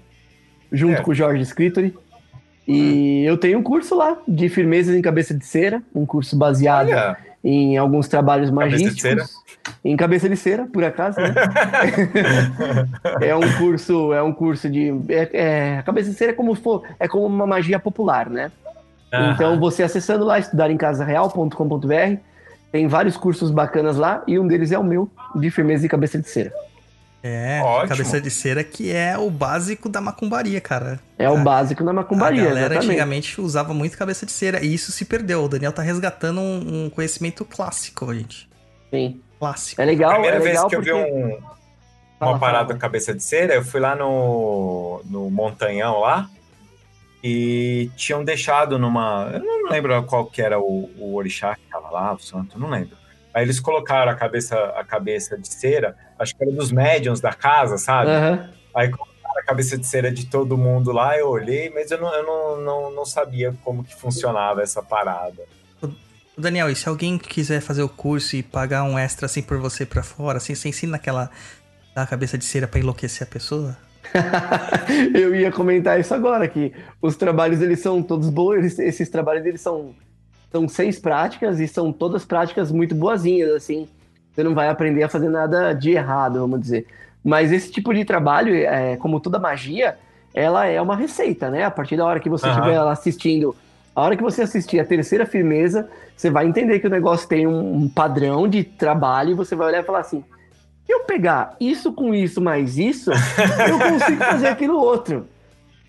[SPEAKER 7] junto
[SPEAKER 3] Certo.
[SPEAKER 7] com o Jorge Scritori. E eu tenho um curso lá de firmezas em cabeça de cera, um curso baseado
[SPEAKER 3] Olha,
[SPEAKER 7] em alguns trabalhos
[SPEAKER 3] Cabeça
[SPEAKER 7] magísticos. Em cabeça de cera, por acaso, né? é um curso, é um curso de. É, é, cabeça de cera é como, for, é como uma magia popular, né? Então, você acessando lá, estudarencasareal.com.br, tem vários cursos bacanas lá, e um deles é o meu, de firmeza e cabeça de cera.
[SPEAKER 2] É,
[SPEAKER 3] Ótimo.
[SPEAKER 2] cabeça de cera que é o básico da macumbaria, cara.
[SPEAKER 7] É o básico na macumbaria,
[SPEAKER 2] a galera
[SPEAKER 7] exatamente.
[SPEAKER 2] antigamente usava muito cabeça de cera e isso se perdeu. O Daniel tá resgatando um, um conhecimento clássico, gente.
[SPEAKER 7] Sim.
[SPEAKER 2] Clássico.
[SPEAKER 7] É legal,
[SPEAKER 3] primeira
[SPEAKER 7] é
[SPEAKER 3] vez
[SPEAKER 7] legal
[SPEAKER 3] que eu vi
[SPEAKER 7] porque...
[SPEAKER 3] um,
[SPEAKER 7] Fala,
[SPEAKER 3] uma parada
[SPEAKER 7] fala.
[SPEAKER 3] cabeça de cera, eu fui lá no, no Montanhão lá e tinham deixado numa. Eu não lembro qual que era o, o orixá que tava lá, o santo, não lembro. Aí eles colocaram a cabeça, a cabeça de cera, acho que era dos médiums da casa, sabe?
[SPEAKER 7] Aham.
[SPEAKER 3] Aí colocaram a cabeça de cera de todo mundo lá, eu olhei, mas eu não, eu não, não, não sabia como que funcionava essa parada.
[SPEAKER 2] Daniel, e se alguém quiser fazer o curso e pagar um extra assim por você pra fora, assim, você ensina aquela da cabeça de cera pra enlouquecer a pessoa?
[SPEAKER 7] eu ia comentar isso agora, que os trabalhos eles são todos bons, eles- esses trabalhos eles são, são seis práticas e são todas práticas muito boazinhas, assim. Você não vai aprender a fazer nada de errado, vamos dizer. Mas esse tipo de trabalho, é, como toda magia, ela é uma receita, né? A partir da hora que você estiver lá assistindo, a hora que você assistir a terceira firmeza, você vai entender que o negócio tem um, um padrão de trabalho e você vai olhar e falar assim: se eu pegar isso com isso mais isso, eu consigo fazer aquilo outro.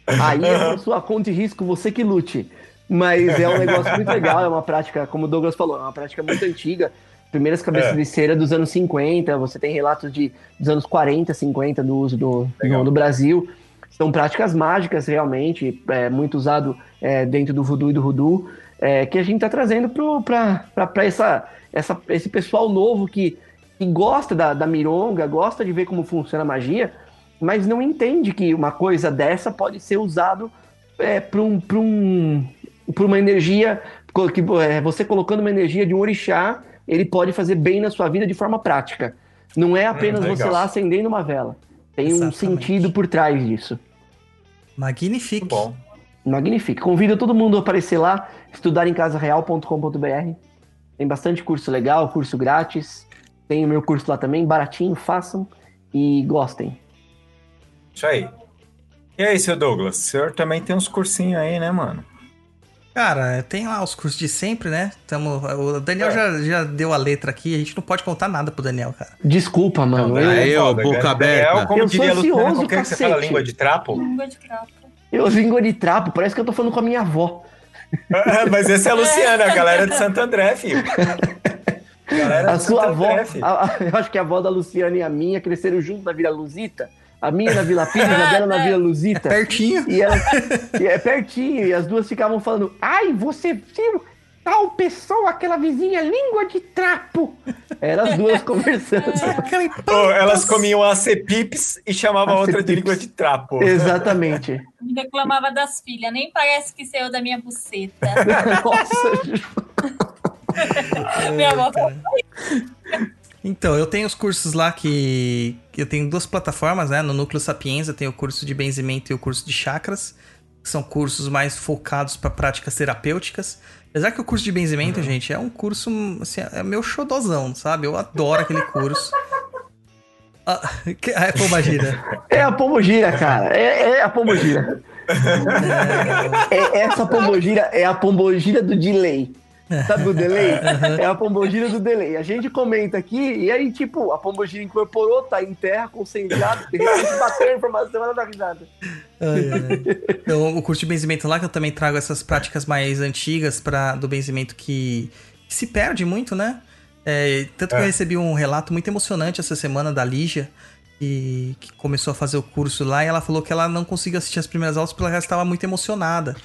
[SPEAKER 7] Aí é sua conta e risco, você que lute. Mas é um negócio muito legal, é uma prática, como o Douglas falou, é uma prática muito antiga. Primeiras cabeças
[SPEAKER 3] É.
[SPEAKER 7] de cera dos anos 50, você tem relatos de, dos anos 40, 50 do uso do, no, no Brasil. São práticas mágicas, realmente, é, muito usado é, dentro do voodoo e do hoodoo, é, que a gente está trazendo para essa, essa, esse pessoal novo que, que gosta da, da mironga, gosta de ver como funciona a magia, mas não entende que uma coisa dessa pode ser usado é, para um, pra um, pra uma energia, que é, você colocando uma energia de um orixá, ele pode fazer bem na sua vida de forma prática. Não é apenas
[SPEAKER 3] Hum,
[SPEAKER 7] você lá acendendo uma vela. Tem um
[SPEAKER 2] Exatamente.
[SPEAKER 7] sentido por trás disso.
[SPEAKER 2] Magnifique.
[SPEAKER 3] Bom.
[SPEAKER 7] Magnífico. Convido todo mundo a aparecer lá, estudarencasareal.com.br. Tem bastante curso legal, curso grátis. Tem o meu curso lá também, baratinho, façam e gostem.
[SPEAKER 3] Isso aí. E aí, seu Douglas? O senhor também tem uns cursinhos aí, né, mano?
[SPEAKER 2] Cara, tem lá os cursos de sempre, né? Tamo, o Daniel
[SPEAKER 3] É.
[SPEAKER 2] já, já deu a letra aqui, a gente não pode contar nada pro Daniel, cara.
[SPEAKER 7] Desculpa, mano.
[SPEAKER 3] Não,
[SPEAKER 7] eu,
[SPEAKER 5] Aí, ó,
[SPEAKER 3] Foda,
[SPEAKER 5] boca aberta.
[SPEAKER 3] Daniel, como
[SPEAKER 7] Eu sou
[SPEAKER 3] diria
[SPEAKER 7] ansioso,
[SPEAKER 3] como que é que você fala língua de trapo?
[SPEAKER 4] Língua de trapo.
[SPEAKER 7] eu língua de trapo, parece que eu tô falando com a minha avó.
[SPEAKER 3] Ah, Mas esse é a Luciana, a galera de Santo André, filho. Galera
[SPEAKER 7] A sua
[SPEAKER 3] Santo
[SPEAKER 7] avó,
[SPEAKER 3] André, filho.
[SPEAKER 7] a- a- eu acho que a avó da Luciana e a minha cresceram junto na Vila Luzita. A minha na Vila Pires, a dela na Vila Luzita.
[SPEAKER 2] Pertinho.
[SPEAKER 7] E, ela, e é pertinho, e as duas ficavam falando: Ai, você viu tal pessoa, aquela vizinha, língua de trapo. Eram as duas conversando.
[SPEAKER 3] Pô, elas comiam acepips e chamavam a outra de língua de trapo.
[SPEAKER 7] Exatamente.
[SPEAKER 4] Me reclamava das filhas, nem parece que saiu da minha buceta.
[SPEAKER 7] Nossa,
[SPEAKER 4] minha avó
[SPEAKER 2] Então, eu tenho os cursos lá que. Eu tenho duas plataformas, né? No Núcleo Sapienza tem o curso de benzimento e o curso de chakras. que São cursos mais focados para práticas terapêuticas. Apesar que o curso de benzimento, gente, é um curso. Assim, é meu xodozão, sabe? Eu adoro aquele curso. Ah, que, é pombagira.
[SPEAKER 7] é a pombogira, cara. É, é a pombogira. É, essa pombogira é a pombogira do delay. Sabe o delay? É a pombogira do delay. A gente comenta aqui e aí, tipo, a pombogira incorporou, tá em terra, concentrado, de repente bateu a informação, ela dá risada.
[SPEAKER 2] Então, o curso de benzimento lá, que eu também trago essas práticas mais antigas para do benzimento que, que se perde muito, né? É, tanto que eu
[SPEAKER 3] É.
[SPEAKER 2] recebi um relato muito emocionante essa semana da Lígia, e, que começou a fazer o curso lá, e ela falou que ela não conseguiu assistir as primeiras aulas porque ela estava muito emocionada.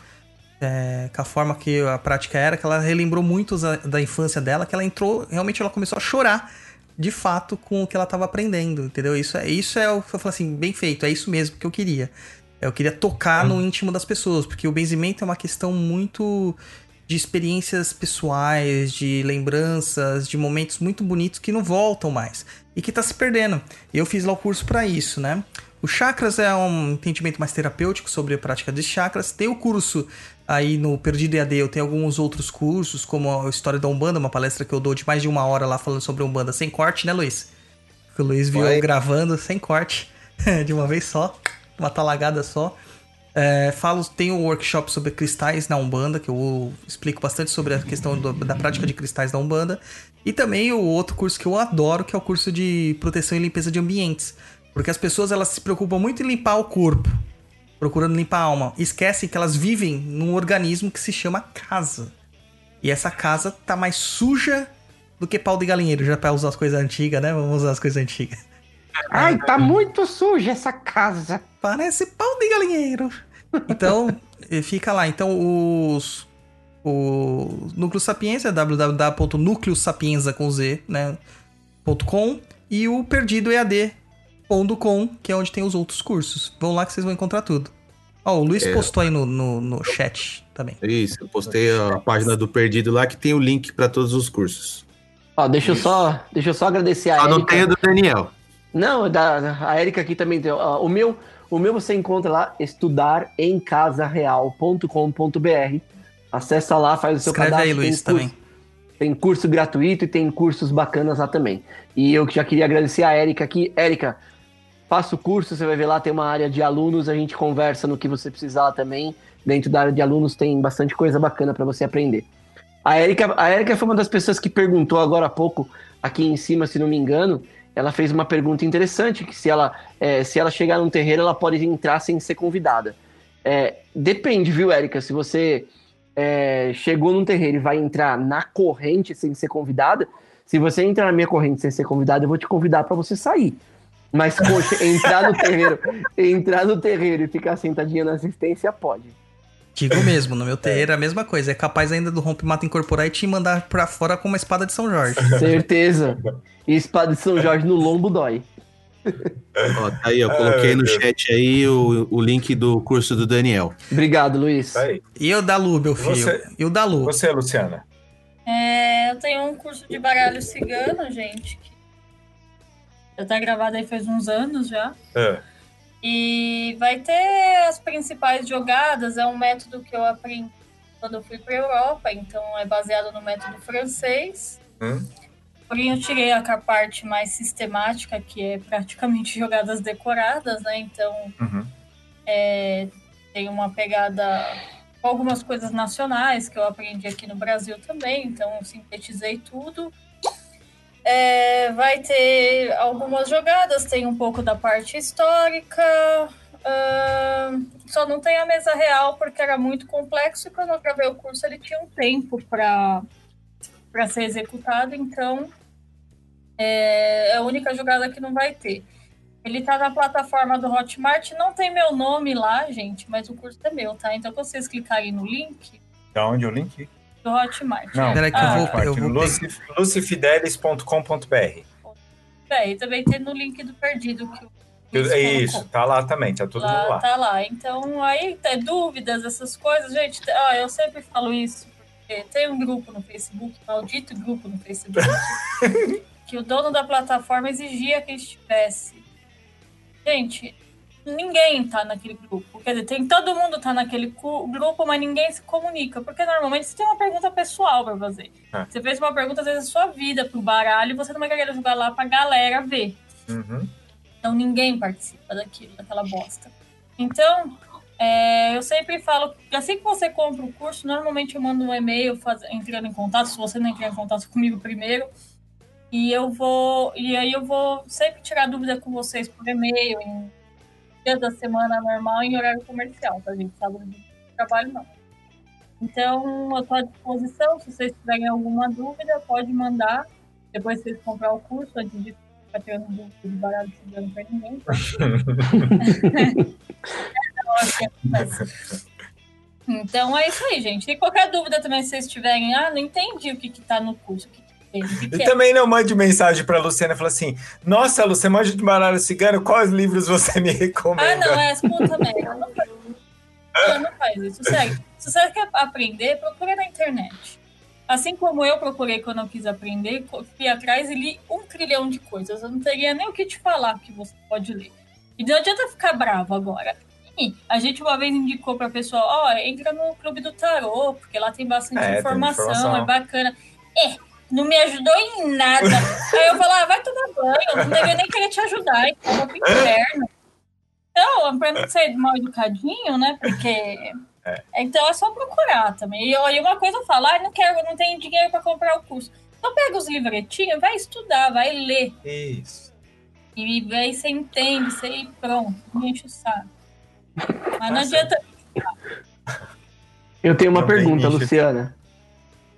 [SPEAKER 2] É, com a forma que a prática era, que ela relembrou muito da, infância dela, que ela entrou, realmente ela começou a chorar de fato com o que ela estava aprendendo, entendeu? Isso é, isso é o que eu falo assim, bem feito, é isso mesmo que eu queria. Eu queria tocar no íntimo das pessoas, porque o benzimento é uma questão muito de experiências pessoais, de lembranças, de momentos muito bonitos que não voltam mais e que tá se perdendo. Eu fiz lá o curso para isso, né? O chakras é um entendimento mais terapêutico sobre a prática de chakras. Tem o curso aí no Perdido EAD, eu tenho alguns outros cursos, como a História da Umbanda, uma palestra que eu dou de mais de uma hora lá falando sobre Umbanda sem corte, né, Luiz? Que o Luiz viu eu gravando sem corte, de uma vez só, uma talagada só. É, falo, tem um workshop sobre cristais na Umbanda, que eu explico bastante sobre a questão do- da prática de cristais na Umbanda. E também o outro curso que eu adoro, que é o curso de proteção e limpeza de ambientes. Porque as pessoas elas se preocupam muito em limpar o corpo, procurando limpar a alma. Esquecem que elas vivem num organismo que se chama casa. E essa casa tá mais suja do que pau de galinheiro, já pra usar as coisas antigas, né? Vamos usar as coisas antigas.
[SPEAKER 7] Ai, tá muito suja essa casa.
[SPEAKER 2] Parece pau de galinheiro. Então, eh, fica lá. Então, os. O Núcleo Sapiência, www.núcleosapienza com Z, né? .com, e o Perdido EAD.com, que é onde tem os outros cursos. Vão lá que vocês vão encontrar tudo. Ó, o Luiz
[SPEAKER 5] É.
[SPEAKER 2] postou aí no, no, no chat também.
[SPEAKER 5] Isso, eu postei a página do Perdido lá que tem o link para todos os cursos.
[SPEAKER 7] Ó, deixa eu só, deixa eu só agradecer a
[SPEAKER 5] Só não tem o do Daniel.
[SPEAKER 7] Não, da, a Erika aqui também tem. ó, o meu, o meu você encontra lá estudaremcasareal.com.br. Acessa lá, faz o seu
[SPEAKER 2] Escreve
[SPEAKER 7] cadastro.
[SPEAKER 2] aí,
[SPEAKER 7] tem
[SPEAKER 2] Luiz,
[SPEAKER 7] curso-
[SPEAKER 2] também.
[SPEAKER 7] Tem curso gratuito e tem cursos bacanas lá também. E eu já queria agradecer a Erika aqui. Erika, faça o curso, você vai ver lá, tem uma área de alunos, a gente conversa no que você precisar também. Dentro da área de alunos tem bastante coisa bacana para você aprender. A Erika, a Erika foi uma das pessoas que perguntou agora há pouco, aqui em cima, se não me engano, ela fez uma pergunta interessante, que se ela, é, se ela chegar num terreiro, ela pode entrar sem ser convidada. É, depende, viu, Erika? Se você é, chegou num terreiro e vai entrar na corrente sem ser convidada, se você entrar na minha corrente sem ser convidada, eu vou te convidar para você sair. Mas, poxa, entrar no terreiro, entrar no terreiro e ficar sentadinha na assistência, pode.
[SPEAKER 2] Digo mesmo, no meu terreiro é a mesma coisa. É capaz ainda do rompe-mata incorporar e te mandar pra fora com uma espada de São Jorge.
[SPEAKER 7] Certeza. E espada de São Jorge no lombo dói.
[SPEAKER 5] Ó, tá aí, eu coloquei
[SPEAKER 3] Ai,
[SPEAKER 5] no chat aí o, o link do curso do Daniel.
[SPEAKER 7] Obrigado, Luiz.
[SPEAKER 3] Tá aí.
[SPEAKER 2] E o da Lu, meu filho?
[SPEAKER 3] Você-
[SPEAKER 2] E o da Lu?
[SPEAKER 3] Você, Luciana.
[SPEAKER 4] É, eu tenho um curso de baralho cigano, gente. Que já tá gravado aí faz uns anos já.
[SPEAKER 3] Ah,
[SPEAKER 4] E vai ter as principais jogadas. É um método que eu aprendi quando eu fui para Europa, então é baseado no método francês.
[SPEAKER 3] hum,
[SPEAKER 4] Porém, eu tirei a parte mais sistemática, que é praticamente jogadas decoradas, né? Então,
[SPEAKER 3] uhum.
[SPEAKER 4] é, tem uma pegada com algumas coisas nacionais que eu aprendi aqui no Brasil também, então eu sintetizei tudo. É, vai ter algumas jogadas, tem um pouco da parte histórica, ahn, só não tem a mesa real porque era muito complexo e quando eu gravei o curso ele tinha um tempo para ser executado, então é, é a única jogada que não vai ter. Ele tá na plataforma do Hotmart, não tem meu nome lá, gente, mas o curso é meu, tá? Então, vocês clicarem no link
[SPEAKER 3] Da onde o link?
[SPEAKER 4] Do Hotmart.
[SPEAKER 3] Não,
[SPEAKER 2] Peraí que eu
[SPEAKER 4] Ah,
[SPEAKER 2] vou-
[SPEAKER 3] Hotmart,
[SPEAKER 2] eu vou
[SPEAKER 3] Luci- lucifidelis.com.br.
[SPEAKER 4] É, e também tem no link do Perdido que o
[SPEAKER 3] É isso, tá lá também, tá todo mundo
[SPEAKER 4] Lá,
[SPEAKER 3] lá.
[SPEAKER 4] tá lá. Então, aí tem dúvidas, essas coisas, gente. Ah, eu sempre falo isso, porque tem um grupo no Facebook, maldito grupo no Facebook, que o dono da plataforma exigia que estivesse. Gente, ninguém tá naquele grupo. Quer dizer, tem, todo mundo tá naquele grupo, mas ninguém se comunica. Porque normalmente você tem uma pergunta pessoal pra fazer.
[SPEAKER 3] É.
[SPEAKER 4] Você fez uma pergunta, às vezes, da sua vida pro baralho, e você não vai querer jogar lá pra galera ver.
[SPEAKER 3] Uhum.
[SPEAKER 4] Então ninguém participa daquilo, daquela bosta. Então, é, eu sempre falo assim que você compra o curso, normalmente eu mando um e-mail faz- entrando em contato, se você não entrar em contato comigo primeiro. E eu vou. E aí eu vou sempre tirar dúvida com vocês por e-mail. em- dias da semana normal em horário comercial, tá, gente? Sábado de trabalho não. Então, eu tô à disposição. Se vocês tiverem alguma dúvida, pode mandar. Depois vocês comprar o curso, antes de ficar tirando dúvida de baralho estudando pra ninguém. Então, é isso aí, gente. E qualquer dúvida também, se vocês tiverem, ah, não entendi o que, que tá no curso, o que, tem,
[SPEAKER 3] E
[SPEAKER 4] é.
[SPEAKER 3] também não mande mensagem pra Luciana e fala assim: Nossa, Lu, você manja de baralho cigano? Quais livros você me recomenda?
[SPEAKER 4] Ah, não, é puta merda. Não faz. Não, não faz isso. Sério. Se você quer aprender, procura na internet. Assim como eu procurei quando eu quis aprender, fui atrás e li um trilhão de coisas. Eu não teria nem o que te falar que você pode ler. E não adianta ficar bravo agora. E a gente uma vez indicou pra pessoa, ó, entra no clube do tarô, porque lá tem bastante
[SPEAKER 3] É, tem
[SPEAKER 4] informação,
[SPEAKER 3] informação.
[SPEAKER 4] é bacana. É, não me ajudou em nada. Aí eu falo, ah, vai tomar banho, eu não devia nem querer te ajudar, então eu vou pro inferno. Então, pra não ser mal educadinho, né? Porque. Então é só procurar também. E aí uma coisa eu falo, ah, não quero, não tenho dinheiro pra comprar o curso. Então pega os livretinhos, vai estudar, vai ler.
[SPEAKER 3] Isso.
[SPEAKER 4] E aí você entende, você e pronto, não enche o saco. Mas não adianta.
[SPEAKER 7] Eu tenho uma
[SPEAKER 3] Não
[SPEAKER 7] pergunta. Luciana.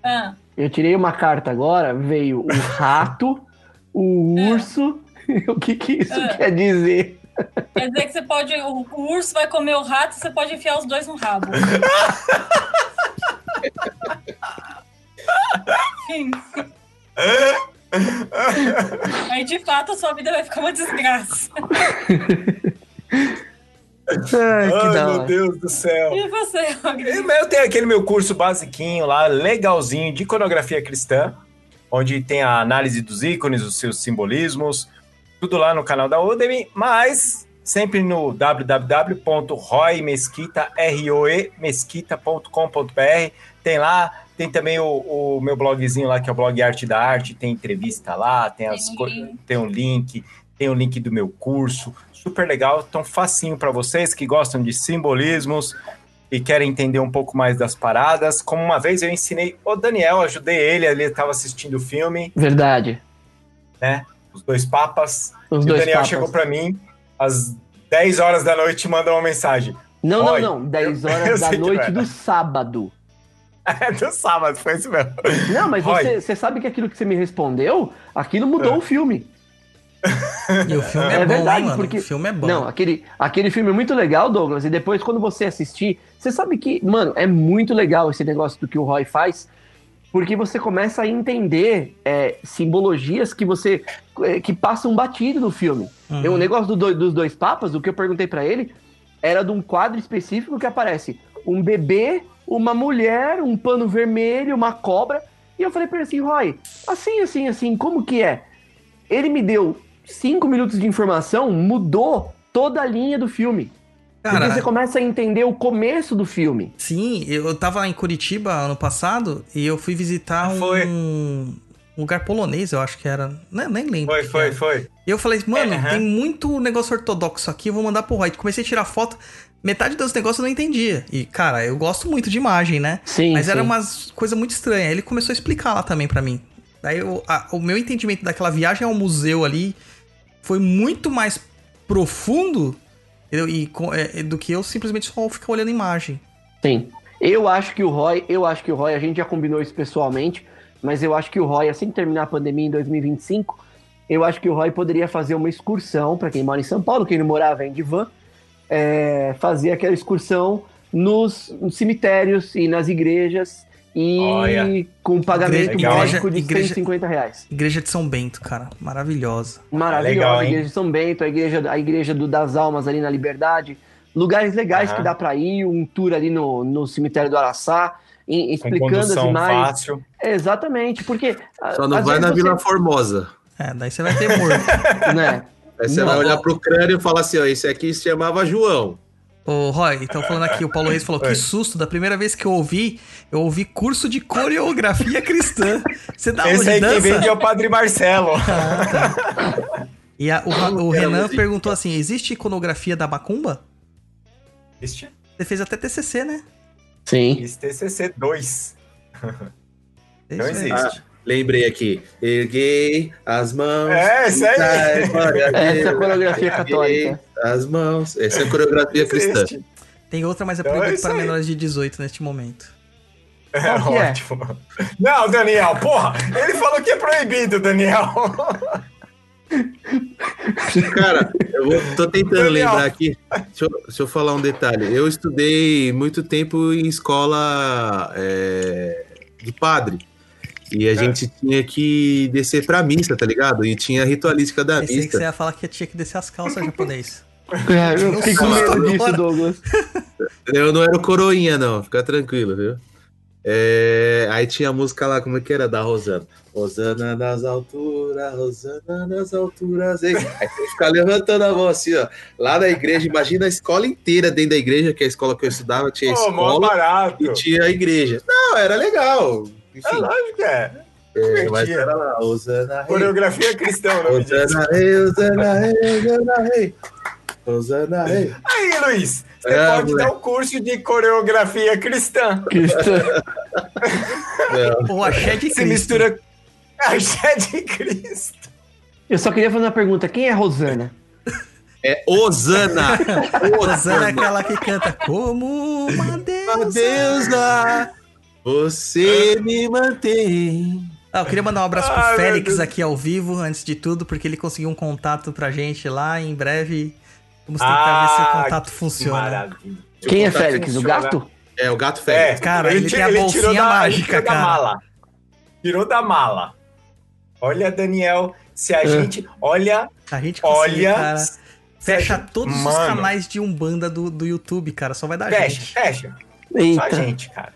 [SPEAKER 4] Ah,
[SPEAKER 7] Eu tirei uma carta agora, veio o rato, o
[SPEAKER 4] É.
[SPEAKER 7] urso. O que que isso
[SPEAKER 4] É.
[SPEAKER 7] quer dizer?
[SPEAKER 4] quer dizer que você pode. O, o urso vai comer o rato e você pode enfiar os dois no rabo. Sim. Aí de fato a sua vida vai ficar uma desgraça.
[SPEAKER 7] Ai, que
[SPEAKER 3] Ai,
[SPEAKER 7] da
[SPEAKER 3] meu
[SPEAKER 7] hora.
[SPEAKER 3] Deus do céu.
[SPEAKER 4] E você, Rodrigo?
[SPEAKER 3] Eu tenho aquele meu curso basiquinho lá, legalzinho, de iconografia cristã, onde tem a análise dos ícones, os seus simbolismos, tudo lá no canal da Udemy, mas sempre no www.roymesquita, mesquita.com.br. Tem lá, tem também o, o meu blogzinho lá, que é o blog Arte da Arte, tem entrevista lá, tem, as
[SPEAKER 4] Tem um link.
[SPEAKER 3] tem um link, tem o link do meu curso, super legal, tão facinho para vocês que gostam de simbolismos e querem entender um pouco mais das paradas. Como uma vez eu ensinei o Daniel, ajudei ele, ele estava assistindo o filme,
[SPEAKER 7] Verdade.
[SPEAKER 3] né? Os dois papas.
[SPEAKER 7] Os
[SPEAKER 3] e o
[SPEAKER 7] dois
[SPEAKER 3] Daniel
[SPEAKER 7] papas.
[SPEAKER 3] chegou para mim às 10 horas da noite e mandou uma mensagem.
[SPEAKER 7] Não,
[SPEAKER 3] Oi,
[SPEAKER 7] não, não. 10
[SPEAKER 3] eu
[SPEAKER 7] horas da noite do sábado.
[SPEAKER 3] É do sábado, foi isso mesmo.
[SPEAKER 7] Não, mas você, você sabe que aquilo que você me respondeu, aquilo mudou
[SPEAKER 3] É.
[SPEAKER 7] o filme.
[SPEAKER 2] E o filme é,
[SPEAKER 7] É
[SPEAKER 2] bom,
[SPEAKER 7] verdade,
[SPEAKER 2] hein, mano?
[SPEAKER 7] porque-
[SPEAKER 2] O filme é bom.
[SPEAKER 7] Não, aquele, aquele filme é muito legal, Douglas, e depois quando você assistir, você sabe que, mano, é muito legal esse negócio do que o Roy faz, porque você começa a entender é, simbologias que você é, que passam batido no filme.
[SPEAKER 2] Uhum.
[SPEAKER 7] Um negócio do dos dois papas, o que eu perguntei pra ele era de um quadro específico que aparece um bebê, uma mulher, um pano vermelho, uma cobra. E eu falei pra ele assim, Roy, assim, assim, assim, como que é? Ele me deu cinco minutos de informação, mudou toda a linha do filme.
[SPEAKER 2] Cara,
[SPEAKER 7] Porque você começa a entender o começo do filme.
[SPEAKER 2] Sim, eu tava em Curitiba ano passado e eu fui visitar um,
[SPEAKER 3] Foi.
[SPEAKER 2] um lugar polonês, eu acho que era. Nem, nem lembro.
[SPEAKER 3] Foi, foi,
[SPEAKER 2] era.
[SPEAKER 3] foi.
[SPEAKER 2] E eu falei, mano,
[SPEAKER 3] É,
[SPEAKER 2] tem muito negócio ortodoxo aqui, eu vou mandar pro Roy. Comecei a tirar foto, metade dos negócios eu não entendia. E, cara, eu gosto muito de imagem, né?
[SPEAKER 7] Sim,
[SPEAKER 2] Mas era
[SPEAKER 7] sim.
[SPEAKER 2] umas coisa muito estranha. Aí Ele começou a explicar lá também pra mim. Daí eu- a- o meu entendimento daquela viagem ao museu ali foi muito mais profundo entendeu? e, co- é, do que eu simplesmente só ficar olhando a imagem.
[SPEAKER 7] Sim. Eu acho que o Roy, eu acho que o Roy, a gente já combinou isso pessoalmente, mas eu acho que o Roy, assim que terminar a pandemia em 2025, eu acho que o Roy poderia fazer uma excursão, para quem mora em São Paulo, quem não morar vem de van, é, fazer aquela excursão nos, nos cemitérios e nas igrejas e
[SPEAKER 3] Olha.
[SPEAKER 7] com pagamento
[SPEAKER 3] Legal, hein?
[SPEAKER 7] médico de
[SPEAKER 2] Igreja-
[SPEAKER 7] 150 reais.
[SPEAKER 2] Igreja de São Bento, cara, maravilhosa.
[SPEAKER 7] Maravilhosa,
[SPEAKER 3] Legal,
[SPEAKER 7] a
[SPEAKER 3] hein?
[SPEAKER 7] igreja de São Bento, a igreja, a igreja do, das Almas ali na Liberdade. Lugares legais
[SPEAKER 3] Aham.
[SPEAKER 7] que dá pra ir, um tour ali no, no cemitério do Araçá, em- explicando as imagens.
[SPEAKER 3] fácil.
[SPEAKER 7] Exatamente, porque.
[SPEAKER 5] Só não vai na
[SPEAKER 7] você-
[SPEAKER 5] Vila Formosa.
[SPEAKER 2] É, daí você vai ter morto.
[SPEAKER 7] Né?
[SPEAKER 5] Aí você
[SPEAKER 7] Não.
[SPEAKER 5] vai olhar pro crânio e falar assim, ó, esse aqui se chamava João.
[SPEAKER 2] Ô, Roy, então falando aqui, o Paulo Reis falou, que susto, da primeira vez que eu ouvi, eu ouvi curso de coreografia cristã. Você dá aula
[SPEAKER 3] Esse
[SPEAKER 2] de
[SPEAKER 3] aí quem
[SPEAKER 2] dança?
[SPEAKER 3] vende é o Padre Marcelo.
[SPEAKER 2] E a- o, o Renan perguntou assim, existe iconografia da macumba?
[SPEAKER 3] Este,
[SPEAKER 2] Você fez até TCC, né?
[SPEAKER 7] Sim.
[SPEAKER 3] esse TCC 2.
[SPEAKER 2] É
[SPEAKER 3] Não
[SPEAKER 2] isso aí.
[SPEAKER 5] Lembrei aqui. Erguei as mãos.
[SPEAKER 3] É, isso aí.
[SPEAKER 7] Essa é a coreografia católica.
[SPEAKER 5] As mãos. Essa é a coreografia cristã.
[SPEAKER 2] Tem outra, mas é
[SPEAKER 3] Então é
[SPEAKER 2] proibido
[SPEAKER 3] isso
[SPEAKER 2] para menores de 18 neste momento.
[SPEAKER 3] É
[SPEAKER 7] Qual que é?
[SPEAKER 3] ótimo. Não, Daniel, porra, ele falou que é proibido, Daniel.
[SPEAKER 5] Cara, eu vou- tô tentando
[SPEAKER 3] Daniel.
[SPEAKER 5] lembrar aqui. Deixa eu, deixa eu falar um detalhe. Eu estudei muito tempo em escola é, de padre. E
[SPEAKER 3] É.
[SPEAKER 5] a gente tinha que descer pra missa, tá ligado? E tinha a ritualística da
[SPEAKER 2] Pensei que você
[SPEAKER 5] missa.
[SPEAKER 2] ia falar que tinha que descer as calças japonês.
[SPEAKER 7] É, eu fiquei com medo disso, Douglas.
[SPEAKER 5] Eu não era o coroinha, não. Fica tranquilo, viu? É, aí tinha a música lá, como é que era? Da Rosana. Rosana nas alturas, Rosana nas alturas. Aí, aí tem que ficar levantando a mão assim, ó. Lá na igreja, imagina a escola inteira dentro da igreja, que é a escola que eu estudava, tinha
[SPEAKER 3] mó
[SPEAKER 5] escola e tinha a igreja. Não, era legal.
[SPEAKER 3] É
[SPEAKER 5] Enfim,
[SPEAKER 3] lógico que é.
[SPEAKER 5] é, mas era lá, Rosana Rei.
[SPEAKER 3] Coreografia cristã, o nome disso.
[SPEAKER 5] Rosana Rei, Rosana Rei, Rosana Rei. Rosana Rei.
[SPEAKER 3] Aí, Luiz, você
[SPEAKER 5] É,
[SPEAKER 3] pode
[SPEAKER 5] moleque.
[SPEAKER 3] dar um curso de coreografia cristã.
[SPEAKER 7] Cristã.
[SPEAKER 5] Não.
[SPEAKER 2] O axé de
[SPEAKER 3] Se
[SPEAKER 2] Cristo.
[SPEAKER 3] mistura axé de Cristo.
[SPEAKER 7] Eu só queria fazer uma pergunta. Quem é Rosana?
[SPEAKER 5] É Osana.
[SPEAKER 2] Rosana é aquela que canta como uma
[SPEAKER 5] Uma
[SPEAKER 2] deusa.
[SPEAKER 5] Você me mantém.
[SPEAKER 2] Ah, eu queria mandar um abraço pro
[SPEAKER 3] Ai,
[SPEAKER 2] Félix aqui ao vivo, antes de tudo, porque ele conseguiu um contato pra gente lá. Em breve, vamos tentar ver se o contato funciona.
[SPEAKER 3] Maravilha.
[SPEAKER 7] Quem é Félix? O
[SPEAKER 3] funciona.
[SPEAKER 7] gato?
[SPEAKER 5] É o gato
[SPEAKER 3] É,
[SPEAKER 5] Félix.
[SPEAKER 2] Cara, ele tem a
[SPEAKER 3] tirou
[SPEAKER 2] bolsinha
[SPEAKER 3] da-
[SPEAKER 2] mágica,
[SPEAKER 3] ele tirou
[SPEAKER 2] cara.
[SPEAKER 3] da mala. Tirou da mala. Olha, Daniel, se a
[SPEAKER 7] É.
[SPEAKER 3] gente. Olha,
[SPEAKER 2] A gente
[SPEAKER 3] olha.
[SPEAKER 2] cara. Fecha
[SPEAKER 3] gente-
[SPEAKER 2] todos os
[SPEAKER 3] Mano,
[SPEAKER 2] canais de Umbanda do, do YouTube, cara. Só vai dar
[SPEAKER 3] Fecha,
[SPEAKER 2] gente.
[SPEAKER 3] fecha. Só a gente, cara.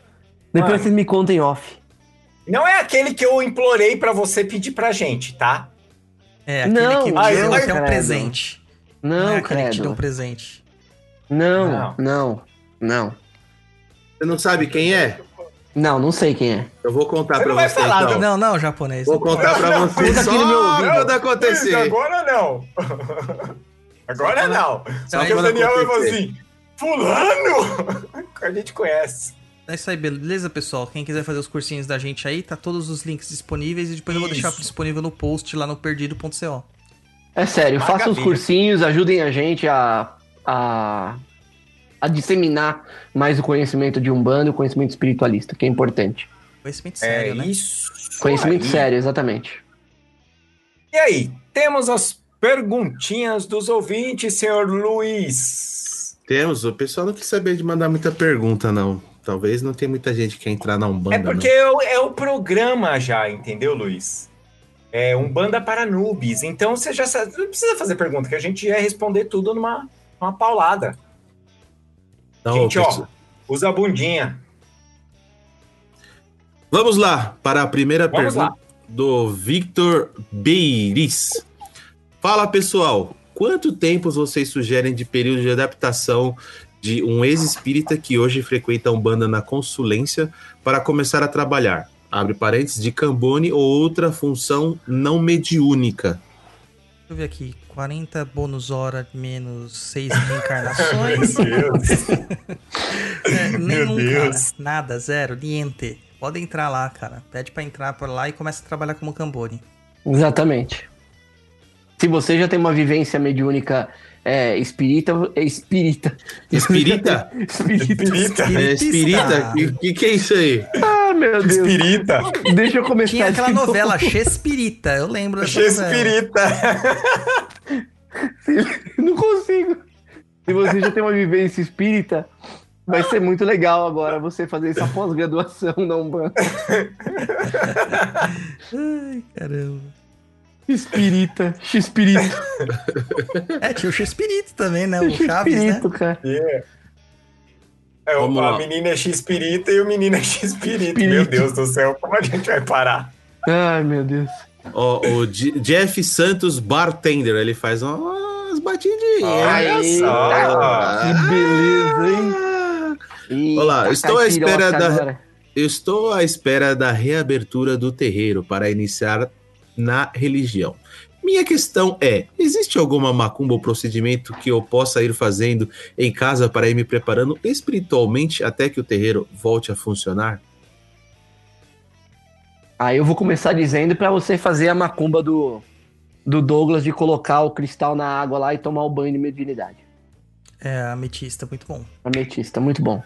[SPEAKER 7] Depois
[SPEAKER 3] Mano.
[SPEAKER 7] vocês me contem off.
[SPEAKER 3] Não é aquele que eu implorei pra você pedir pra gente, tá?
[SPEAKER 2] É, aquele
[SPEAKER 7] Não,
[SPEAKER 2] que deu até um
[SPEAKER 7] credo.
[SPEAKER 2] presente. Não,
[SPEAKER 7] Não,
[SPEAKER 2] é aquele que te deu um
[SPEAKER 7] credo.
[SPEAKER 2] presente.
[SPEAKER 7] Não,
[SPEAKER 3] Não.
[SPEAKER 7] não, não.
[SPEAKER 5] Você não sabe quem é?
[SPEAKER 7] Não, não sei quem é.
[SPEAKER 5] Eu vou contar
[SPEAKER 3] Você
[SPEAKER 5] pra
[SPEAKER 3] não vai
[SPEAKER 5] você
[SPEAKER 3] falar,
[SPEAKER 5] então.
[SPEAKER 2] Não, não, japonês.
[SPEAKER 5] Vou contar pra
[SPEAKER 3] Não,
[SPEAKER 5] você
[SPEAKER 7] conta aqui no meu
[SPEAKER 5] só
[SPEAKER 7] ouvido.
[SPEAKER 5] quando acontecer.
[SPEAKER 3] agora não. agora não.
[SPEAKER 5] Só
[SPEAKER 3] Porque o Daniel vai falar assim: Fulano! A gente conhece.
[SPEAKER 2] É isso aí, beleza, pessoal? Quem quiser fazer os cursinhos da gente aí, tá todos os links disponíveis e depois eu vou deixar
[SPEAKER 3] Isso.
[SPEAKER 2] disponível no post lá no perdido.co.
[SPEAKER 7] É sério, façam os
[SPEAKER 3] Maravilha.
[SPEAKER 7] cursinhos, ajudem a gente a, a, a disseminar mais o conhecimento de Umbanda e o conhecimento espiritualista, que é importante.
[SPEAKER 2] Conhecimento sério,
[SPEAKER 3] é
[SPEAKER 2] né?
[SPEAKER 3] isso.
[SPEAKER 7] Conhecimento
[SPEAKER 3] aí.
[SPEAKER 7] sério, exatamente.
[SPEAKER 3] E aí, temos as perguntinhas dos ouvintes, senhor Luiz.
[SPEAKER 5] Temos, o pessoal não quis saber de mandar muita pergunta, não. Talvez não tenha muita gente que quer entrar na Umbanda.
[SPEAKER 3] É porque é o, é o programa já, entendeu, Luiz? É um banda para noobs. Então você já sabe, não precisa fazer pergunta, que a gente ia responder tudo numa, numa paulada.
[SPEAKER 5] não.
[SPEAKER 3] gente,
[SPEAKER 5] Não,
[SPEAKER 3] ó, usa a bundinha.
[SPEAKER 5] Vamos lá para a primeira
[SPEAKER 3] Vamos
[SPEAKER 5] pergunta do Victor Beiris. Fala pessoal, quanto tempo vocês sugerem de período de adaptação de um ex-espírita que hoje frequenta a Umbanda na consulência para começar a trabalhar? Abre parênteses, de Cambone ou outra função não mediúnica.
[SPEAKER 2] Deixa eu ver aqui. 40 bônus hora menos 6 reencarnações. É,
[SPEAKER 3] Meu
[SPEAKER 2] nenhum,
[SPEAKER 3] Deus.
[SPEAKER 2] cara. Nada, zero, niente. Pode entrar lá, cara. Pede pra entrar por lá e começa a trabalhar como Cambone.
[SPEAKER 7] Exatamente. Se você já tem uma vivência mediúnica é, espírita, é espírita.
[SPEAKER 5] Espírita?
[SPEAKER 7] espírita.
[SPEAKER 3] Espírita.
[SPEAKER 5] É, espírita? O que, que, que é isso aí?
[SPEAKER 7] Ah, meu Deus.
[SPEAKER 3] Espírita.
[SPEAKER 7] Deixa eu começar
[SPEAKER 2] Tinha aquela
[SPEAKER 7] de novo.
[SPEAKER 2] novela Chespirita, eu lembro dessa novela.
[SPEAKER 3] Espírita.
[SPEAKER 7] Não consigo. Se você já tem uma vivência espírita, vai ser muito legal agora você fazer essa pós-graduação na Umbanda.
[SPEAKER 2] Ai, caramba.
[SPEAKER 7] Espírita, X-espírito,
[SPEAKER 2] É, tinha o Chespirito também, né? O Chaves, né?
[SPEAKER 7] Cara.
[SPEAKER 3] Yeah. É,
[SPEAKER 5] Vamos
[SPEAKER 3] a
[SPEAKER 5] lá.
[SPEAKER 3] menina é X-Espírita e o menino é.
[SPEAKER 7] Espírito.
[SPEAKER 3] Meu Deus do céu, como a gente vai parar?
[SPEAKER 7] Ai, meu Deus.
[SPEAKER 5] Ó, o Jeff Santos Bartender, ele faz umas batidinhas.
[SPEAKER 3] Olha só.
[SPEAKER 7] Que beleza, hein? Ih,
[SPEAKER 5] Olá,
[SPEAKER 7] tá
[SPEAKER 5] estou à
[SPEAKER 7] caipirota
[SPEAKER 5] espera da-
[SPEAKER 7] agora.
[SPEAKER 5] Eu estou à espera da reabertura do terreiro para iniciar na religião. Minha questão é: existe alguma macumba ou procedimento que eu possa ir fazendo em casa para ir me preparando espiritualmente até que o terreiro volte a funcionar?
[SPEAKER 7] Aí eu vou começar dizendo pra você fazer a macumba do, do Douglas de colocar o cristal na água lá e tomar o banho de mediunidade.
[SPEAKER 2] É, ametista, muito bom.
[SPEAKER 7] Ametista, muito bom.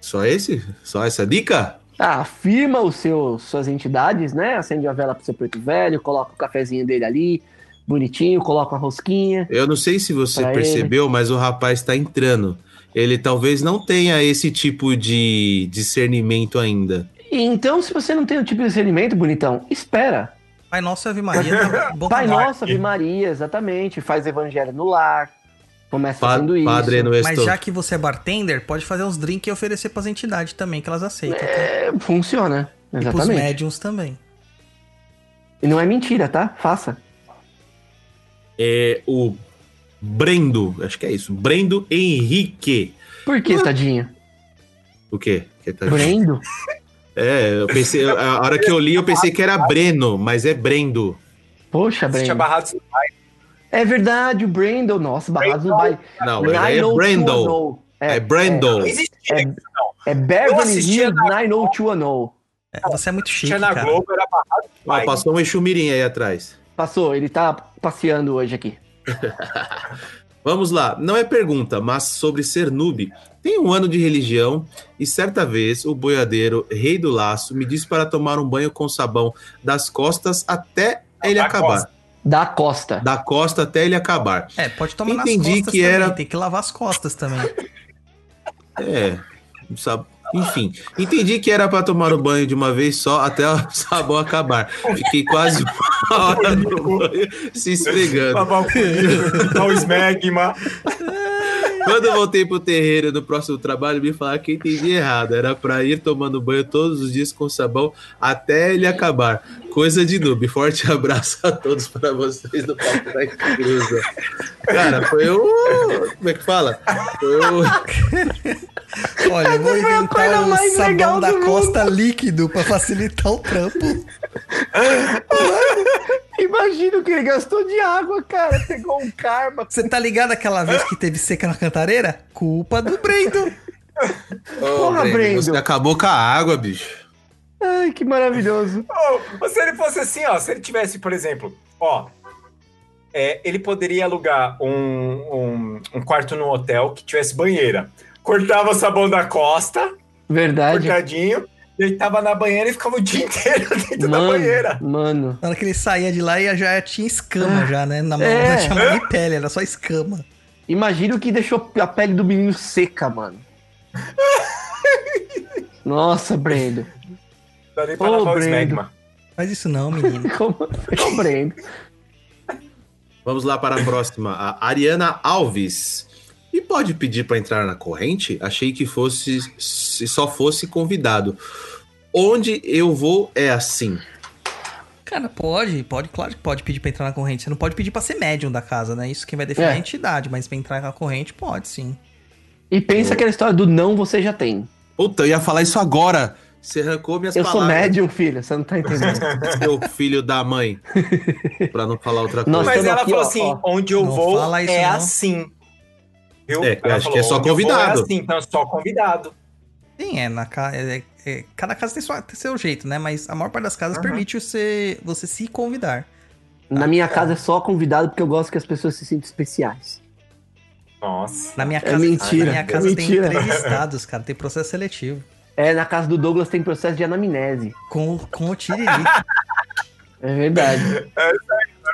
[SPEAKER 5] Só esse? Só essa dica?
[SPEAKER 7] Ah, firma os seus, suas entidades, né? Acende a vela pro seu preto velho, coloca o cafezinho dele ali, bonitinho, coloca uma rosquinha.
[SPEAKER 5] Eu não sei se você percebeu, mas o rapaz tá entrando. Ele talvez não tenha esse tipo de discernimento ainda.
[SPEAKER 7] Então, se você não tem o tipo de discernimento, bonitão, espera.
[SPEAKER 2] Pai Nosso e Ave Maria,
[SPEAKER 7] Pai. Nossa, Ave Maria, exatamente. Faz evangelho no lar. Começa
[SPEAKER 5] Pa
[SPEAKER 7] fazendo isso.
[SPEAKER 5] padre no
[SPEAKER 2] Mas já que você é bartender, pode fazer uns drinks e oferecer pras entidades também, que elas aceitam. tá?
[SPEAKER 7] É, funciona.
[SPEAKER 2] E pros
[SPEAKER 7] Exatamente.
[SPEAKER 2] médiums também.
[SPEAKER 7] E não é mentira, tá? Faça.
[SPEAKER 5] É o Brendo, acho que é isso. Brendo Henrique.
[SPEAKER 7] Por que, tadinho?
[SPEAKER 5] O quê? Que tá-
[SPEAKER 7] Brendo?
[SPEAKER 5] É, eu pensei, a hora que eu li, eu pensei que era Breno, mas é Brendo.
[SPEAKER 7] Poxa,
[SPEAKER 3] Você tinha
[SPEAKER 7] Brendo.
[SPEAKER 3] barrado
[SPEAKER 7] É verdade, o Brendo. Nossa, barrados no baile.
[SPEAKER 5] Não, é
[SPEAKER 7] 90210.
[SPEAKER 5] Brendo. É Brendo.
[SPEAKER 3] Não existia
[SPEAKER 7] É,
[SPEAKER 3] isso, não.
[SPEAKER 7] é
[SPEAKER 3] Eu
[SPEAKER 7] Beverly Hills
[SPEAKER 3] na-
[SPEAKER 7] 90210.
[SPEAKER 2] É, você é muito chique,
[SPEAKER 3] Tinha na
[SPEAKER 2] cara.
[SPEAKER 3] Globo, era barrado demais.
[SPEAKER 5] passou um Exumirim aí atrás.
[SPEAKER 7] Passou, ele tá passeando hoje aqui.
[SPEAKER 5] Vamos lá, não é pergunta, mas sobre ser noob. Tem um ano de religião e certa vez o boiadeiro, rei do laço, me disse para tomar um banho com sabão das costas até ele acabar.
[SPEAKER 7] Da Costa.
[SPEAKER 5] Da costa até ele acabar.
[SPEAKER 2] É, pode tomar
[SPEAKER 5] Entendi
[SPEAKER 2] nas costas
[SPEAKER 5] que
[SPEAKER 2] também,
[SPEAKER 5] era-
[SPEAKER 2] tem que lavar as costas também.
[SPEAKER 5] É, sab- enfim, entendi que era para tomar o banho de uma vez só até o sabão acabar. Fiquei quase uma hora no banho se esfregando.
[SPEAKER 3] Lavar o cu, dar o smegma.
[SPEAKER 5] Quando eu voltei pro terreiro no próximo trabalho, me falaram que entendi errado. Era pra ir tomando banho todos os dias com sabão até ele acabar. Coisa de noob. Forte abraço a todos para vocês do Papo da Cruza. Cara, foi o. Como é que fala? Foi o.
[SPEAKER 2] Olha, eu vou inventar o sabão da
[SPEAKER 7] do mundo.
[SPEAKER 2] costa líquido pra facilitar o trampo.
[SPEAKER 7] Imagina o que ele gastou de água, cara. Pegou um karma.
[SPEAKER 2] Você tá ligado aquela vez que teve seca na cantareira? Culpa do Brendo.
[SPEAKER 7] Porra,
[SPEAKER 5] Breno,
[SPEAKER 7] Brendo.
[SPEAKER 5] Você acabou com a água, bicho.
[SPEAKER 7] Ai, que maravilhoso.
[SPEAKER 3] Ô, se ele fosse assim, ó, se ele tivesse, por exemplo, ó, é, ele poderia alugar um, um, um quarto no hotel que tivesse banheira. Cortava o sabão da costa,
[SPEAKER 7] Verdade.
[SPEAKER 3] cortadinho, deitava na banheira e ficava o dia inteiro dentro da
[SPEAKER 7] Mano,
[SPEAKER 3] banheira.
[SPEAKER 2] Na
[SPEAKER 7] mano.
[SPEAKER 2] hora que ele saía de lá, já tinha escama já, né? Na mão
[SPEAKER 7] É.
[SPEAKER 2] não tinha mais nem pele, era só escama.
[SPEAKER 7] Imagina o que deixou a pele do menino seca, mano. Nossa, Brendo.
[SPEAKER 3] Dá nem pra
[SPEAKER 7] Ô,
[SPEAKER 3] lavar o
[SPEAKER 7] Brendo.
[SPEAKER 3] smegma.
[SPEAKER 2] Faz isso não, menino.
[SPEAKER 7] Como assim, Brendo?
[SPEAKER 5] Vamos lá para a próxima. A Ariana Alves. E pode pedir para entrar na corrente? Achei que fosse se só fosse convidado. Onde eu vou é assim.
[SPEAKER 2] Cara, pode, pode, claro que pode pedir pra entrar na corrente. Você não pode pedir pra ser médium da casa, né? Isso quem vai definir é
[SPEAKER 7] É.
[SPEAKER 2] a entidade, mas pra entrar na corrente, pode sim.
[SPEAKER 7] E pensa aquela história do não você já tem.
[SPEAKER 5] Puta, eu ia falar isso agora. Você arrancou minhas
[SPEAKER 7] Eu sou
[SPEAKER 5] palavras.
[SPEAKER 7] médium, filho, você não tá entendendo.
[SPEAKER 5] Seu filho da mãe. Pra não falar outra coisa.
[SPEAKER 7] Nós
[SPEAKER 3] Mas ela
[SPEAKER 7] aqui,
[SPEAKER 3] falou
[SPEAKER 7] ó,
[SPEAKER 3] assim:
[SPEAKER 7] ó.
[SPEAKER 3] onde eu vou
[SPEAKER 2] fala isso,
[SPEAKER 3] é
[SPEAKER 2] não.
[SPEAKER 3] assim. Viu?
[SPEAKER 5] É, acho que é só
[SPEAKER 3] "Onde eu vou
[SPEAKER 5] convidado."
[SPEAKER 3] É assim, então é só convidado.
[SPEAKER 2] Sim, é, na é- é- cada casa tem, sua, tem seu jeito, né? Mas a maior parte das casas
[SPEAKER 3] Uhum.
[SPEAKER 2] permite você, você se convidar.
[SPEAKER 7] Na minha casa é só convidado porque eu gosto que as pessoas se sintam especiais.
[SPEAKER 3] Nossa.
[SPEAKER 2] Na minha
[SPEAKER 7] É
[SPEAKER 2] casa,
[SPEAKER 7] mentira,
[SPEAKER 2] na minha
[SPEAKER 7] é
[SPEAKER 2] casa
[SPEAKER 7] mentira.
[SPEAKER 2] tem entrevistados, cara. Tem processo seletivo.
[SPEAKER 7] É, na casa do Douglas tem processo de anamnese.
[SPEAKER 2] Com, com o Tiriri.
[SPEAKER 7] É verdade.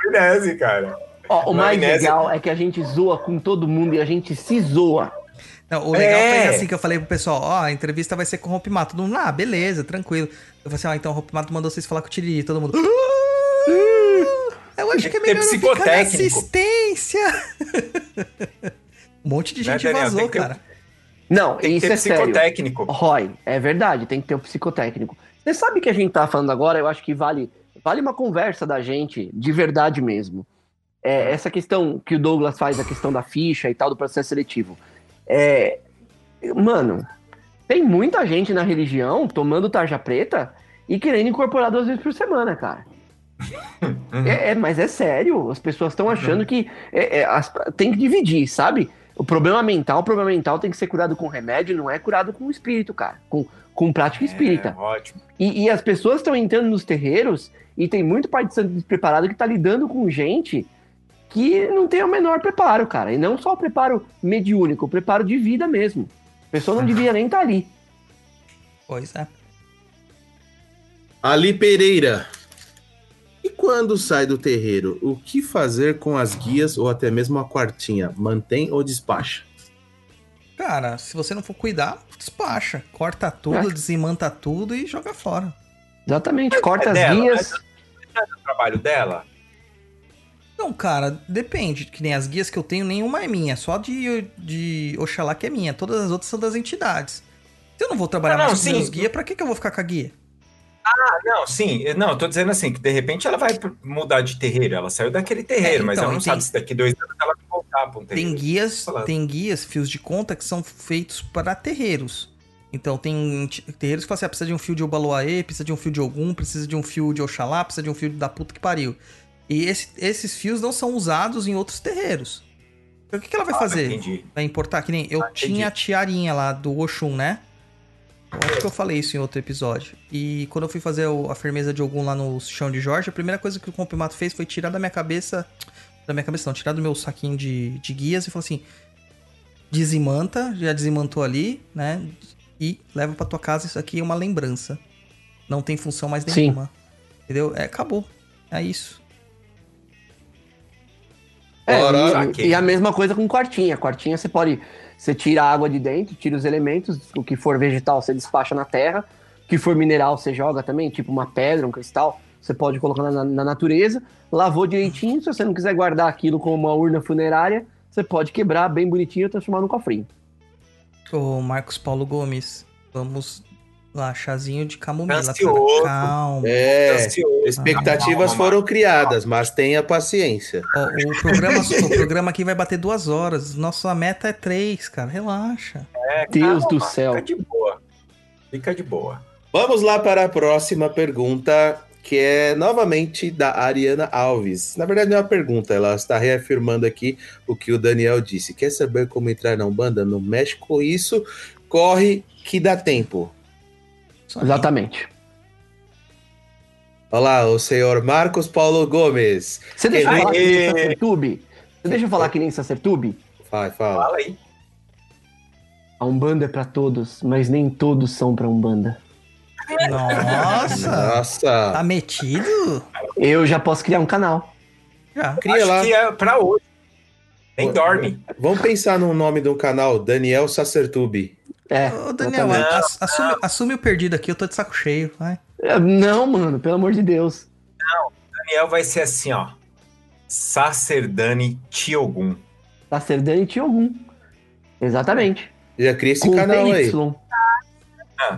[SPEAKER 3] Amnese, cara.
[SPEAKER 7] Ó, o mais legal é que a gente zoa com todo mundo e a gente se zoa.
[SPEAKER 2] Não, o legal
[SPEAKER 3] É.
[SPEAKER 2] foi assim que eu falei pro pessoal, ó, a entrevista vai ser com o Rompimato. Todo mundo, ah, beleza, tranquilo. Eu falei assim, ó, então o Rompimato mandou vocês falar com o Tiriri. Todo mundo... "Ah, Eu acho que é melhor não ficar na
[SPEAKER 3] psicotécnico.
[SPEAKER 2] assistência. um monte de
[SPEAKER 3] Né,
[SPEAKER 2] gente
[SPEAKER 3] Daniel?
[SPEAKER 2] vazou,
[SPEAKER 3] Tem que ter-
[SPEAKER 2] cara.
[SPEAKER 7] Não,
[SPEAKER 3] Tem que
[SPEAKER 7] isso
[SPEAKER 3] ter
[SPEAKER 7] é sério.
[SPEAKER 3] psicotécnico.
[SPEAKER 7] Roy, é verdade, tem que ter o psicotécnico. Você sabe que a gente tá falando agora, eu acho que vale, vale uma conversa da gente, de verdade mesmo. É, essa questão que o Douglas faz, a questão da ficha e tal, do processo seletivo. É, mano, tem muita gente na religião tomando tarja preta e querendo incorporar duas vezes por semana, cara. É, é, mas é sério, as pessoas estão achando que é, é, as- tem que dividir, sabe? O problema mental, o problema mental tem que ser curado com remédio, não é curado com espírito, cara. Com, com prática espírita.
[SPEAKER 3] É, ótimo.
[SPEAKER 7] E, e as pessoas estão entrando nos terreiros e tem muito pai de santo despreparado que tá lidando com gente que não tem o menor preparo, cara. E não só o preparo mediúnico, o preparo de vida mesmo. A pessoa não devia nem estar ali.
[SPEAKER 2] Pois é.
[SPEAKER 5] Ali Pereira. E quando sai do terreiro, o que fazer com as guias ou até mesmo a quartinha? Mantém ou despacha?
[SPEAKER 2] Cara, se você não for cuidar, despacha. Corta tudo,
[SPEAKER 7] É.
[SPEAKER 2] desimanta tudo e joga fora.
[SPEAKER 7] Exatamente, corta
[SPEAKER 3] É
[SPEAKER 7] as
[SPEAKER 3] dela,
[SPEAKER 7] guias.
[SPEAKER 3] É do trabalho dela?
[SPEAKER 2] Não, cara, depende. Que nem as guias que eu tenho, nenhuma é minha. Só de, de Oxalá que é minha. Todas as outras são das entidades. Se eu não vou trabalhar
[SPEAKER 3] Não, não,
[SPEAKER 2] mais com
[SPEAKER 3] sim.
[SPEAKER 2] meus guias, pra que, que eu vou ficar com a guia?
[SPEAKER 3] Ah, não, sim. Não, eu tô dizendo assim, que de repente ela vai mudar de terreiro. Ela saiu daquele terreiro,
[SPEAKER 2] É,
[SPEAKER 3] mas
[SPEAKER 2] então,
[SPEAKER 3] ela não
[SPEAKER 2] e
[SPEAKER 3] sabe
[SPEAKER 2] tem-
[SPEAKER 3] se daqui dois anos ela vai voltar pra um terreiro.
[SPEAKER 2] Tem guias, tem guias, fios de conta que são feitos para terreiros. Então tem terreiros que falam assim, ah, precisa de um fio de Obaloaê, precisa de um fio de Ogum, precisa de um fio de Oxalá, precisa de um fio da puta que pariu. E esse- esses fios não são usados em outros terreiros. Então o que, que ela vai
[SPEAKER 3] Ah,
[SPEAKER 2] fazer?
[SPEAKER 3] entendi.
[SPEAKER 2] Vai importar? Que nem eu
[SPEAKER 3] Ah,
[SPEAKER 2] tinha a tiarinha lá do Oxum, né? Eu acho que eu falei isso em outro episódio. E quando eu fui fazer o- a firmeza de Ogum lá no chão de Jorge, a primeira coisa que o Comprimato fez foi tirar da minha cabeça. Da minha cabeça, não, tirar do meu saquinho de, de guias e falou assim: desimanta, já desimantou ali, né? E leva pra tua casa, isso aqui é uma lembrança. Não tem função mais
[SPEAKER 7] Sim.
[SPEAKER 2] nenhuma. Entendeu? É, acabou. É isso.
[SPEAKER 7] É, e- e, a mesma coisa com quartinha. Quartinha você pode. Você tira a água de dentro, tira os elementos, o que for vegetal você despacha na terra, o que for mineral você joga também, tipo uma pedra, um cristal, você pode colocar na, na natureza, lavou direitinho, se você não quiser guardar aquilo como uma urna funerária, você pode quebrar bem bonitinho e transformar num cofrinho.
[SPEAKER 2] Ô, Marcos Paulo Gomes, vamos lá, chazinho de camomila.
[SPEAKER 3] Ansioso.
[SPEAKER 2] Calma.
[SPEAKER 5] É,
[SPEAKER 3] Ansioso.
[SPEAKER 5] expectativas
[SPEAKER 3] Calma,
[SPEAKER 5] foram criadas, mas tenha paciência.
[SPEAKER 2] Ó, o, programa, o programa aqui vai bater duas horas. Nossa meta é três, cara. Relaxa.
[SPEAKER 3] É,
[SPEAKER 7] Deus do
[SPEAKER 3] calma,
[SPEAKER 7] céu.
[SPEAKER 3] Fica de boa. Fica de boa.
[SPEAKER 5] Vamos lá para a próxima pergunta, que é novamente da Ariana Alves. Na verdade, não é uma pergunta, ela está reafirmando aqui o que o Daniel disse. Quer saber como entrar na Umbanda? Não mexe com isso, corre que dá tempo.
[SPEAKER 2] Aí.
[SPEAKER 7] Exatamente.
[SPEAKER 5] Olá, o senhor Marcos Paulo Gomes.
[SPEAKER 7] Você deixa eu falar que nem Sacertube? Você deixa eu falar que nem Sacertube?
[SPEAKER 5] Vai, fala.
[SPEAKER 3] Fala aí.
[SPEAKER 7] A Umbanda é pra todos, mas nem todos são pra Umbanda.
[SPEAKER 2] Nossa!
[SPEAKER 5] Nossa,
[SPEAKER 2] Tá metido?
[SPEAKER 7] Eu já posso criar um canal.
[SPEAKER 2] Já.
[SPEAKER 5] cria
[SPEAKER 3] Acho
[SPEAKER 5] lá.
[SPEAKER 3] que é pra hoje. Nem dorme.
[SPEAKER 5] Vamos pensar no nome do canal, Daniel Sacertube.
[SPEAKER 7] É.
[SPEAKER 2] Ô, Daniel, ass- assume, assume o perdido aqui, eu tô de saco cheio. Vai.
[SPEAKER 7] É, Não, mano, pelo amor de Deus.
[SPEAKER 3] Daniel vai ser assim, ó. Sacerdani Tiogun.
[SPEAKER 7] Sacerdani algum. Exatamente.
[SPEAKER 5] Já cria esse
[SPEAKER 7] Com
[SPEAKER 5] canal aí.
[SPEAKER 7] PY.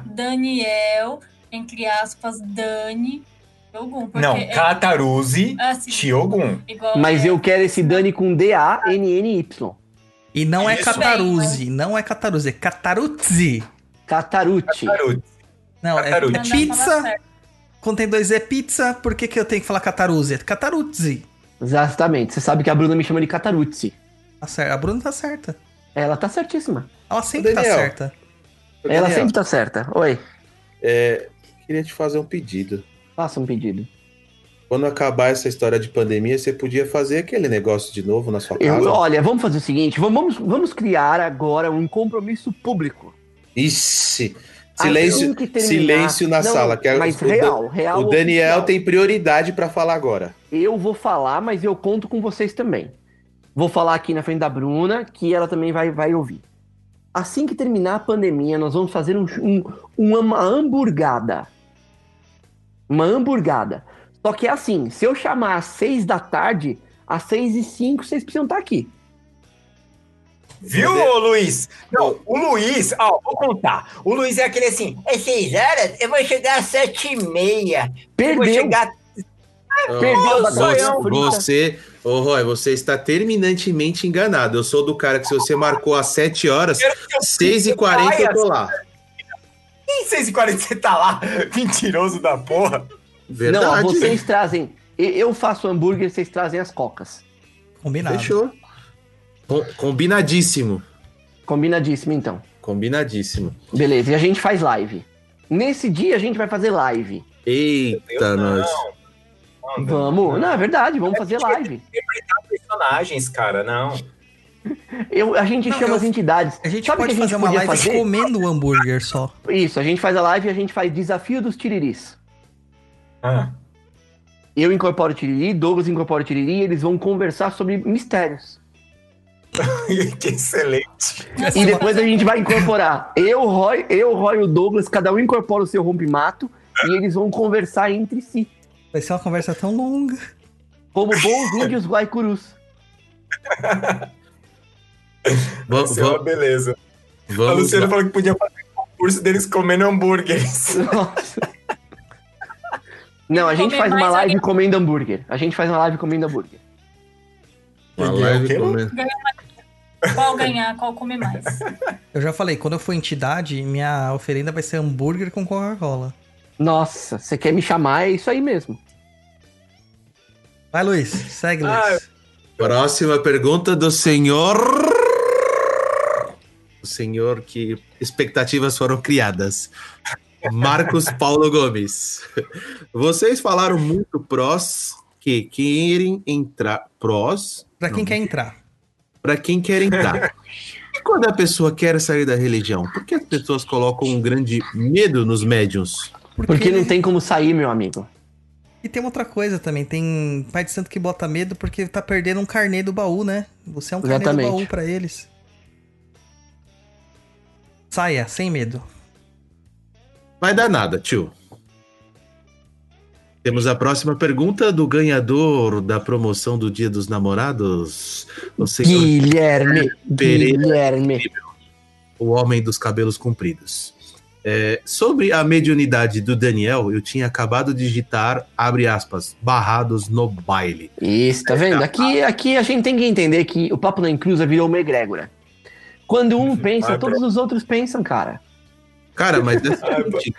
[SPEAKER 4] Daniel, entre aspas, Dani. Porque
[SPEAKER 3] Não,
[SPEAKER 4] é
[SPEAKER 3] Cataruzzi
[SPEAKER 4] assim,
[SPEAKER 3] Tiogun.
[SPEAKER 4] igual
[SPEAKER 7] Mas
[SPEAKER 4] é-
[SPEAKER 7] eu quero esse Dani com D-A-N-N-Y.
[SPEAKER 2] E não é não é é.
[SPEAKER 7] Catarucci.
[SPEAKER 3] Cataruzzi.
[SPEAKER 2] Não, é,
[SPEAKER 3] Cataruzzi.
[SPEAKER 2] é
[SPEAKER 4] Não dá pra falar
[SPEAKER 2] pizza. Quando tem dois é pizza, por que, que eu tenho que falar Cataruzzi? É Cataruzzi.
[SPEAKER 7] Exatamente. Você sabe que a Bruna me chama de Catarucci.
[SPEAKER 2] Tá certo. A Bruna tá certa.
[SPEAKER 7] Ela tá certíssima.
[SPEAKER 2] Ela sempre tá certa.
[SPEAKER 7] Ela sempre tá certa. Oi,
[SPEAKER 5] Queria te fazer um pedido.
[SPEAKER 7] Faça um pedido.
[SPEAKER 5] Quando acabar essa história de pandemia, você podia fazer aquele negócio de novo na sua
[SPEAKER 7] Eu-
[SPEAKER 5] casa?
[SPEAKER 7] olha, vamos fazer o seguinte: vamos, vamos criar agora um compromisso público.
[SPEAKER 5] Ixi!
[SPEAKER 7] Assim
[SPEAKER 5] Silêncio, silêncio na
[SPEAKER 7] Não,
[SPEAKER 5] sala. Que
[SPEAKER 7] mas
[SPEAKER 5] o,
[SPEAKER 7] real, real.
[SPEAKER 5] o Daniel
[SPEAKER 7] oficial.
[SPEAKER 5] tem prioridade pra falar agora.
[SPEAKER 7] Eu vou falar, mas eu conto com vocês também. Vou falar aqui na frente da Bruna, que ela também vai, vai ouvir. Assim que terminar a pandemia, nós vamos fazer um, um- uma hamburgada. Uma hamburgada. Só que é assim, se eu chamar às seis da tarde, às seis e cinco, vocês precisam estar aqui.
[SPEAKER 3] Viu, ô, Luiz? Não, o Luiz, ó, vou contar. O Luiz é aquele assim, é seis horas, eu vou chegar às sete e meia. Eu vou
[SPEAKER 7] Perdeu.
[SPEAKER 3] chegar...
[SPEAKER 7] Perdeu a batata
[SPEAKER 3] zoião.
[SPEAKER 7] frita.
[SPEAKER 5] Você, ô Roy, você está terminantemente enganado. Eu sou do cara que se você marcou às 7 horas, 6h40 eu tô lá.
[SPEAKER 3] Em 6h40 você tá lá, mentiroso da porra.
[SPEAKER 5] Verdade.
[SPEAKER 7] Não, vocês trazem. e- Eu faço hambúrguer, vocês trazem as cocas.
[SPEAKER 2] Combinado.
[SPEAKER 5] Fechou. Com- combinadíssimo.
[SPEAKER 7] Combinadíssimo, então.
[SPEAKER 5] Combinadíssimo.
[SPEAKER 7] Beleza, e a gente faz live. Nesse dia a gente vai fazer live.
[SPEAKER 5] Eita, nós.
[SPEAKER 3] Não,
[SPEAKER 7] Vamos. Não, é verdade, vamos fazer live.
[SPEAKER 3] personagens, cara, não.
[SPEAKER 7] Eu, a gente
[SPEAKER 2] Não,
[SPEAKER 7] chama
[SPEAKER 2] eu-
[SPEAKER 7] as entidades.
[SPEAKER 2] A gente
[SPEAKER 7] Sabe o
[SPEAKER 2] pode
[SPEAKER 7] que a
[SPEAKER 2] fazer
[SPEAKER 7] gente
[SPEAKER 2] uma
[SPEAKER 7] podia
[SPEAKER 2] live
[SPEAKER 7] fazer?
[SPEAKER 2] comendo o hambúrguer só.
[SPEAKER 7] Isso, a gente faz a live e a gente faz desafio dos tiriris.
[SPEAKER 3] Ah,
[SPEAKER 7] Eu incorporo o tiriri, Douglas incorpora o tiriri e eles vão conversar sobre mistérios.
[SPEAKER 3] que excelente.
[SPEAKER 7] E depois a gente vai incorporar. Eu, Roy, eu, Roy e o Douglas, cada um incorpora o seu rompimato e eles vão conversar entre si.
[SPEAKER 2] Vai ser uma conversa tão longa.
[SPEAKER 7] Como bons índios guaicurus.
[SPEAKER 3] Vai
[SPEAKER 5] Vamos,
[SPEAKER 3] ser uma
[SPEAKER 5] vamos,
[SPEAKER 3] beleza. A
[SPEAKER 5] vamos
[SPEAKER 3] Luciana
[SPEAKER 5] lá.
[SPEAKER 3] falou que podia fazer um concurso deles comendo hambúrgueres.
[SPEAKER 7] Nossa. Não, a gente
[SPEAKER 4] Comer
[SPEAKER 7] faz uma
[SPEAKER 4] mais
[SPEAKER 7] live
[SPEAKER 4] alguém.
[SPEAKER 7] comendo hambúrguer. A gente faz uma live comendo hambúrguer.
[SPEAKER 5] Uma
[SPEAKER 3] Peguei
[SPEAKER 5] live
[SPEAKER 3] o
[SPEAKER 5] comendo.
[SPEAKER 4] Qual ganhar, qual comer mais.
[SPEAKER 2] Eu já falei, quando eu for entidade, minha oferenda vai ser hambúrguer com Coca-Cola.
[SPEAKER 7] Nossa, você quer me chamar? É isso aí mesmo.
[SPEAKER 2] Vai, Luiz. Segue, Luiz.
[SPEAKER 3] Ah,
[SPEAKER 5] Próxima pergunta do senhor. Senhor que expectativas foram criadas. Marcos Paulo Gomes. Vocês falaram muito prós que querem entrar. Prós
[SPEAKER 2] Pra quem quer entrar.
[SPEAKER 5] para quem quer entrar. E quando a pessoa quer sair da religião, por que as pessoas colocam um grande medo nos médiums?
[SPEAKER 7] Porque não tem como sair, meu amigo.
[SPEAKER 2] E tem outra coisa também, tem pai de santo que bota medo porque tá perdendo um carnê do baú, né? Você é um carnê
[SPEAKER 7] Exatamente.
[SPEAKER 2] do baú pra eles. Saia, sem medo.
[SPEAKER 5] Vai dar nada, tio. Temos a próxima pergunta do ganhador da promoção do Dia dos Namorados, o senhor
[SPEAKER 7] Guilherme,
[SPEAKER 5] Pereira.
[SPEAKER 7] Guilherme.
[SPEAKER 5] o homem dos cabelos compridos. É, sobre a mediunidade do Daniel, eu tinha acabado de digitar, abre aspas, barrados no baile.
[SPEAKER 7] Isso, tá vendo? Aqui, aqui a gente tem que entender que o Papo na Inclusa virou uma egrégora. Quando um pensa, todos os outros pensam, cara.
[SPEAKER 5] Cara, mas é seguinte,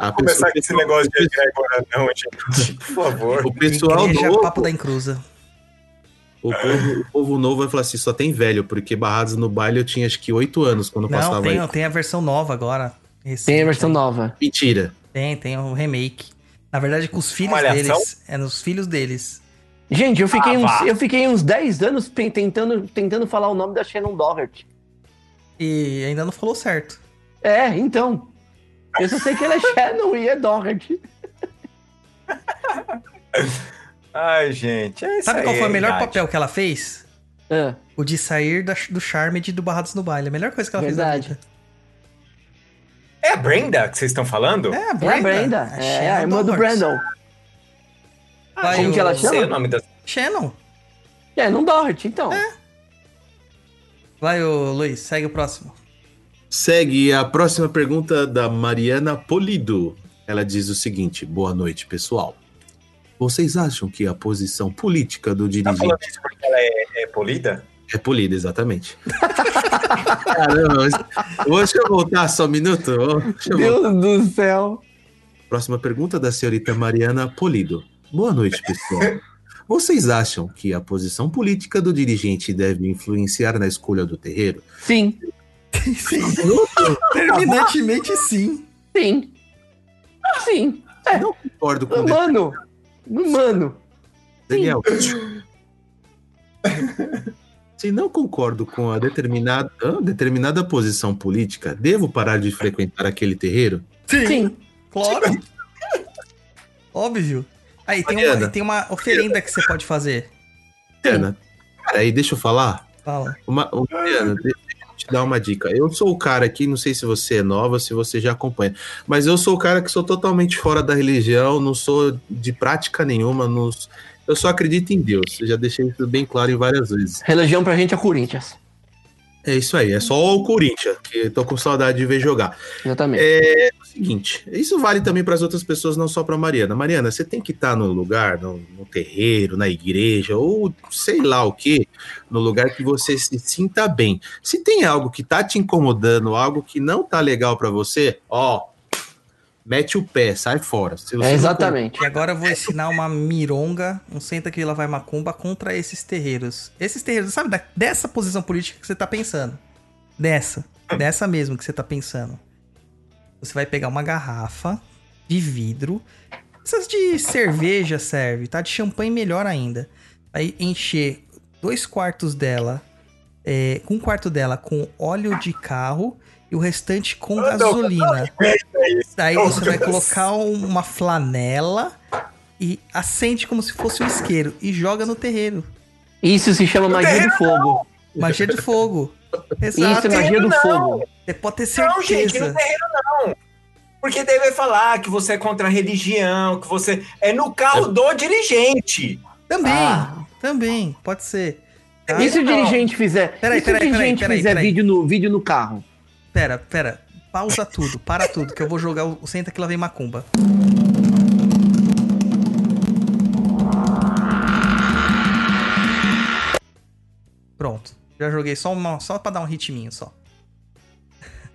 [SPEAKER 5] a
[SPEAKER 3] começar
[SPEAKER 5] pessoa-
[SPEAKER 3] com esse negócio de agora, não, gente. Por favor.
[SPEAKER 5] o pessoal
[SPEAKER 2] Igreja
[SPEAKER 5] novo,
[SPEAKER 2] Papo da Encruza.
[SPEAKER 5] o povo, o povo novo vai falar assim, só tem velho, porque barrados no baile eu tinha acho que oito anos quando
[SPEAKER 2] Não,
[SPEAKER 5] passava
[SPEAKER 2] tem,
[SPEAKER 5] aí.
[SPEAKER 2] tem a versão nova agora. recente
[SPEAKER 7] Tem a versão
[SPEAKER 2] aí.
[SPEAKER 7] nova.
[SPEAKER 5] Mentira.
[SPEAKER 2] Tem, tem o remake. Na verdade, com os filhos
[SPEAKER 3] Malhação?
[SPEAKER 2] deles. É nos filhos deles.
[SPEAKER 7] Gente, eu fiquei,
[SPEAKER 3] Ah,
[SPEAKER 7] uns,
[SPEAKER 3] vá.
[SPEAKER 7] eu fiquei uns 10 anos tentando, tentando falar o nome da Shannon Doherty.
[SPEAKER 2] E ainda não falou certo.
[SPEAKER 7] É, então. Eu só sei que ela é Shannon e é Doherty.
[SPEAKER 3] Ai, gente. É
[SPEAKER 2] Sabe qual foi o melhor papel que ela fez?
[SPEAKER 7] Ah,
[SPEAKER 2] O de sair da- do charme de do Barrados no Baile. A melhor coisa que ela
[SPEAKER 7] Verdade.
[SPEAKER 2] fez na vida.
[SPEAKER 3] É a Brenda que vocês estão falando?
[SPEAKER 2] É, a
[SPEAKER 7] é
[SPEAKER 2] Brenda.
[SPEAKER 7] a Brenda.
[SPEAKER 2] A
[SPEAKER 7] É a
[SPEAKER 2] Shannon
[SPEAKER 7] irmã do. Brandon.
[SPEAKER 2] Vai
[SPEAKER 7] Como
[SPEAKER 2] o-
[SPEAKER 7] que ela
[SPEAKER 3] Não sei
[SPEAKER 7] chama?
[SPEAKER 3] o nome da...
[SPEAKER 2] Shannon.
[SPEAKER 7] É, não Doherty, então.
[SPEAKER 2] Vai, o Luiz, segue o próximo.
[SPEAKER 5] Segue a próxima pergunta da Mariana Polido. Ela diz o seguinte: Boa noite, pessoal. Vocês acham que a posição política do
[SPEAKER 3] Tá
[SPEAKER 5] dirigente
[SPEAKER 3] falando isso porque ela é, é polida?
[SPEAKER 5] é polida, exatamente? Caramba, deixa eu voltar só um minuto. Ô, eu voltar.
[SPEAKER 7] Deus do céu.
[SPEAKER 5] Próxima pergunta da senhorita Mariana Polido. Boa noite, pessoal. Vocês acham que a posição política do dirigente deve influenciar na escolha do terreiro?
[SPEAKER 7] Sim,
[SPEAKER 2] Sim. Terminantemente sim.
[SPEAKER 7] sim. Sim.
[SPEAKER 5] Não concordo com o
[SPEAKER 7] Mano, mano.
[SPEAKER 5] Daniel. Se não concordo com a determinada, determinada posição política, devo parar de frequentar aquele terreiro?
[SPEAKER 7] Sim.
[SPEAKER 2] Claro. Óbvio. Aí tem
[SPEAKER 5] Mariana.
[SPEAKER 2] uma, tem uma oferenda que você pode fazer.
[SPEAKER 5] Ana, peraí, deixa eu falar.
[SPEAKER 2] Fala.
[SPEAKER 5] Uma, uma, Mariana, deixa eu te dar uma dica. Eu sou o cara aqui, não sei se você é nova, se você já acompanha, mas eu sou o cara que sou totalmente fora da religião, não sou de prática nenhuma, não- eu só acredito em Deus. Eu já deixei isso bem claro em várias vezes.
[SPEAKER 7] Religião pra gente é Corinthians.
[SPEAKER 5] É isso aí, é só o Corinthians, que eu tô com saudade de ver jogar.
[SPEAKER 7] Exatamente.
[SPEAKER 5] É o seguinte, isso vale também para as outras pessoas, não só para Mariana. Mariana, você tem que estar no lugar, no, no terreiro, na igreja, ou sei lá o que, no lugar que você se sinta bem. Se tem algo que tá te incomodando, algo que não tá legal para você, ó, mete o pé, sai fora. Se você
[SPEAKER 7] É exatamente.
[SPEAKER 2] E agora eu vou ensinar uma mironga, um senta que lá vai macumba contra esses terreiros. Esses terreiros, sabe, da- dessa posição política que você tá pensando. Dessa. Dessa mesmo que você tá pensando. Você vai pegar uma garrafa de vidro. Essas de cerveja serve, tá? De champanhe melhor ainda. Aí encher dois quartos dela, é, um quarto dela com óleo de carro e o restante com
[SPEAKER 3] Ah, não,
[SPEAKER 2] gasolina. Daí você vai colocar um- uma flanela e acende como se fosse um isqueiro e joga no terreiro.
[SPEAKER 7] Isso se chama magia do fogo.
[SPEAKER 2] Magia de fogo.
[SPEAKER 7] Isso
[SPEAKER 2] Exato.
[SPEAKER 7] é magia do
[SPEAKER 3] Não.
[SPEAKER 7] fogo.
[SPEAKER 2] Você pode ter
[SPEAKER 3] Não, gente,
[SPEAKER 2] certeza.
[SPEAKER 3] no terreiro não. Porque daí vai falar que você é contra a religião, que você. É no carro do dirigente.
[SPEAKER 2] Também,
[SPEAKER 7] Ah.
[SPEAKER 2] também, pode ser. Tá?
[SPEAKER 7] E se o dirigente fizer,
[SPEAKER 2] Peraí,
[SPEAKER 7] e se o
[SPEAKER 2] peraí, peraí,
[SPEAKER 7] dirigente
[SPEAKER 2] peraí,
[SPEAKER 7] fizer
[SPEAKER 2] peraí.
[SPEAKER 7] Vídeo, no, vídeo no carro?
[SPEAKER 2] Pera, pera. Pausa tudo, para tudo, que eu vou jogar o Senta que lá vem macumba. Pronto. Já joguei só, uma, só pra dar um ritminho só.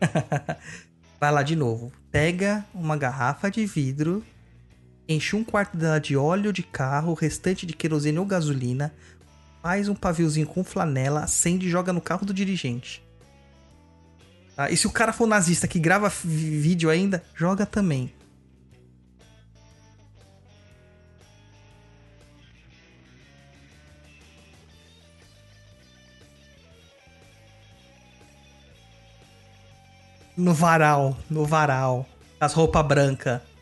[SPEAKER 2] Vai lá de novo. Pega uma garrafa de vidro, enche um quarto dela de óleo de carro, restante de querosene ou gasolina, faz um paviozinho com flanela, acende e joga no carro do dirigente. Tá? E se o cara for nazista que grava vídeo ainda, joga também. No varal, no varal. As roupas brancas.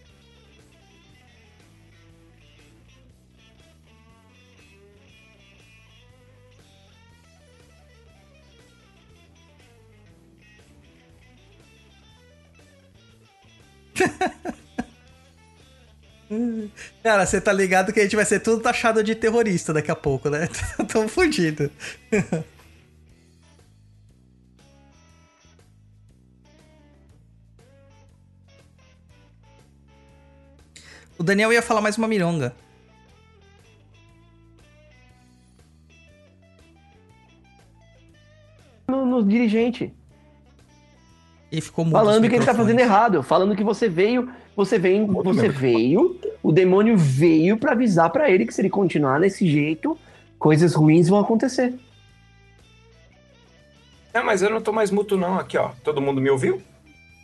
[SPEAKER 2] Cara, você tá ligado que a gente vai ser tudo taxado de terrorista daqui a pouco, né? Tamo fudido. O Daniel ia falar mais uma mironga.
[SPEAKER 7] No, no dirigente.
[SPEAKER 2] E ficou mudo
[SPEAKER 7] Falando que ele tá fazendo errado. Falando que você veio, você veio, você veio, o demônio veio pra avisar pra ele que se ele continuar desse jeito, coisas ruins vão acontecer.
[SPEAKER 3] Não, mas eu não tô mais muto, não. Aqui, ó. Todo mundo me ouviu?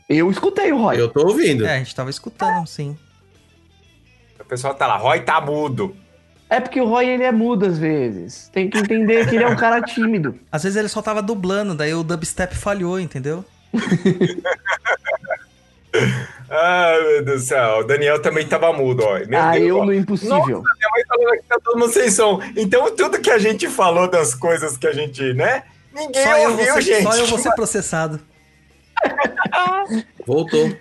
[SPEAKER 7] Eu escutei o Roy.
[SPEAKER 5] Eu tô ouvindo.
[SPEAKER 2] É, a gente tava escutando, sim.
[SPEAKER 3] O pessoal tá lá. Roy tá mudo.
[SPEAKER 7] É porque o Roy ele é mudo às vezes. Tem que entender que ele é um cara tímido.
[SPEAKER 2] Às vezes ele só tava dublando, daí o dubstep falhou, entendeu?
[SPEAKER 3] Ai, meu Deus do céu. O Daniel também tava mudo, ó. Meu
[SPEAKER 7] ah,
[SPEAKER 3] Deus,
[SPEAKER 7] eu
[SPEAKER 3] ó.
[SPEAKER 7] no impossível.
[SPEAKER 3] Minha mãe falando aqui tá todo mundo sem som. Então, tudo que a gente falou das coisas que a gente, né? Ninguém
[SPEAKER 2] Só eu,
[SPEAKER 3] ouviu,
[SPEAKER 2] ser,
[SPEAKER 3] gente.
[SPEAKER 2] só eu vou ser processado.
[SPEAKER 5] Voltou.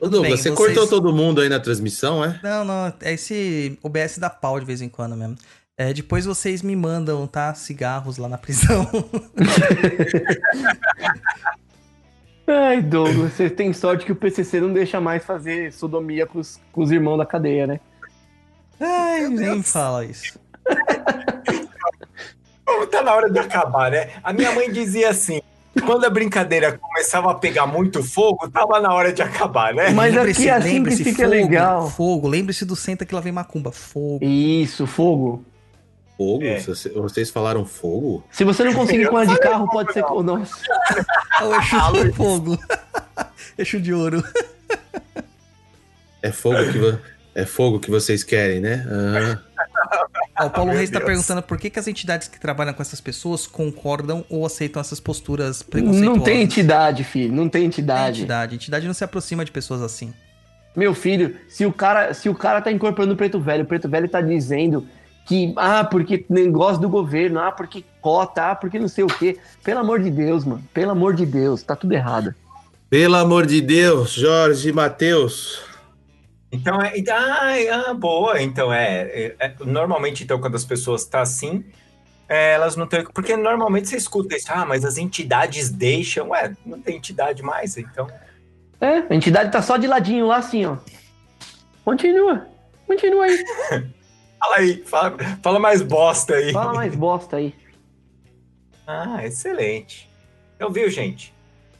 [SPEAKER 5] Ô, Douglas,
[SPEAKER 2] bem,
[SPEAKER 5] você
[SPEAKER 2] vocês-
[SPEAKER 5] cortou todo mundo aí na transmissão, é?
[SPEAKER 2] Não, não, é esse OBS dá pau de vez em quando mesmo. É, depois vocês me mandam, tá? Cigarros lá na prisão.
[SPEAKER 7] Ai, Douglas, você tem sorte que o PCC não deixa mais fazer sodomia com os, com os irmãos da cadeia, né?
[SPEAKER 2] Ai, nem fala isso.
[SPEAKER 3] Tá na hora de acabar, né? A minha mãe dizia assim: quando a brincadeira começava a pegar muito fogo, tava na hora de acabar, né?
[SPEAKER 7] Mas
[SPEAKER 2] Lembre-se-
[SPEAKER 7] aqui é assim que fica
[SPEAKER 2] fogo,
[SPEAKER 7] legal.
[SPEAKER 2] Fogo, lembre-se do Senta que lá vem macumba. Fogo.
[SPEAKER 7] Isso, fogo.
[SPEAKER 5] Fogo?
[SPEAKER 3] É.
[SPEAKER 5] Vocês- falaram fogo?
[SPEAKER 7] Se você não conseguir com a de carro, pode ser com. Nossa.
[SPEAKER 2] É o Exu do fogo. Exu de ouro.
[SPEAKER 5] É fogo que, vo- é fogo que vocês querem, né? Aham.
[SPEAKER 2] Ó, o Paulo
[SPEAKER 3] Meu
[SPEAKER 2] Reis tá
[SPEAKER 3] Deus.
[SPEAKER 2] perguntando por que, que as entidades que trabalham com essas pessoas concordam ou aceitam essas posturas preconceituosas.
[SPEAKER 7] Não tem entidade, filho. Não tem
[SPEAKER 2] Tem
[SPEAKER 7] entidade.
[SPEAKER 2] entidade. Entidade não se aproxima de pessoas assim.
[SPEAKER 7] Meu filho, se o cara, se o cara tá incorporando o preto velho, o preto velho tá dizendo que, ah, porque negócio do governo, ah, porque cota, ah, porque não sei o quê. Pelo amor de Deus, mano. Pelo amor de Deus, tá tudo errado.
[SPEAKER 5] Pelo amor de Deus, Jorge e Matheus.
[SPEAKER 3] Então, é, então, ah, ah, boa. Então, é, é- é- Normalmente, então, quando as pessoas estão assim, é, elas não têm. Porque normalmente você escuta isso, ah, mas as entidades deixam. Ué, não tem entidade mais, então.
[SPEAKER 7] É, a entidade tá só de ladinho lá assim, ó. Continua. Continua aí.
[SPEAKER 3] Fala aí, fala, fala mais bosta aí.
[SPEAKER 7] Fala mais bosta aí.
[SPEAKER 3] Ah, excelente. Então, viu, gente?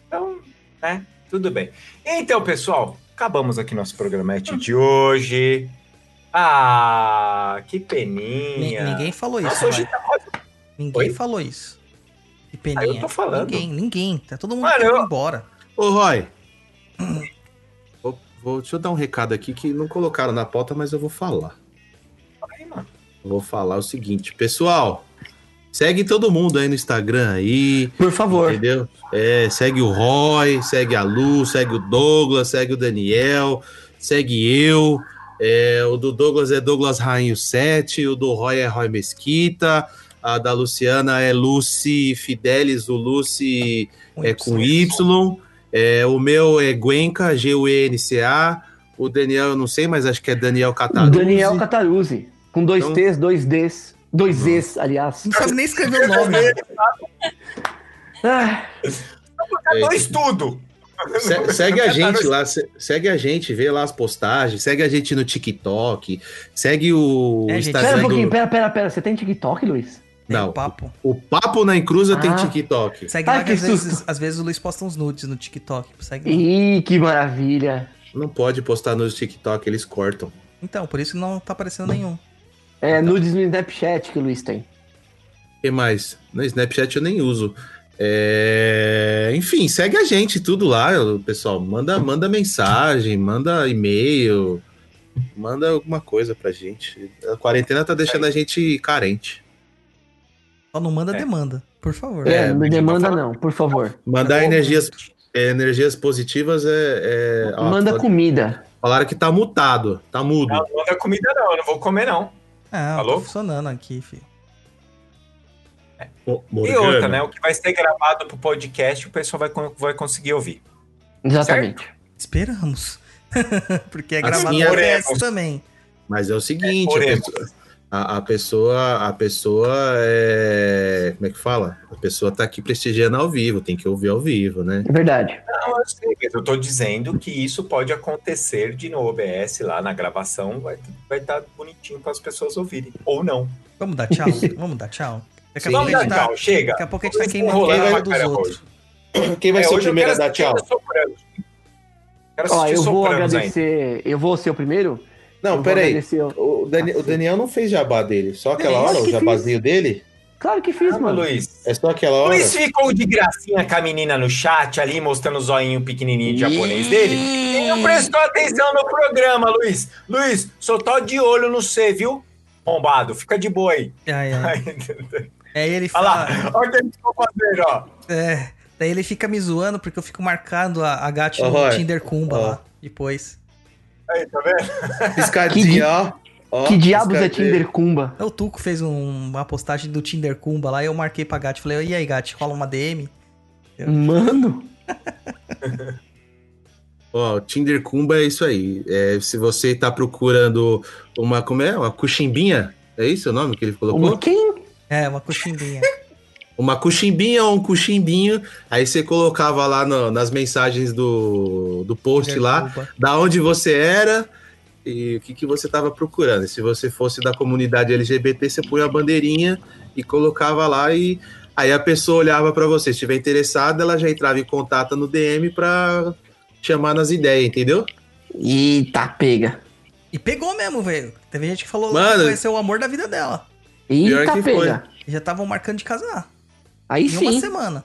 [SPEAKER 3] Então, né? Tudo bem. Então, pessoal, Acabamos aqui nosso programete de hoje. Ah, que
[SPEAKER 2] Ni-
[SPEAKER 3] peninha.
[SPEAKER 2] Ninguém falou isso.
[SPEAKER 3] Nossa, hoje tá
[SPEAKER 2] Ninguém
[SPEAKER 3] Oi?
[SPEAKER 2] falou isso. Que
[SPEAKER 3] Ah,
[SPEAKER 2] peninha.
[SPEAKER 3] eu tô falando.
[SPEAKER 2] Ninguém, ninguém. Tá todo mundo ir
[SPEAKER 3] eu-
[SPEAKER 2] embora.
[SPEAKER 5] Ô, Roy. Vou, vou- deixa eu dar um recado aqui que não colocaram na pauta, mas eu vou falar. Vou falar o seguinte, pessoal. Segue todo mundo aí no Instagram aí,
[SPEAKER 7] Por favor.
[SPEAKER 5] entendeu? É, segue o Roy, segue a Lu, segue o Douglas, segue o Daniel, segue eu. É, o do Douglas é Douglas Rainho 7, o do Roy é Roy Mesquita, a da Luciana é Lucy Fidelis, o Lucy é com Y. É, o meu é Guenca, G-U-E-N-C-A. O Daniel, eu não sei, mas acho que é Daniel Cataruzzi.
[SPEAKER 7] Daniel Cataruzzi. Com dois
[SPEAKER 5] Então-
[SPEAKER 7] T's, dois D's. Dois Z's, aliás.
[SPEAKER 2] Não sabe nem escrever o nome.
[SPEAKER 7] Ah,
[SPEAKER 5] É,
[SPEAKER 3] Dois tudo.
[SPEAKER 5] Se- segue a gente lá, se- segue a gente, vê lá as postagens, segue a gente no TikTok, segue o
[SPEAKER 2] É, gente,
[SPEAKER 7] pera
[SPEAKER 5] Instagram
[SPEAKER 7] um pouquinho, pera, pera, pera. Você tem TikTok, Luiz?
[SPEAKER 2] Tem
[SPEAKER 5] Não,
[SPEAKER 2] um papo.
[SPEAKER 5] o Papo na Encruza tem
[SPEAKER 7] Ah.
[SPEAKER 5] TikTok.
[SPEAKER 2] Segue
[SPEAKER 7] Ai,
[SPEAKER 2] lá que,
[SPEAKER 7] que
[SPEAKER 2] às vezes, às vezes o Luiz posta uns nudes no TikTok. Segue lá.
[SPEAKER 7] Ih, que maravilha.
[SPEAKER 5] Não pode postar no TikTok, eles cortam.
[SPEAKER 2] Então, por isso que não tá aparecendo nenhum.
[SPEAKER 7] É nudes no Snapchat que o Luiz tem.
[SPEAKER 5] O que mais? No Snapchat eu nem uso. É, Enfim, segue a gente tudo lá, pessoal. Manda, manda mensagem, manda e-mail, manda alguma coisa pra gente. A quarentena tá deixando a gente carente.
[SPEAKER 2] Só não manda
[SPEAKER 3] É.
[SPEAKER 2] demanda, por favor.
[SPEAKER 7] É,
[SPEAKER 5] É,
[SPEAKER 7] não demanda não, por favor.
[SPEAKER 5] Mandar energias, é, energias positivas é. é- ó,
[SPEAKER 7] Manda
[SPEAKER 5] fal-
[SPEAKER 7] comida.
[SPEAKER 5] Falaram que tá mutado, tá mudo.
[SPEAKER 3] Não, não manda comida, não. Eu não vou comer, não.
[SPEAKER 2] Ah,
[SPEAKER 3] Alô?
[SPEAKER 2] tá funcionando aqui, filho.
[SPEAKER 3] E outra, né? O que vai ser gravado pro podcast, o pessoal vai, vai conseguir ouvir.
[SPEAKER 7] Exatamente.
[SPEAKER 2] Esperamos. Porque é
[SPEAKER 5] Assim
[SPEAKER 2] gravado
[SPEAKER 5] é-
[SPEAKER 2] no OBS
[SPEAKER 3] Oremos.
[SPEAKER 2] também.
[SPEAKER 5] Mas é o seguinte, pessoa, a, a pessoa, a pessoa é. Como é que fala? A pessoa tá aqui prestigiando ao vivo, tem que ouvir ao vivo, né?
[SPEAKER 7] É verdade.
[SPEAKER 3] Não, eu sei, mas eu tô dizendo que isso pode acontecer de no OBS lá na gravação, vai estar vai tá bonitinho para as pessoas ouvirem. Ou não.
[SPEAKER 2] Vamos dar tchau? Vamos dar tchau? Daqui a, pouco
[SPEAKER 3] Vamos
[SPEAKER 2] a
[SPEAKER 3] dar
[SPEAKER 2] gente tá,
[SPEAKER 3] tchau, chega.
[SPEAKER 2] daqui a pouco a gente tá queimando a dos outros.
[SPEAKER 5] Quem vai
[SPEAKER 3] É,
[SPEAKER 5] ser o
[SPEAKER 3] hoje
[SPEAKER 5] primeiro a dar tchau?
[SPEAKER 7] Ó, eu vou
[SPEAKER 3] Sopranos ainda.
[SPEAKER 7] agradecer. Eu vou ser o primeiro?
[SPEAKER 5] Não, peraí.
[SPEAKER 7] o-
[SPEAKER 5] Dani- o Daniel não fez jabá dele, só aquela hora, o jabazinho dele?
[SPEAKER 7] Claro que fiz,
[SPEAKER 3] Ah,
[SPEAKER 7] mano.
[SPEAKER 3] Luiz.
[SPEAKER 5] É só aquela hora?
[SPEAKER 3] Luiz ficou de gracinha com a menina no chat ali, mostrando o zoinho pequenininho de japonês dele. E não prestou atenção no programa, Luiz. Luiz, só tô de olho no C, viu? Bombado, fica de boa aí.
[SPEAKER 2] Ai, ai. Aí ele
[SPEAKER 3] Olha lá,
[SPEAKER 2] fala.
[SPEAKER 3] olha o que eles estão fazendo, ó.
[SPEAKER 2] É, daí ele fica me zoando porque eu fico marcando a, a
[SPEAKER 5] Ó,
[SPEAKER 2] no. Tinder Kumba
[SPEAKER 5] Ó.
[SPEAKER 2] lá. Depois.
[SPEAKER 3] Aí, tá vendo?
[SPEAKER 5] Piscadinha, ó. ó.
[SPEAKER 7] Que diabos é. Tinder Kumba?
[SPEAKER 2] O Tuco fez um- uma postagem do Tinder Kumba lá e eu marquei pra Gat. Falei, e aí, Gat, rola uma DM?
[SPEAKER 7] Mano,
[SPEAKER 5] Ó, o Tinder Kumba é isso aí. É, se você tá procurando uma, como é? Uma cuchimbinha, é isso o nome que ele colocou?
[SPEAKER 7] uma quem?
[SPEAKER 2] É, uma coximbinha.
[SPEAKER 5] Uma cuchimbinha ou um cuchimbinho, aí você colocava lá no- nas mensagens do, do post
[SPEAKER 2] Tinder
[SPEAKER 5] lá, da onde você era e o que, que você estava procurando. E se você fosse da comunidade LGBT, você põe a bandeirinha e colocava lá e aí a pessoa olhava para você. Se estiver interessada, ela já entrava em contato no DM para chamar nas ideias, entendeu?
[SPEAKER 7] Eita, pega.
[SPEAKER 2] E pegou mesmo, velho. Teve gente que falou
[SPEAKER 5] Mano.
[SPEAKER 2] que vai ser o amor da vida dela.
[SPEAKER 7] Eita,
[SPEAKER 5] foi.
[SPEAKER 7] pega.
[SPEAKER 2] E já estavam marcando de casar.
[SPEAKER 7] Aí
[SPEAKER 2] em uma
[SPEAKER 7] sim.
[SPEAKER 2] semana.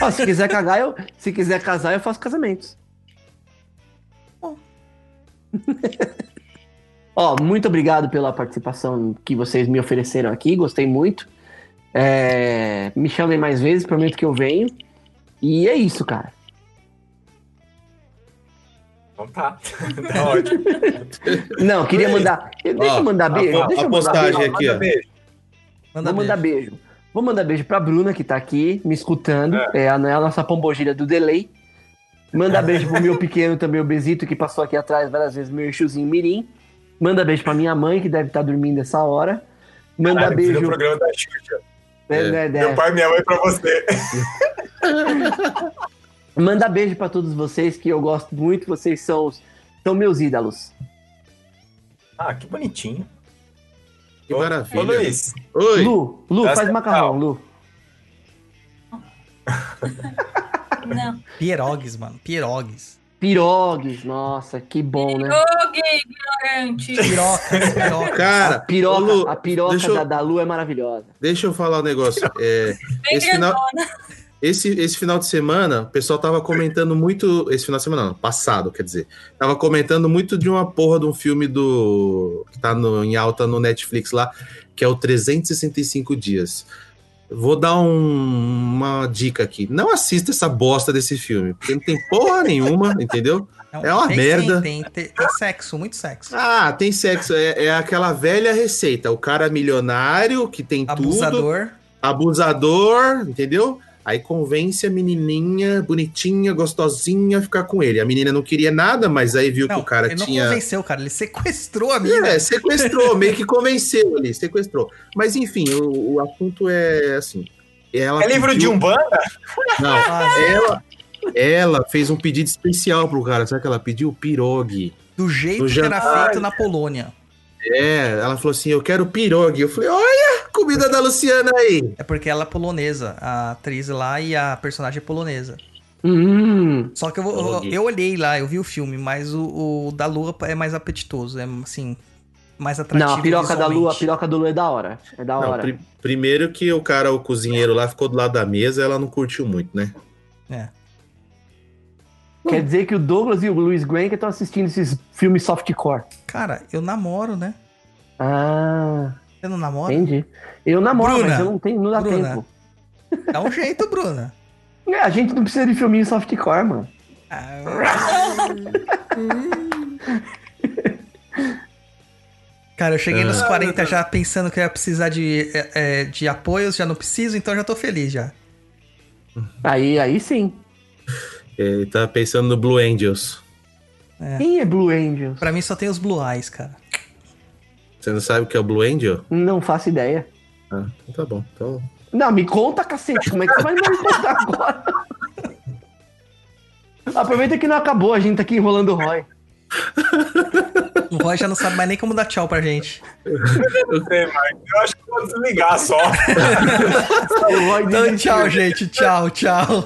[SPEAKER 7] Ó, se quiser cagar, eu, se quiser casar, eu faço casamentos.
[SPEAKER 2] Bom.
[SPEAKER 7] Ó, muito obrigado pela participação que vocês me ofereceram aqui, gostei muito. É, me chamem mais vezes, prometo que eu venho. E é isso, cara.
[SPEAKER 3] Então tá. tá ótimo.
[SPEAKER 7] Não, queria mandar. Deixa
[SPEAKER 5] Ó,
[SPEAKER 7] eu mandar
[SPEAKER 5] a
[SPEAKER 7] beijo. Deixa
[SPEAKER 5] a
[SPEAKER 7] eu mandar
[SPEAKER 5] postagem
[SPEAKER 7] beijo.
[SPEAKER 5] aqui, ó.
[SPEAKER 3] Manda beijo.
[SPEAKER 2] Manda
[SPEAKER 7] Vou mandar
[SPEAKER 2] beijo.
[SPEAKER 7] Vou mandar beijo pra Bruna, que tá aqui me escutando. É, a, é a nossa pombogira do delay. Manda beijo pro meu pequeno também, o Besito, que passou aqui atrás várias vezes, meu eixozinho mirim. Manda beijo pra minha mãe, que deve estar dormindo essa hora. Manda
[SPEAKER 3] Caralho,
[SPEAKER 7] beijo.
[SPEAKER 3] o programa da Xuxa.
[SPEAKER 7] É,
[SPEAKER 5] É.
[SPEAKER 7] né, né.
[SPEAKER 3] Meu pai e minha mãe pra você.
[SPEAKER 7] Manda beijo pra todos vocês, que eu gosto muito. Vocês são, são meus ídolos.
[SPEAKER 3] Ah, que bonitinho.
[SPEAKER 5] Que
[SPEAKER 3] Ô,
[SPEAKER 5] maravilha.
[SPEAKER 3] Ô, Luiz.
[SPEAKER 5] Oi.
[SPEAKER 7] Lu, Lu,
[SPEAKER 3] Dá
[SPEAKER 7] faz
[SPEAKER 3] certo.
[SPEAKER 7] macarrão, Lu.
[SPEAKER 4] Não.
[SPEAKER 2] Pierogues, mano. Pierogues.
[SPEAKER 7] Pirogues, nossa, que bom, né?
[SPEAKER 4] Gay ignorante.
[SPEAKER 2] Pirocas, pirocas.
[SPEAKER 5] Cara,
[SPEAKER 7] A piroca,
[SPEAKER 5] Lu,
[SPEAKER 7] a piroca
[SPEAKER 5] deixa eu-
[SPEAKER 7] da, da Lu é maravilhosa.
[SPEAKER 5] Deixa eu falar um negócio. É, esse, final,
[SPEAKER 4] grandona.
[SPEAKER 5] Esse, esse final de semana, o pessoal tava comentando muito. Esse final de semana, não, passado, quer dizer. Tava comentando muito de uma porra de um filme do. que tá no- em alta no Netflix lá, que é o 365 Dias. Vou dar um- uma dica aqui. Não assista essa bosta desse filme, porque não tem porra nenhuma, entendeu? É uma
[SPEAKER 2] tem,
[SPEAKER 5] merda.
[SPEAKER 2] Tem, tem, tem sexo, muito sexo.
[SPEAKER 5] Ah, tem sexo. É, é aquela velha receita. O cara milionário que tem tudo.
[SPEAKER 2] Abusador.
[SPEAKER 5] abusador, entendeu? Aí convence a menininha, bonitinha, gostosinha, a ficar com ele. A menina não queria nada, mas aí viu que
[SPEAKER 2] Não,
[SPEAKER 5] o cara
[SPEAKER 2] ele não
[SPEAKER 5] tinha.
[SPEAKER 2] convenceu, cara. Ele sequestrou a mina.
[SPEAKER 5] É, sequestrou, meio que convenceu ali, sequestrou. Mas enfim, o, o assunto é assim. Ela
[SPEAKER 3] É livro de
[SPEAKER 5] pediu-
[SPEAKER 3] Umbanda?
[SPEAKER 5] Não,
[SPEAKER 2] Ah,
[SPEAKER 5] ela, ela fez um pedido especial pro cara. Sabe que ela pediu? Pirogue.
[SPEAKER 2] do jeito
[SPEAKER 5] No
[SPEAKER 2] que era feito na Polônia.
[SPEAKER 5] É, ela falou assim: eu quero pirogue. Eu falei: olha, comida da Luciana aí.
[SPEAKER 2] É porque ela é polonesa, a atriz lá e a personagem é polonesa.
[SPEAKER 7] Hum,
[SPEAKER 2] Só que eu, eu, eu olhei lá, eu vi o filme, mas o, o da Lua é mais apetitoso, é assim, mais atrativo.
[SPEAKER 7] não, a piroca da Lu, a piroca do Lu é da hora. É da
[SPEAKER 5] Não,
[SPEAKER 7] hora.
[SPEAKER 5] pri- primeiro que o cara, o cozinheiro lá, ficou do lado da mesa, ela não curtiu muito, né?
[SPEAKER 2] É.
[SPEAKER 7] Quer dizer que o Douglas e o Luiz Granker estão assistindo esses filmes softcore.
[SPEAKER 2] Cara, eu namoro, né?
[SPEAKER 7] Ah,
[SPEAKER 2] Você não namora?
[SPEAKER 7] entendi. Eu namoro,
[SPEAKER 2] Bruna,
[SPEAKER 7] mas eu não tenho, não dá
[SPEAKER 2] Bruna.
[SPEAKER 7] tempo.
[SPEAKER 2] Dá um jeito, Bruna.
[SPEAKER 7] É, a gente não precisa de filminho softcore, mano.
[SPEAKER 2] Ah, Cara, eu cheguei nos 40 já pensando que eu ia precisar de, é, é, de apoios, já não preciso, então já tô feliz já.
[SPEAKER 7] Aí, aí sim.
[SPEAKER 5] Ele tá pensando no Blue Angels.
[SPEAKER 7] Quem é Blue Angels?
[SPEAKER 2] Pra mim só tem os Blue Eyes, cara.
[SPEAKER 5] Você não sabe o que é o Blue Angel?
[SPEAKER 7] Não faço ideia.
[SPEAKER 5] Ah, então tá bom. Então,
[SPEAKER 7] Não, me conta, cacete. Como é que você vai me contar agora? Aproveita que não acabou, a gente tá aqui enrolando o Roy.
[SPEAKER 2] O Roy já não sabe mais nem como dar tchau pra gente.
[SPEAKER 3] Eu sei, Marcos. Eu acho que eu vou desligar só.
[SPEAKER 7] O Roy
[SPEAKER 2] Então,
[SPEAKER 7] desistiu.
[SPEAKER 2] tchau, gente. Tchau, tchau.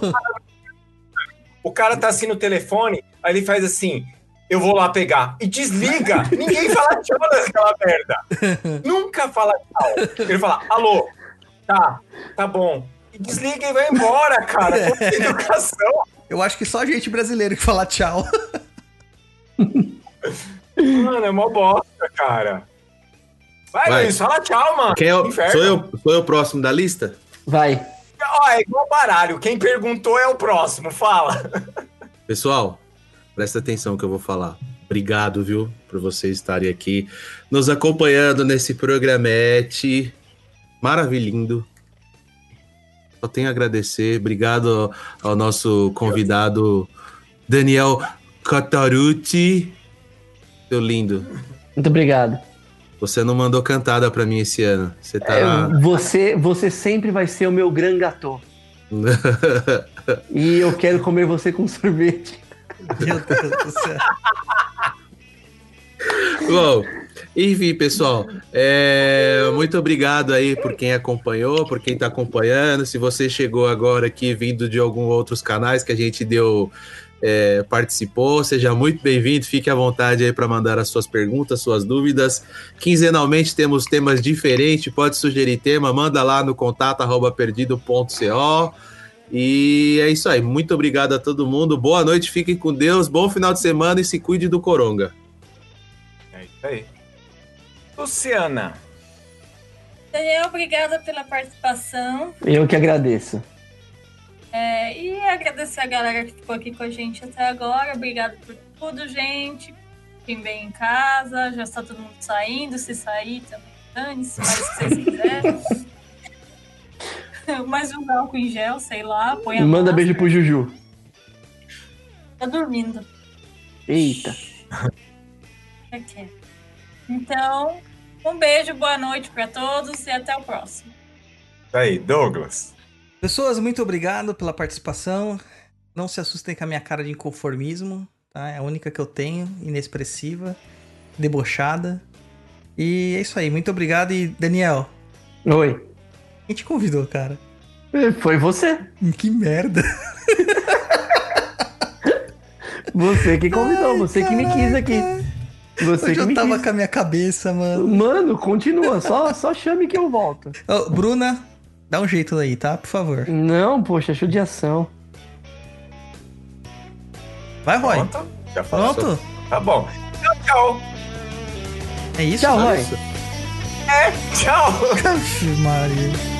[SPEAKER 3] O cara tá assim no telefone, aí ele faz assim: eu vou lá pegar. E desliga! Ninguém fala tchau naquela merda. Nunca fala tchau. Ele fala, alô, tá, tá bom. E desliga e vai embora, cara. Com educação.
[SPEAKER 2] Eu acho que só gente brasileira que fala tchau.
[SPEAKER 3] Mano, é mó bosta, cara. Vai,
[SPEAKER 5] Vai.
[SPEAKER 3] Luiz, fala tchau, mano.
[SPEAKER 5] quem é o, sou, eu, sou eu o próximo da lista?
[SPEAKER 7] Vai.
[SPEAKER 3] Ó, é igual baralho. Quem perguntou é o próximo. Fala.
[SPEAKER 5] Pessoal, presta atenção que eu vou falar. Obrigado, viu, por vocês estarem aqui nos acompanhando nesse programete maravilhindo. Só tenho a agradecer. Obrigado ao, ao nosso convidado Daniel Catarucci. Seu lindo.
[SPEAKER 7] Muito obrigado.
[SPEAKER 5] Você não mandou cantada pra mim esse ano. Você tá.
[SPEAKER 7] É, você, você sempre vai ser o meu gran gatô. E eu quero comer você com sorvete.
[SPEAKER 2] Meu Deus do céu.
[SPEAKER 5] Bom, enfim, pessoal, é, muito obrigado aí por quem acompanhou, por quem tá acompanhando. Se você chegou agora aqui vindo de algum outros canais que a gente deu, é, participou, seja muito bem-vindo. Fique à vontade aí para mandar as suas perguntas, suas dúvidas. Quinzenalmente temos temas diferentes, pode sugerir tema, manda lá no contato arroba perdido.co. E é isso aí. Muito obrigado a todo mundo. Boa noite, fiquem com Deus. Bom final de semana e se cuide do Coronga.
[SPEAKER 3] É isso aí. Luciana.
[SPEAKER 4] Daniel, obrigada pela participação.
[SPEAKER 7] Eu que agradeço.
[SPEAKER 4] É, e agradecer a galera que ficou aqui com a gente até agora. Obrigado por tudo, gente. Fiquem bem em casa. Já está todo mundo saindo. Se sair também, dane-se, o que vocês quiserem. Mais um álcool em gel, sei lá. Põe a
[SPEAKER 7] Manda
[SPEAKER 4] máscara.
[SPEAKER 7] beijo pro Juju.
[SPEAKER 4] Tá dormindo.
[SPEAKER 7] Eita.
[SPEAKER 4] Então, um beijo, boa noite para todos e até o próximo.
[SPEAKER 3] Isso aí, Douglas.
[SPEAKER 2] Pessoas, muito obrigado pela participação. Não se assustem com a minha cara de inconformismo, tá? É a única que eu tenho, inexpressiva, debochada. E é isso aí, muito obrigado. E Daniel,
[SPEAKER 7] Oi.
[SPEAKER 2] Quem te convidou, cara?
[SPEAKER 7] Foi você.
[SPEAKER 2] Que merda.
[SPEAKER 7] Você que convidou, você que me quis aqui. Você
[SPEAKER 2] Hoje
[SPEAKER 7] que
[SPEAKER 2] eu
[SPEAKER 7] me
[SPEAKER 2] tava
[SPEAKER 7] quis.
[SPEAKER 2] com a minha cabeça, mano.
[SPEAKER 7] Mano, continua, só, só chame que eu volto.
[SPEAKER 2] Ô, Bruna, dá um jeito aí, tá? Por favor.
[SPEAKER 7] Não, poxa, judiação.
[SPEAKER 2] Vai, Roy.
[SPEAKER 3] Pronto? Já falou.
[SPEAKER 2] Pronto?
[SPEAKER 3] Tá bom. Tchau, tchau.
[SPEAKER 2] É isso?
[SPEAKER 7] Tchau,
[SPEAKER 2] É
[SPEAKER 7] Roy.
[SPEAKER 2] isso?
[SPEAKER 3] Tchau.
[SPEAKER 2] Maria.